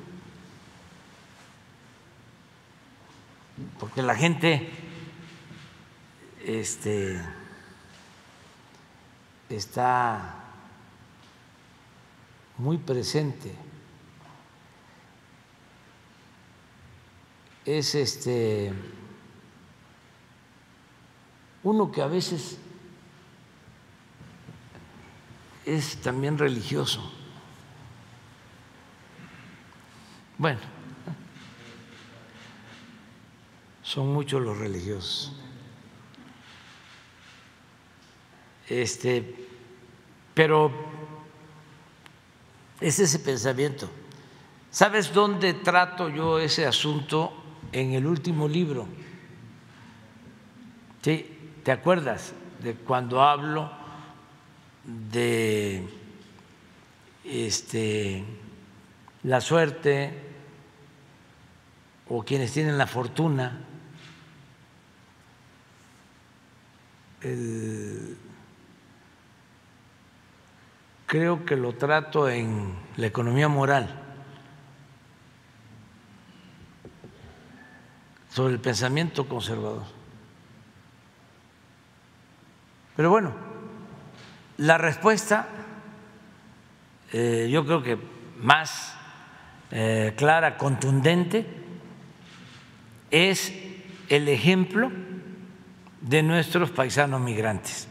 [SPEAKER 1] Porque la gente este, está muy presente. Es este uno que a veces es también religioso. Bueno, son muchos los religiosos. Este, pero es ese pensamiento. ¿Sabes dónde trato yo ese asunto? En el último libro. ¿Sí? ¿Te acuerdas de cuando hablo de este, la suerte o quienes tienen la fortuna? Creo que lo trato en la economía moral, sobre el pensamiento conservador. Pero bueno, la respuesta eh, yo creo que más eh, clara, contundente, es el ejemplo de nuestros paisanos migrantes.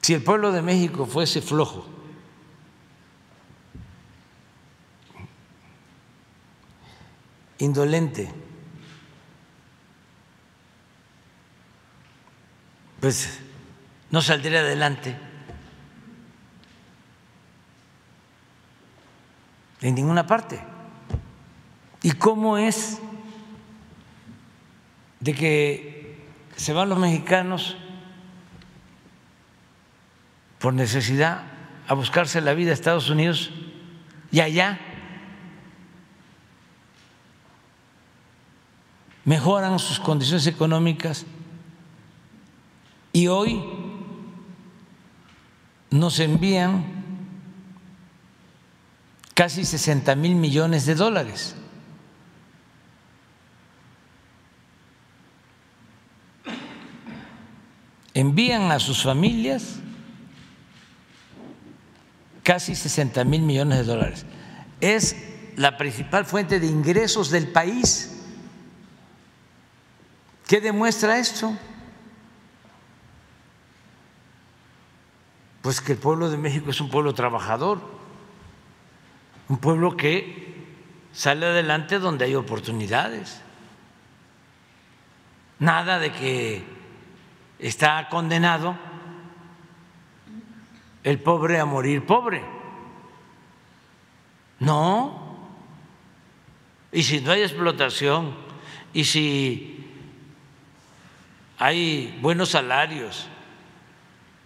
[SPEAKER 1] Si el pueblo de México fuese flojo, indolente, pues no saldría adelante en ninguna parte. ¿Y cómo es de que se van los mexicanos por necesidad a buscarse la vida a Estados Unidos y allá mejoran sus condiciones económicas y hoy nos envían casi 60 mil millones de dólares. Envían a sus familias casi 60 mil millones de dólares. Es la principal fuente de ingresos del país. ¿Qué demuestra esto? Pues que el pueblo de México es un pueblo trabajador, un pueblo que sale adelante donde hay oportunidades. Nada de que está condenado el pobre a morir pobre. No. Y si no hay explotación, y si hay buenos salarios,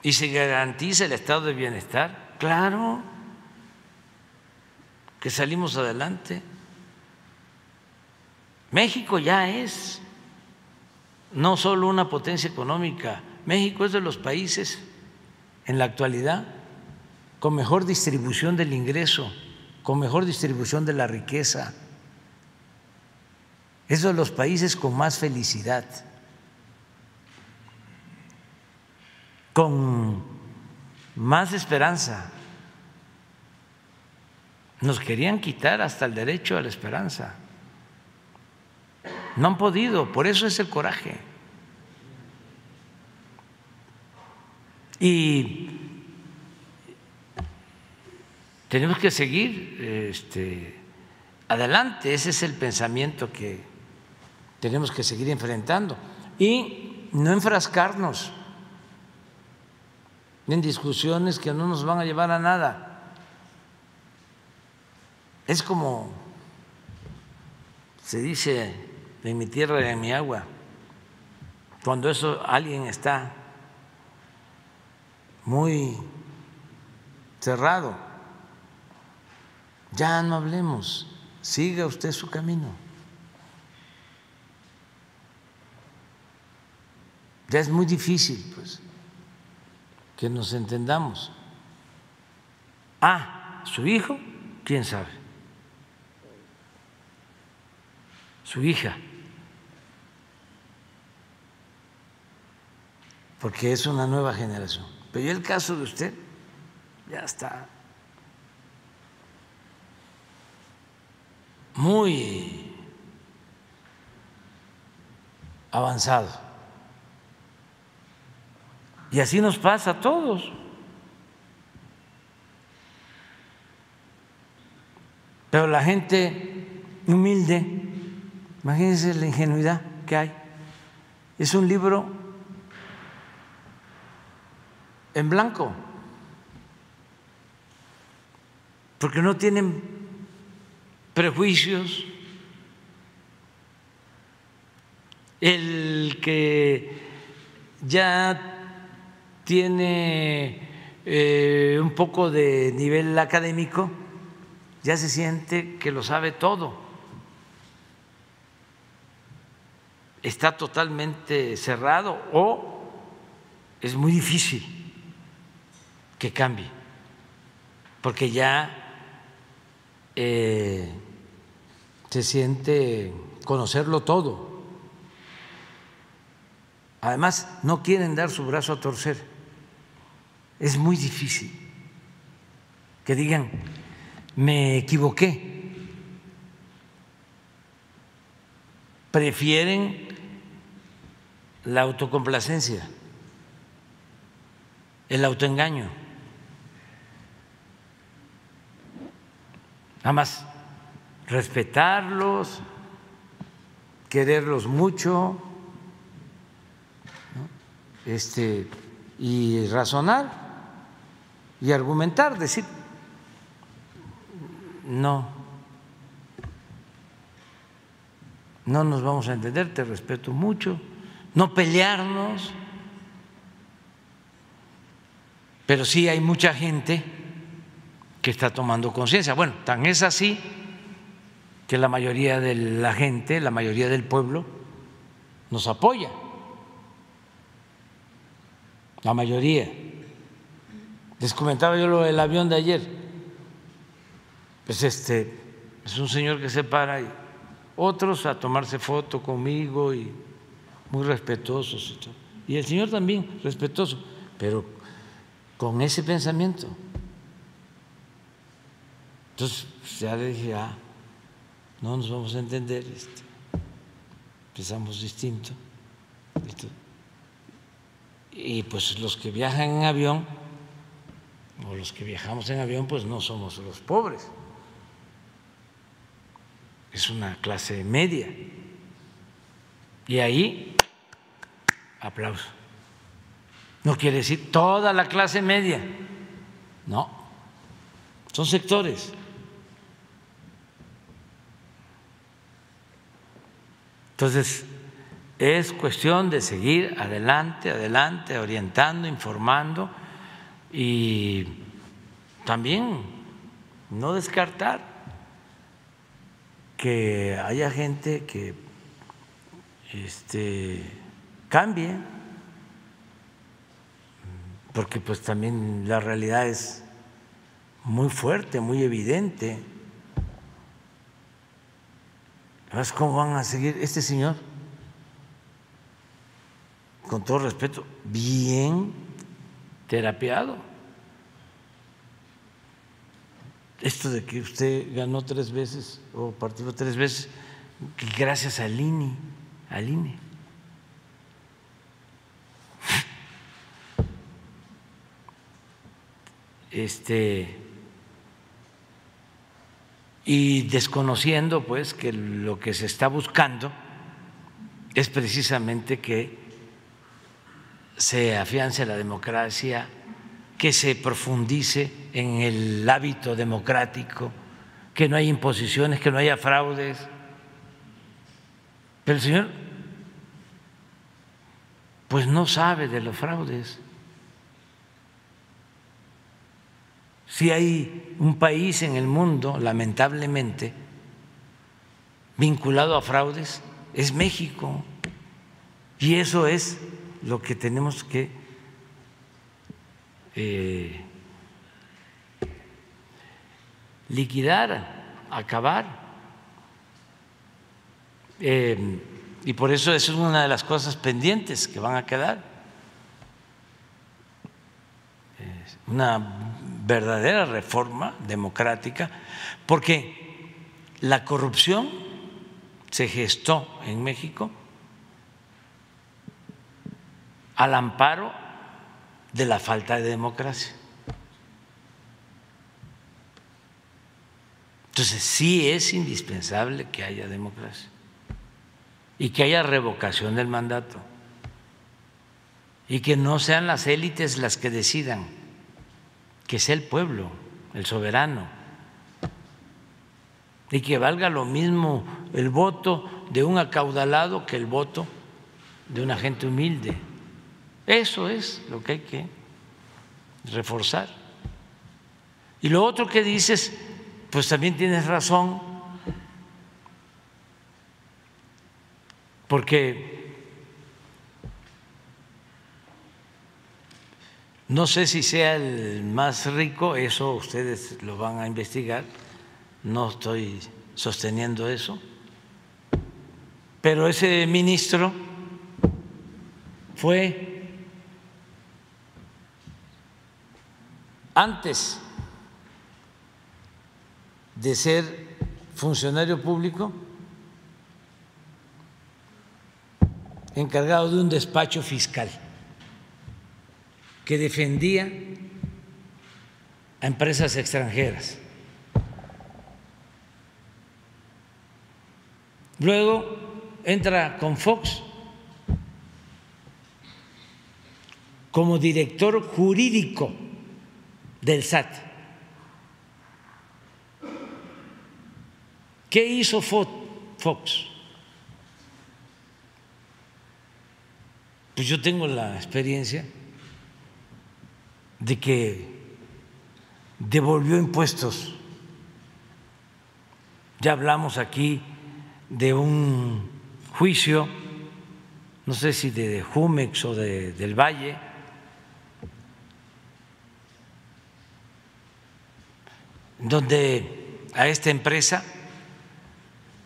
[SPEAKER 1] y se garantiza el estado de bienestar, claro que salimos adelante. México ya es no solo una potencia económica, México es de los países en la actualidad con mejor distribución del ingreso, con mejor distribución de la riqueza. Es de los países con más felicidad. con más esperanza. Nos querían quitar hasta el derecho a la esperanza. No han podido, por eso es el coraje. Y tenemos que seguir este, adelante, ese es el pensamiento que tenemos que seguir enfrentando y no enfrascarnos en discusiones que no nos van a llevar a nada. Es como se dice en mi tierra y en mi agua, cuando eso alguien está muy cerrado, ya no hablemos, siga usted su camino. Ya es muy difícil, pues, que nos entendamos. Ah, su hijo, quién sabe. Su hija. Porque es una nueva generación. Pero el caso de usted ya está muy avanzado. Y así nos pasa a todos. Pero la gente humilde, imagínense la ingenuidad que hay. Es un libro en blanco, porque no tienen prejuicios. El que ya tiene eh, un poco de nivel académico, ya se siente que lo sabe todo. Está totalmente cerrado o es muy difícil que cambie, porque ya eh, se siente conocerlo todo. Además, no quieren dar su brazo a torcer es muy difícil que digan, me equivoqué. Prefieren la autocomplacencia, el autoengaño. Nada más respetarlos, quererlos mucho, este, y razonar y argumentar, decir, no, no nos vamos a entender, te respeto mucho, no pelearnos, pero sí hay mucha gente que está tomando conciencia. Bueno, tan es así que la mayoría de la gente, la mayoría del pueblo, nos apoya. La mayoría. Les comentaba yo lo del avión de ayer. Pues este es un señor que se para y otros a tomarse foto conmigo y muy respetuosos. Y el señor también respetuoso, pero con ese pensamiento. Entonces ya le dije, ah, no nos vamos a entender, este, pensamos distinto. Y pues los que viajan en avión o los que viajamos en avión, pues no somos los pobres. Es una clase media. Y ahí, aplauso. No quiere decir toda la clase media. No, son sectores. Entonces, es cuestión de seguir adelante, adelante, orientando, informando y también no descartar que haya gente que este, cambie, porque pues también la realidad es muy fuerte, muy evidente. ¿Sabes cómo van a seguir este señor? Con todo respeto, bien terapiado. Esto de que usted ganó tres veces o participó tres veces, gracias al INE, al INE. Este, y desconociendo pues que lo que se está buscando es precisamente que se afiance la democracia que se profundice en el hábito democrático, que no haya imposiciones, que no haya fraudes. Pero el señor pues no sabe de los fraudes. Si hay un país en el mundo, lamentablemente, vinculado a fraudes, es México. Y eso es lo que tenemos que eh, liquidar, acabar. Eh, y por eso eso es una de las cosas pendientes que van a quedar. Una verdadera reforma democrática, porque la corrupción se gestó en México al amparo de la falta de democracia. Entonces sí es indispensable que haya democracia y que haya revocación del mandato y que no sean las élites las que decidan, que sea el pueblo, el soberano, y que valga lo mismo el voto de un acaudalado que el voto de una gente humilde. Eso es lo que hay que reforzar. Y lo otro que dices, pues también tienes razón, porque no sé si sea el más rico, eso ustedes lo van a investigar, no estoy sosteniendo eso, pero ese ministro fue antes de ser funcionario público, encargado de un despacho fiscal que defendía a empresas extranjeras. Luego entra con Fox como director jurídico del SAT. ¿Qué hizo Fox? Pues yo tengo la experiencia de que devolvió impuestos. Ya hablamos aquí de un juicio, no sé si de Jumex o de, del Valle, donde a esta empresa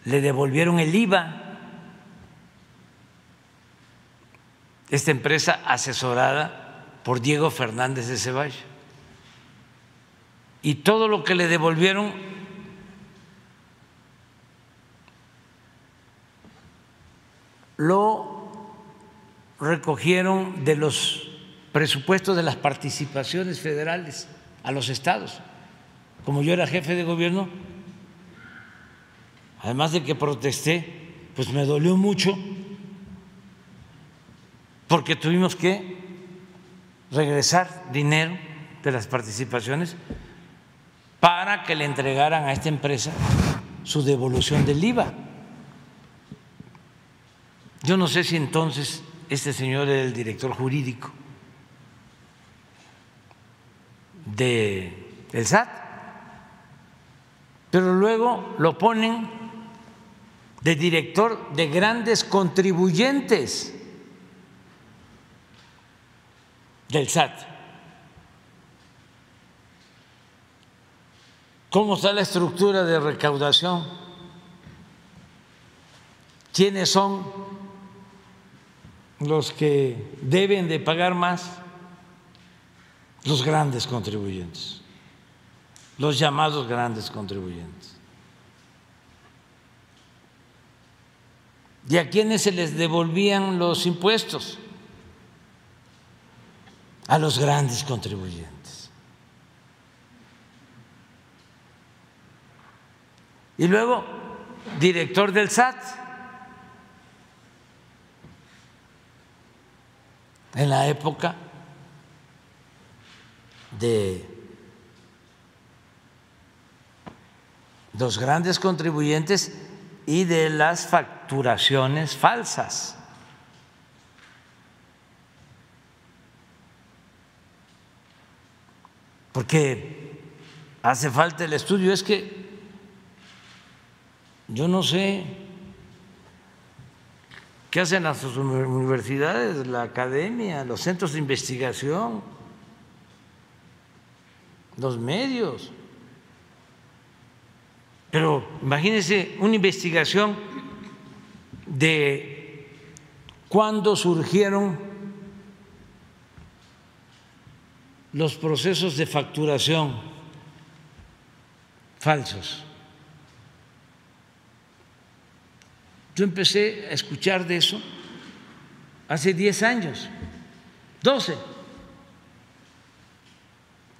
[SPEAKER 1] le devolvieron el IVA esta empresa asesorada por Diego Fernández de Ceballos. Y todo lo que le devolvieron lo recogieron de los presupuestos de las participaciones federales a los estados. Como yo era jefe de gobierno, además de que protesté, pues me dolió mucho porque tuvimos que regresar dinero de las participaciones para que le entregaran a esta empresa su devolución del IVA. Yo no sé si entonces este señor era el director jurídico de el SAT, pero luego lo ponen de director de grandes contribuyentes. Del SAT. ¿Cómo está la estructura de recaudación? ¿Quiénes son los que deben de pagar más? Los grandes contribuyentes, los llamados grandes contribuyentes. ¿Y a quiénes se les devolvían los impuestos? A los grandes contribuyentes. Y luego, director del SAT. En la época de los grandes contribuyentes y de las facturaciones falsas. Porque hace falta el estudio, es que yo no sé qué hacen las universidades, la academia, los centros de investigación, los medios. Pero imagínense una investigación de cuándo surgieron los procesos de facturación falsos. Yo empecé a escuchar de eso hace 10 años, 12,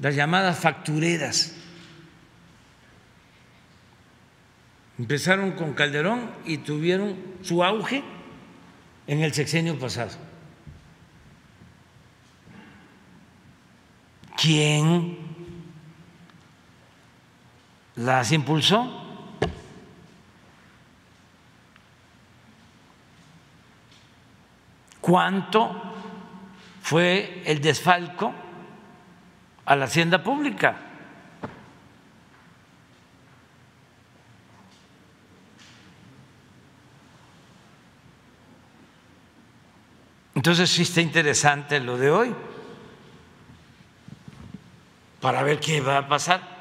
[SPEAKER 1] las llamadas factureras. Empezaron con Calderón y tuvieron su auge en el sexenio pasado. ¿Quién las impulsó? ¿Cuánto fue el desfalco a la hacienda pública? Entonces sí está interesante lo de hoy para ver qué va a pasar.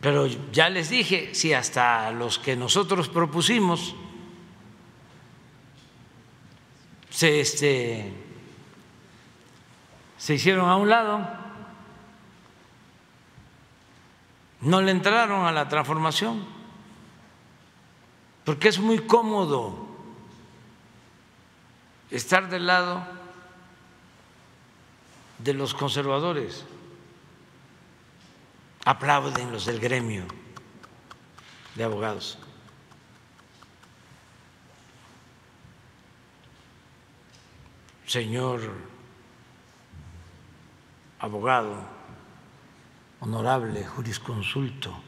[SPEAKER 1] Pero ya les dije, si hasta los que nosotros propusimos se, este, se hicieron a un lado, no le entraron a la transformación, porque es muy cómodo estar del lado de los conservadores. Aplauden los del gremio de abogados. Señor abogado, honorable jurisconsulto,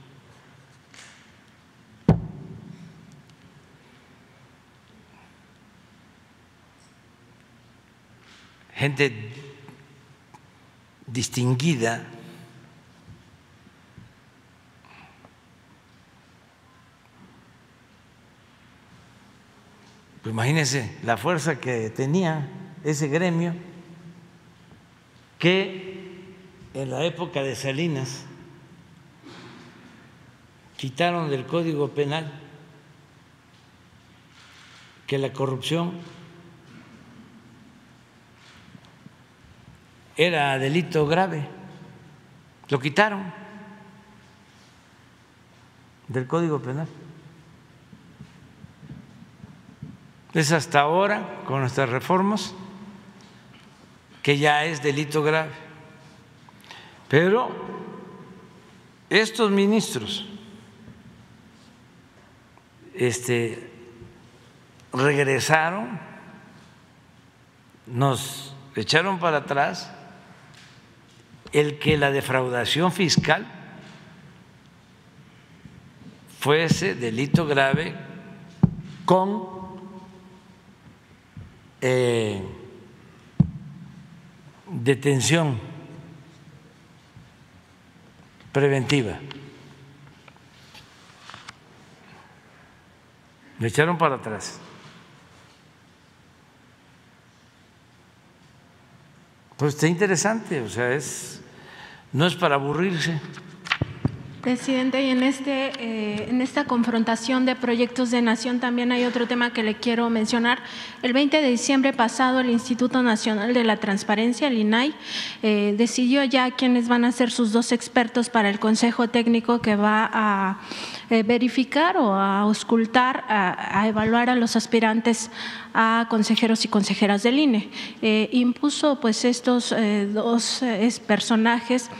[SPEAKER 1] gente distinguida, pues imagínense la fuerza que tenía ese gremio que en la época de Salinas quitaron del Código Penal que la corrupción era delito grave. Lo quitaron del Código Penal. Es hasta ahora, con nuestras reformas, que ya es delito grave. Pero estos ministros este, regresaron, nos echaron para atrás el que la defraudación fiscal fuese delito grave con eh, detención preventiva. Me echaron para atrás. Pues está interesante, o sea, es no es para aburrirse.
[SPEAKER 9] Presidente, y en, este, eh, esta confrontación de proyectos de nación también hay otro tema que le quiero mencionar. El 20 de diciembre pasado, el Instituto Nacional de la Transparencia, el INAI, eh, decidió ya quiénes van a ser sus dos expertos para el Consejo Técnico que va a eh, verificar o a auscultar, a, a, evaluar a los aspirantes a consejeros y consejeras del INE. impuso pues estos dos personajes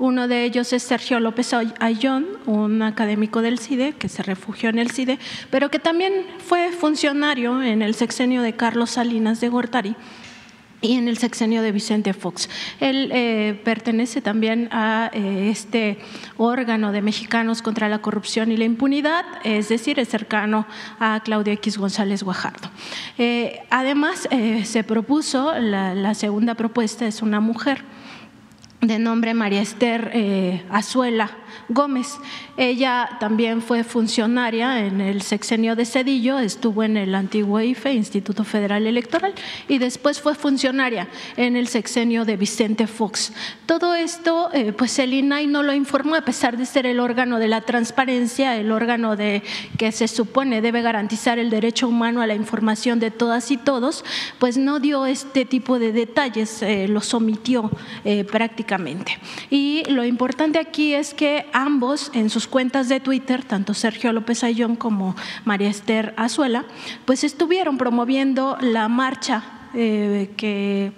[SPEAKER 9] uno de ellos es Sergio López Ayón, un académico del CIDE que se refugió en el CIDE, pero que también fue funcionario en el sexenio de Carlos Salinas de Gortari y en el sexenio de Vicente Fox. Él eh, pertenece también a eh, este órgano de mexicanos contra la corrupción y la impunidad, es decir, es cercano a Claudia X González Guajardo. Eh, además, se propuso, la segunda propuesta es una mujer de nombre María Esther Azuela Gómez. Ella también fue funcionaria en el sexenio de Cedillo, estuvo en el antiguo IFE, Instituto Federal Electoral, y después fue funcionaria en el sexenio de Vicente Fox. Todo esto, eh, pues el INAI no lo informó, a pesar de ser el órgano de la transparencia, el órgano de que se supone debe garantizar el derecho humano a la información de todas y todos, pues no dio este tipo de detalles, eh, los omitió eh, prácticamente. Y lo importante aquí es que ambos en sus cuentas de Twitter, tanto Sergio López Ayón como María Esther Azuela, pues estuvieron promoviendo la marcha eh, que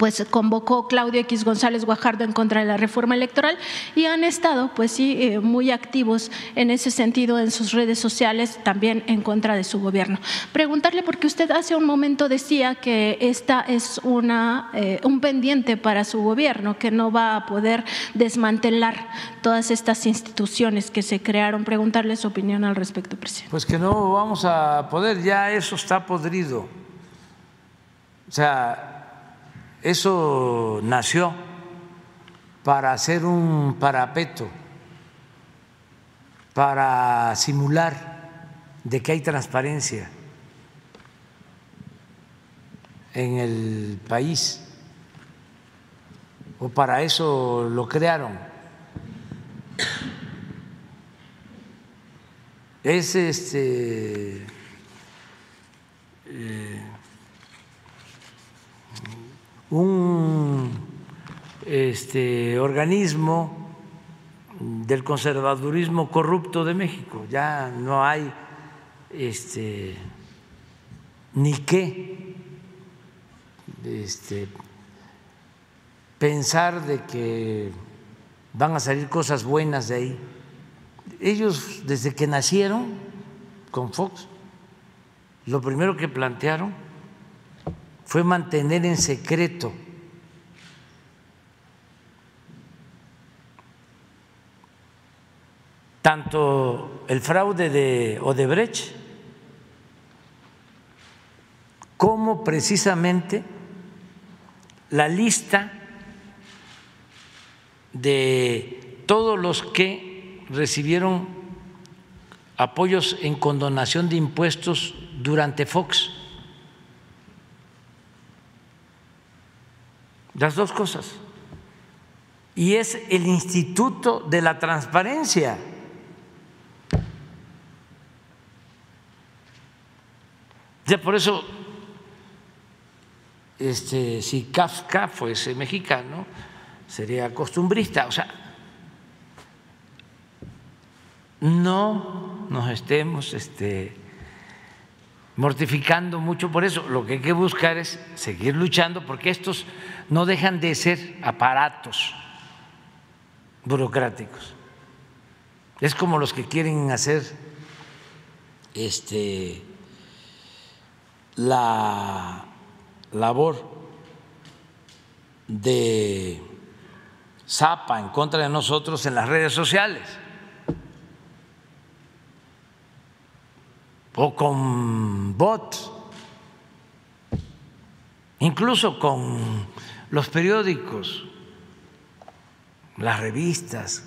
[SPEAKER 9] pues convocó Claudio X González Guajardo en contra de la reforma electoral y han estado pues sí eh, muy activos en ese sentido en sus redes sociales también en contra de su gobierno. Preguntarle porque usted hace un momento decía que esta es una eh, un pendiente para su gobierno que no va a poder desmantelar todas estas instituciones que se crearon. Preguntarle su opinión al respecto, presidente.
[SPEAKER 1] Pues que no vamos a poder, ya eso está podrido. O sea, eso nació para hacer un parapeto, para simular de que hay transparencia en el país, o para eso lo crearon. Es este. Eh, un este, organismo del conservadurismo corrupto de México. Ya no hay este, ni qué este, pensar de que van a salir cosas buenas de ahí. Ellos desde que nacieron con Fox, lo primero que plantearon fue mantener en secreto tanto el fraude de Odebrecht como precisamente la lista de todos los que recibieron apoyos en condonación de impuestos durante Fox. Las dos cosas. Y es el Instituto de la Transparencia. Ya por eso, este, si Kafka fuese mexicano, sería costumbrista. O sea, no nos estemos este, mortificando mucho por eso. Lo que hay que buscar es seguir luchando porque estos no dejan de ser aparatos burocráticos. Es como los que quieren hacer este la labor de zapa en contra de nosotros en las redes sociales. o con bots, incluso con los periódicos, las revistas.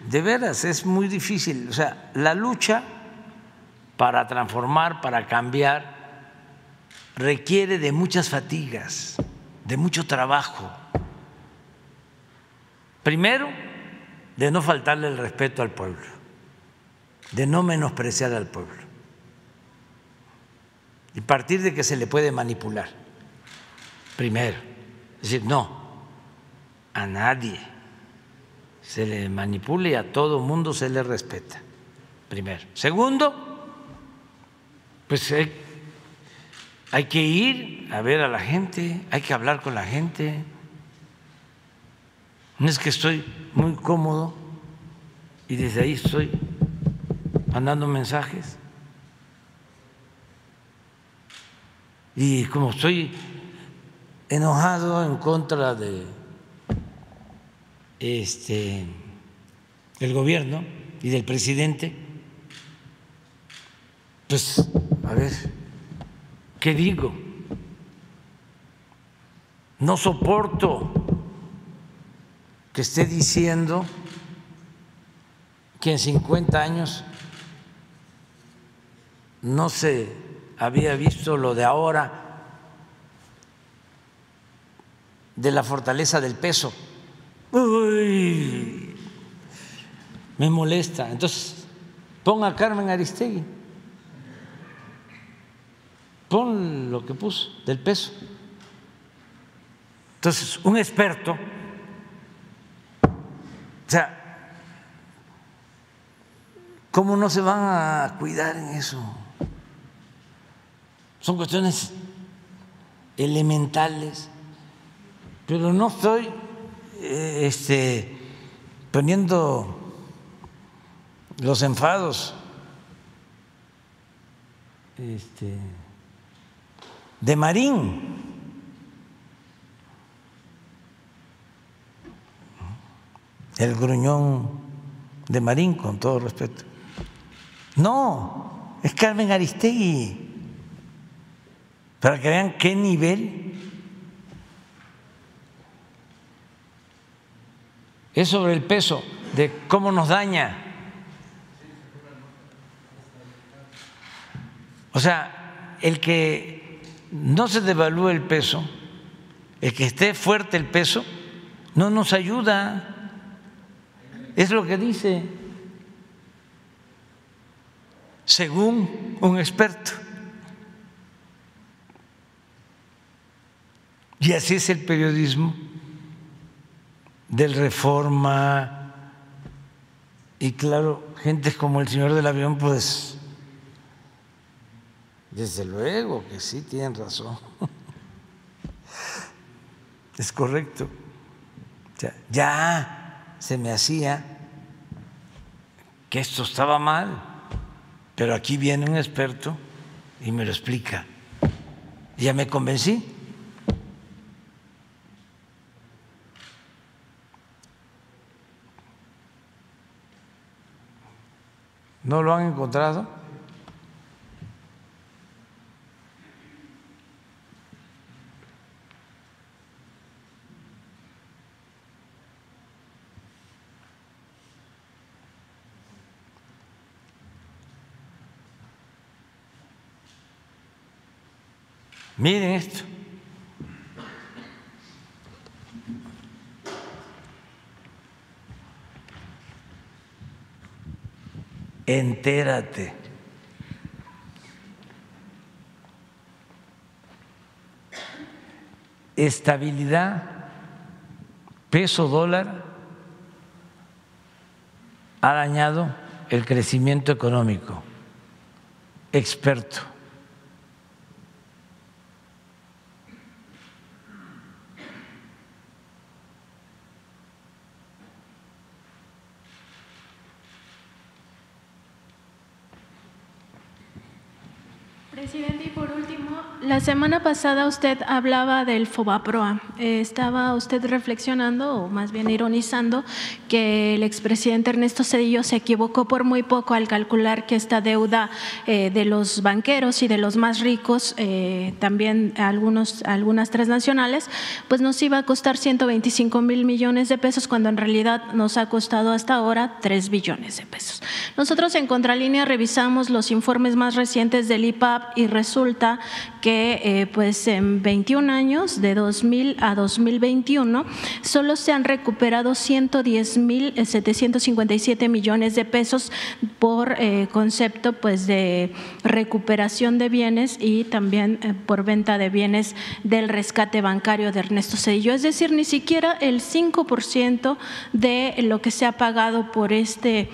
[SPEAKER 1] De veras es muy difícil. O sea, la lucha para transformar, para cambiar, requiere de muchas fatigas, de mucho trabajo. Primero, de no faltarle el respeto al pueblo de no menospreciar al pueblo y partir de que se le puede manipular, primero. Decir, no, a nadie se le manipula y a todo mundo se le respeta, primero. Segundo, pues hay, hay que ir a ver a la gente, hay que hablar con la gente. No es que estoy muy cómodo y desde ahí estoy mandando mensajes. Y como estoy enojado en contra de este el gobierno y del presidente, pues a ver, ¿qué digo? No soporto que esté diciendo que en 50 años no se había visto lo de ahora de la fortaleza del peso. Uy, me molesta. Entonces, ponga a Carmen Aristegui. Pon lo que puso del peso. Entonces, un experto, o sea, ¿cómo no se van a cuidar en eso? Son cuestiones elementales, pero no estoy eh, este, poniendo los enfados este, de Marín. El gruñón de Marín, con todo respeto. No, es Carmen Aristegui para que vean qué nivel es sobre el peso, de cómo nos daña. O sea, el que no se devalúe el peso, el que esté fuerte el peso, no nos ayuda. Es lo que dice, según un experto. Y así es el periodismo del reforma. Y claro, gente como el señor del avión, pues, desde luego que sí, tienen razón. Es correcto. ya se me hacía que esto estaba mal, pero aquí viene un experto y me lo explica. ya me convencí. ¿No lo han encontrado? Miren esto. Entérate. Estabilidad, peso dólar ha dañado el crecimiento económico. Experto.
[SPEAKER 9] La semana pasada usted hablaba del FOBAPROA. Eh, estaba usted reflexionando, o más bien ironizando, que el expresidente Ernesto Cedillo se equivocó por muy poco al calcular que esta deuda eh, de los banqueros y de los más ricos, eh, también algunos, algunas transnacionales, pues nos iba a costar 125 mil millones de pesos, cuando en realidad nos ha costado hasta ahora 3 billones de pesos. Nosotros en Contralínea revisamos los informes más recientes del IPAP y resulta que pues en 21 años, de 2000 a 2021, solo se han recuperado 110 mil 757 millones de pesos por eh, concepto pues de recuperación de bienes y también eh, por venta de bienes del rescate bancario de Ernesto Cedillo. Es decir, ni siquiera el 5% de lo que se ha pagado por este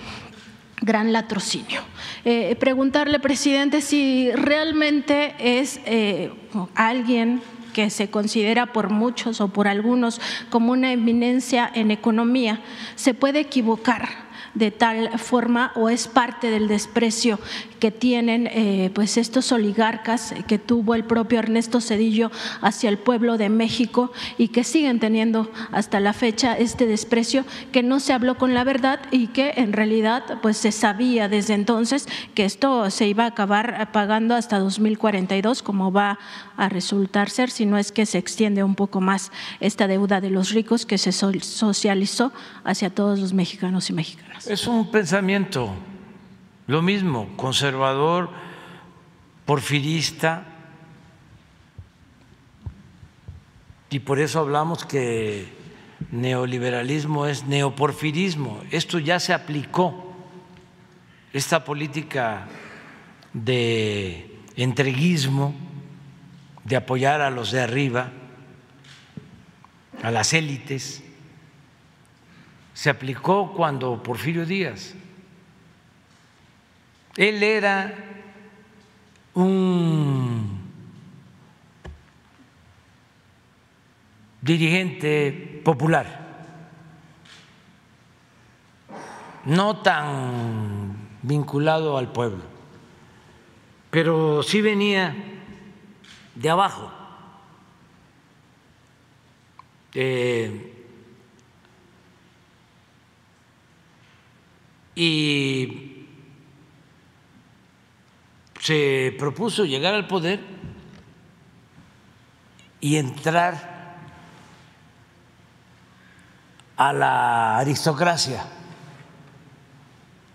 [SPEAKER 9] gran latrocinio. Eh, preguntarle, presidente, si realmente es eh, alguien que se considera por muchos o por algunos como una eminencia en economía, se puede equivocar de tal forma o es parte del desprecio que tienen eh, pues estos oligarcas que tuvo el propio Ernesto Cedillo hacia el pueblo de México y que siguen teniendo hasta la fecha este desprecio que no se habló con la verdad y que en realidad pues se sabía desde entonces que esto se iba a acabar pagando hasta 2042 como va a resultar ser si no es que se extiende un poco más esta deuda de los ricos que se socializó hacia todos los mexicanos y mexicanas.
[SPEAKER 1] Es un pensamiento lo mismo, conservador, porfirista, y por eso hablamos que neoliberalismo es neoporfirismo. Esto ya se aplicó, esta política de entreguismo, de apoyar a los de arriba, a las élites, se aplicó cuando Porfirio Díaz. Él era un dirigente popular, no tan vinculado al pueblo, pero sí venía de abajo. Eh, y se propuso llegar al poder y entrar a la aristocracia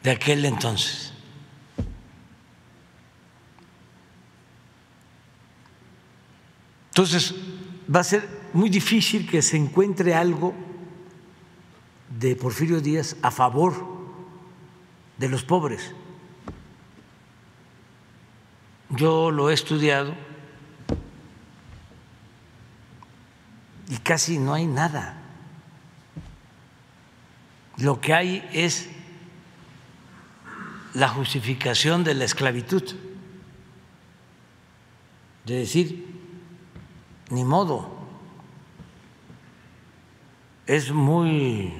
[SPEAKER 1] de aquel entonces. Entonces, va a ser muy difícil que se encuentre algo de Porfirio Díaz a favor de los pobres. Yo lo he estudiado y casi no hay nada. Lo que hay es la justificación de la esclavitud, de decir, ni modo, es muy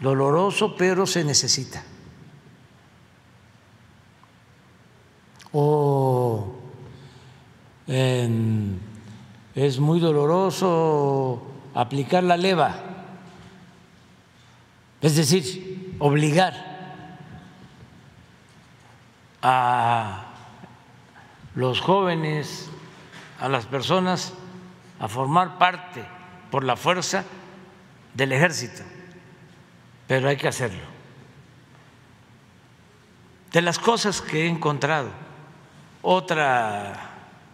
[SPEAKER 1] doloroso, pero se necesita. o em, es muy doloroso aplicar la leva, es decir, obligar a los jóvenes, a las personas a formar parte por la fuerza del ejército, pero hay que hacerlo. De las cosas que he encontrado otra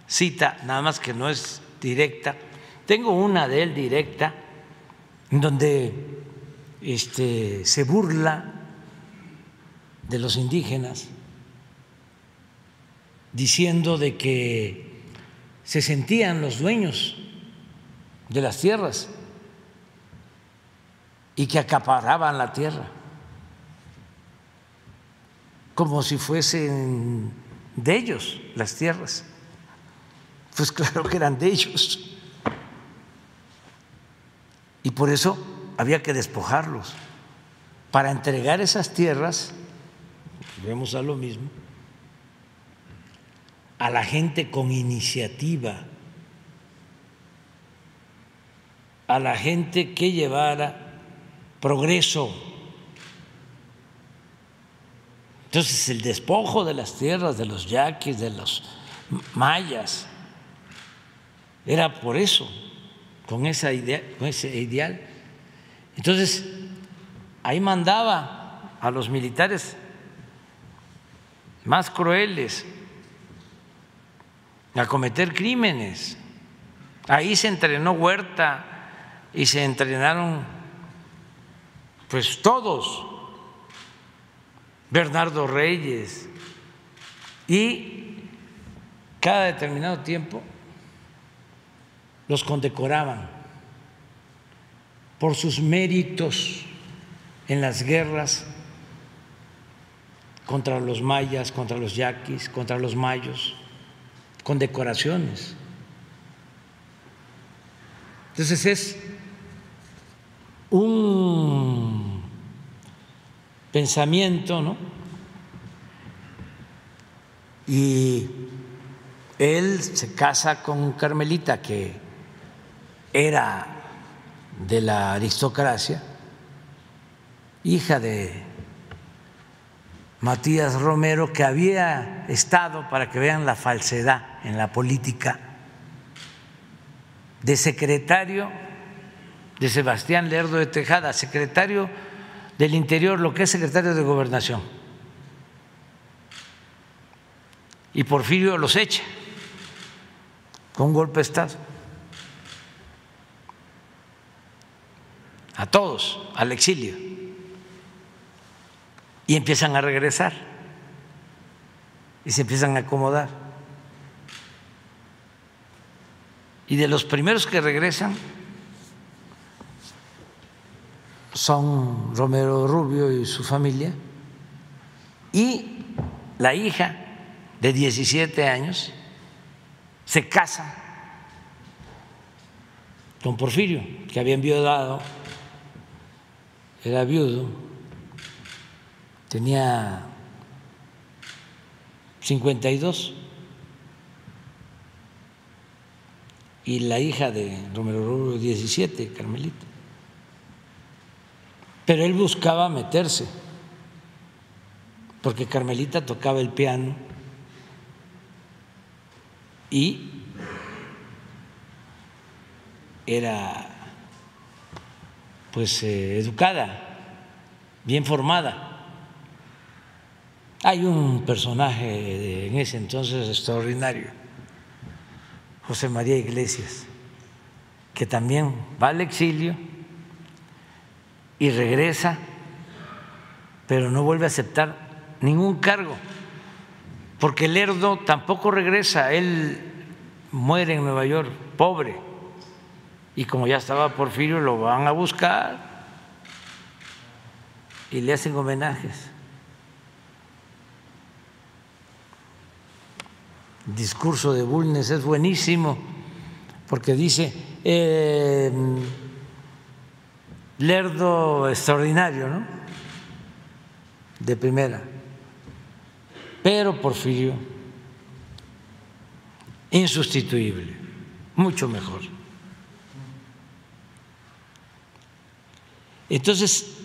[SPEAKER 1] cita, nada más que no es directa. Tengo una de él directa, en donde este, se burla de los indígenas, diciendo de que se sentían los dueños de las tierras y que acaparaban la tierra, como si fuesen de ellos las tierras. Pues claro que eran de ellos. Y por eso había que despojarlos. Para entregar esas tierras, vemos a lo mismo, a la gente con iniciativa, a la gente que llevara progreso Entonces el despojo de las tierras, de los yaquis, de los mayas, era por eso, con, esa idea, con ese ideal. Entonces, ahí mandaba a los militares más crueles a cometer crímenes. Ahí se entrenó Huerta y se entrenaron pues todos. Bernardo Reyes, y cada determinado tiempo los condecoraban por sus méritos en las guerras contra los mayas, contra los yaquis, contra los mayos, con decoraciones. Entonces es un pensamiento, ¿no? Y él se casa con Carmelita, que era de la aristocracia, hija de Matías Romero, que había estado, para que vean la falsedad en la política, de secretario de Sebastián Lerdo de Tejada, secretario del Interior, lo que es secretario de Gobernación. Y Porfirio los echa con un golpe de Estado. A todos, al exilio. Y empiezan a regresar. Y se empiezan a acomodar. Y de los primeros que regresan son Romero Rubio y su familia, y la hija de 17 años se casa con Porfirio, que había enviudado, era viudo, tenía 52, y la hija de Romero Rubio 17, Carmelita. Pero él buscaba meterse, porque Carmelita tocaba el piano y era pues eh, educada, bien formada. Hay un personaje en ese entonces extraordinario, José María Iglesias, que también va al exilio y regresa, pero no vuelve a aceptar ningún cargo, porque Lerdo tampoco regresa, él muere en Nueva York, pobre, y como ya estaba Porfirio, lo van a buscar y le hacen homenajes. Discurso de Bulnes es buenísimo porque dice, eh, Lerdo extraordinario, ¿no? De primera. Pero Porfirio, insustituible, mucho mejor. Entonces,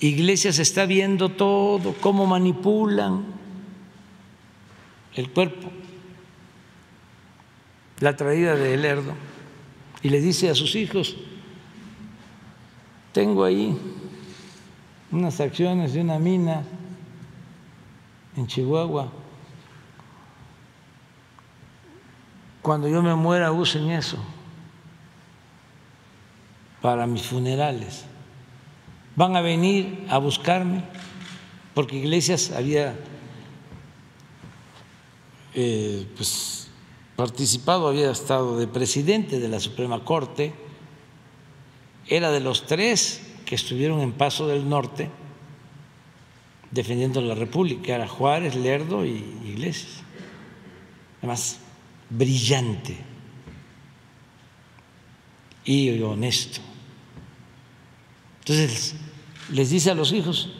[SPEAKER 1] Iglesias está viendo todo, cómo manipulan el cuerpo, la traída de Lerdo, y le dice a sus hijos, tengo ahí unas acciones de una mina en Chihuahua. Cuando yo me muera usen eso para mis funerales. Van a venir a buscarme porque Iglesias había eh, pues, participado, había estado de presidente de la Suprema Corte era de los tres que estuvieron en Paso del Norte defendiendo la República, era Juárez, Lerdo y Iglesias. Además, brillante y honesto. Entonces les dice a los hijos,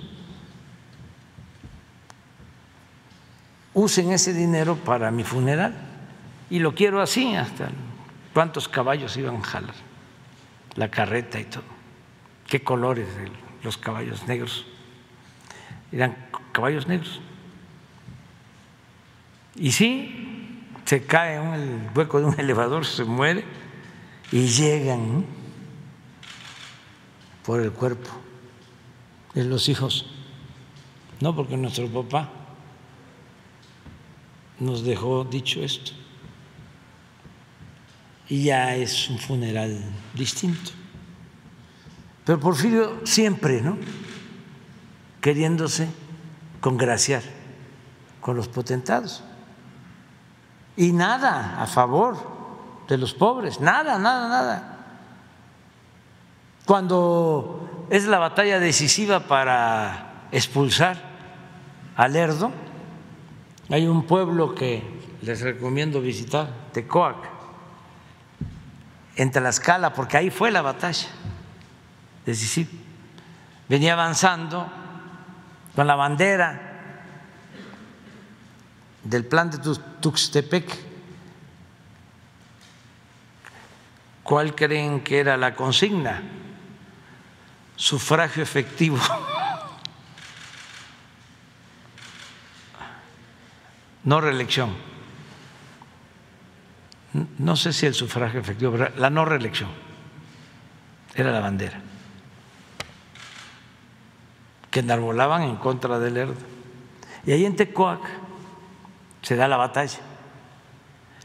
[SPEAKER 1] usen ese dinero para mi funeral y lo quiero así hasta cuántos caballos iban a jalar la carreta y todo. Qué colores de los caballos negros. Eran caballos negros. Y sí, se cae en el hueco de un elevador, se muere y llegan por el cuerpo de los hijos. No, porque nuestro papá nos dejó dicho esto y ya es un funeral distinto. Pero Porfirio siempre, ¿no? Queriéndose congraciar con los potentados. Y nada a favor de los pobres, nada, nada, nada. Cuando es la batalla decisiva para expulsar al Lerdo, hay un pueblo que les recomiendo visitar, Tecoac, en Tlaxcala, porque ahí fue la batalla decisiva. Venía avanzando con la bandera del plan de Tuxtepec. ¿Cuál creen que era la consigna? Sufragio efectivo. No reelección. No sé si el sufragio efectivo, pero la no reelección era la bandera que enarbolaban en contra del ERD. Y ahí en Tecoac se da la batalla.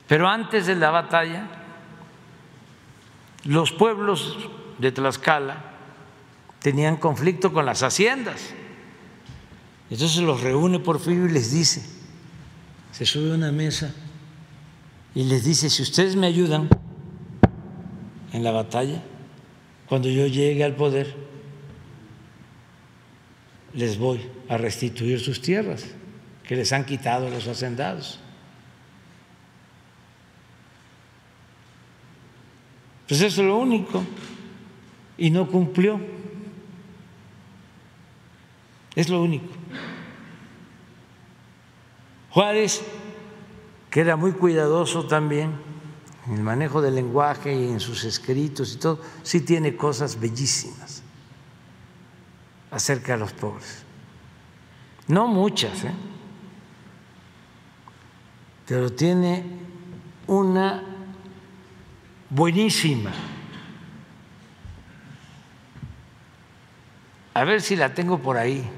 [SPEAKER 1] Pero antes de la batalla, los pueblos de Tlaxcala tenían conflicto con las haciendas. Entonces los reúne Porfirio y les dice, se sube a una mesa y les dice, si ustedes me ayudan en la batalla, cuando yo llegue al poder, les voy a restituir sus tierras que les han quitado los hacendados. Pues eso es lo único. Y no cumplió. Es lo único. Juárez, que era muy cuidadoso también en el manejo del lenguaje y en sus escritos y todo, sí tiene cosas bellísimas acerca de los pobres. No muchas, ¿eh? pero tiene una buenísima. A ver si la tengo por ahí,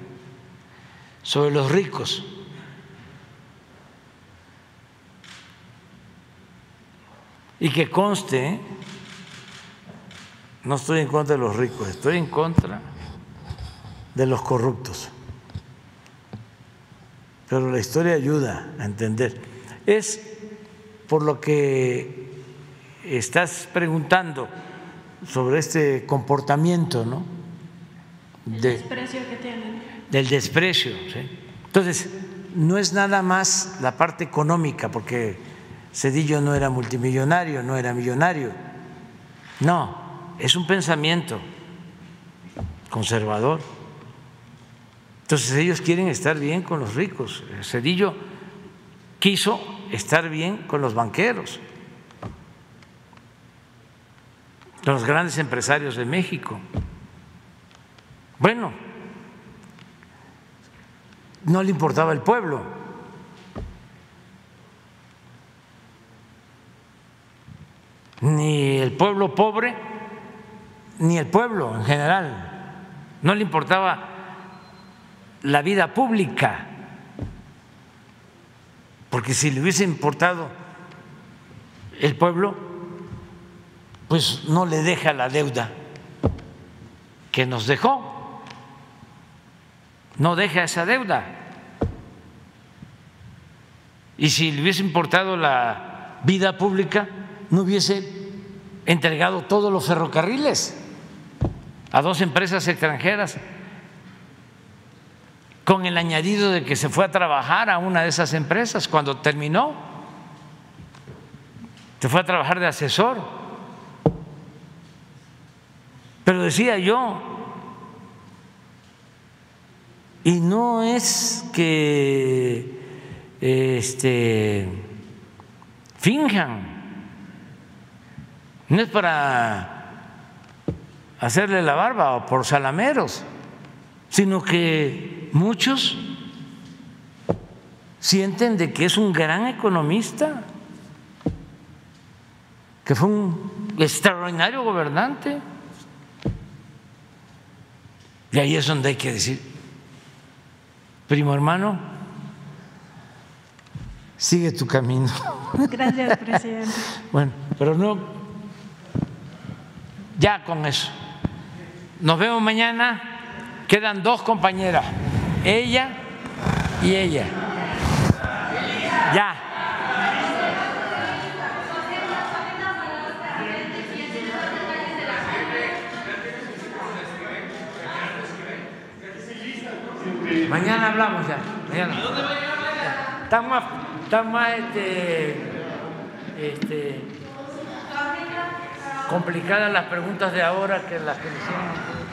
[SPEAKER 1] sobre los ricos. Y que conste, no estoy en contra de los ricos, estoy en contra de los corruptos. Pero la historia ayuda a entender es por lo que estás preguntando sobre este comportamiento, ¿no?
[SPEAKER 9] El desprecio que tienen.
[SPEAKER 1] Del desprecio. Entonces, no es nada más la parte económica, porque Cedillo no era multimillonario, no era millonario. No, es un pensamiento conservador. Entonces ellos quieren estar bien con los ricos. Cedillo quiso estar bien con los banqueros, los grandes empresarios de México. Bueno, no le importaba el pueblo. Ni el pueblo pobre, ni el pueblo en general. No le importaba la vida pública porque si le hubiese importado el pueblo, pues no le deja la deuda que nos dejó, no deja esa deuda. Y si le hubiese importado la vida pública, no hubiese entregado todos los ferrocarriles a dos empresas extranjeras con el añadido de que se fue a trabajar a una de esas empresas cuando terminó. Se fue a trabajar de asesor. Pero decía yo, y no es que este, finjan, no es para hacerle la barba o por salameros, sino que muchos sienten de que es un gran economista, que fue un extraordinario gobernante. Y ahí es donde hay que decir, primo hermano, sigue tu camino.
[SPEAKER 9] Gracias, presidente.
[SPEAKER 1] bueno, pero no, ya con eso. Nos vemos mañana. Quedan dos compañeras ella y ella. Ya. Mañana hablamos ya. Mañana. Más, están más este, este, complicadas las preguntas de ahora que las que hicieron.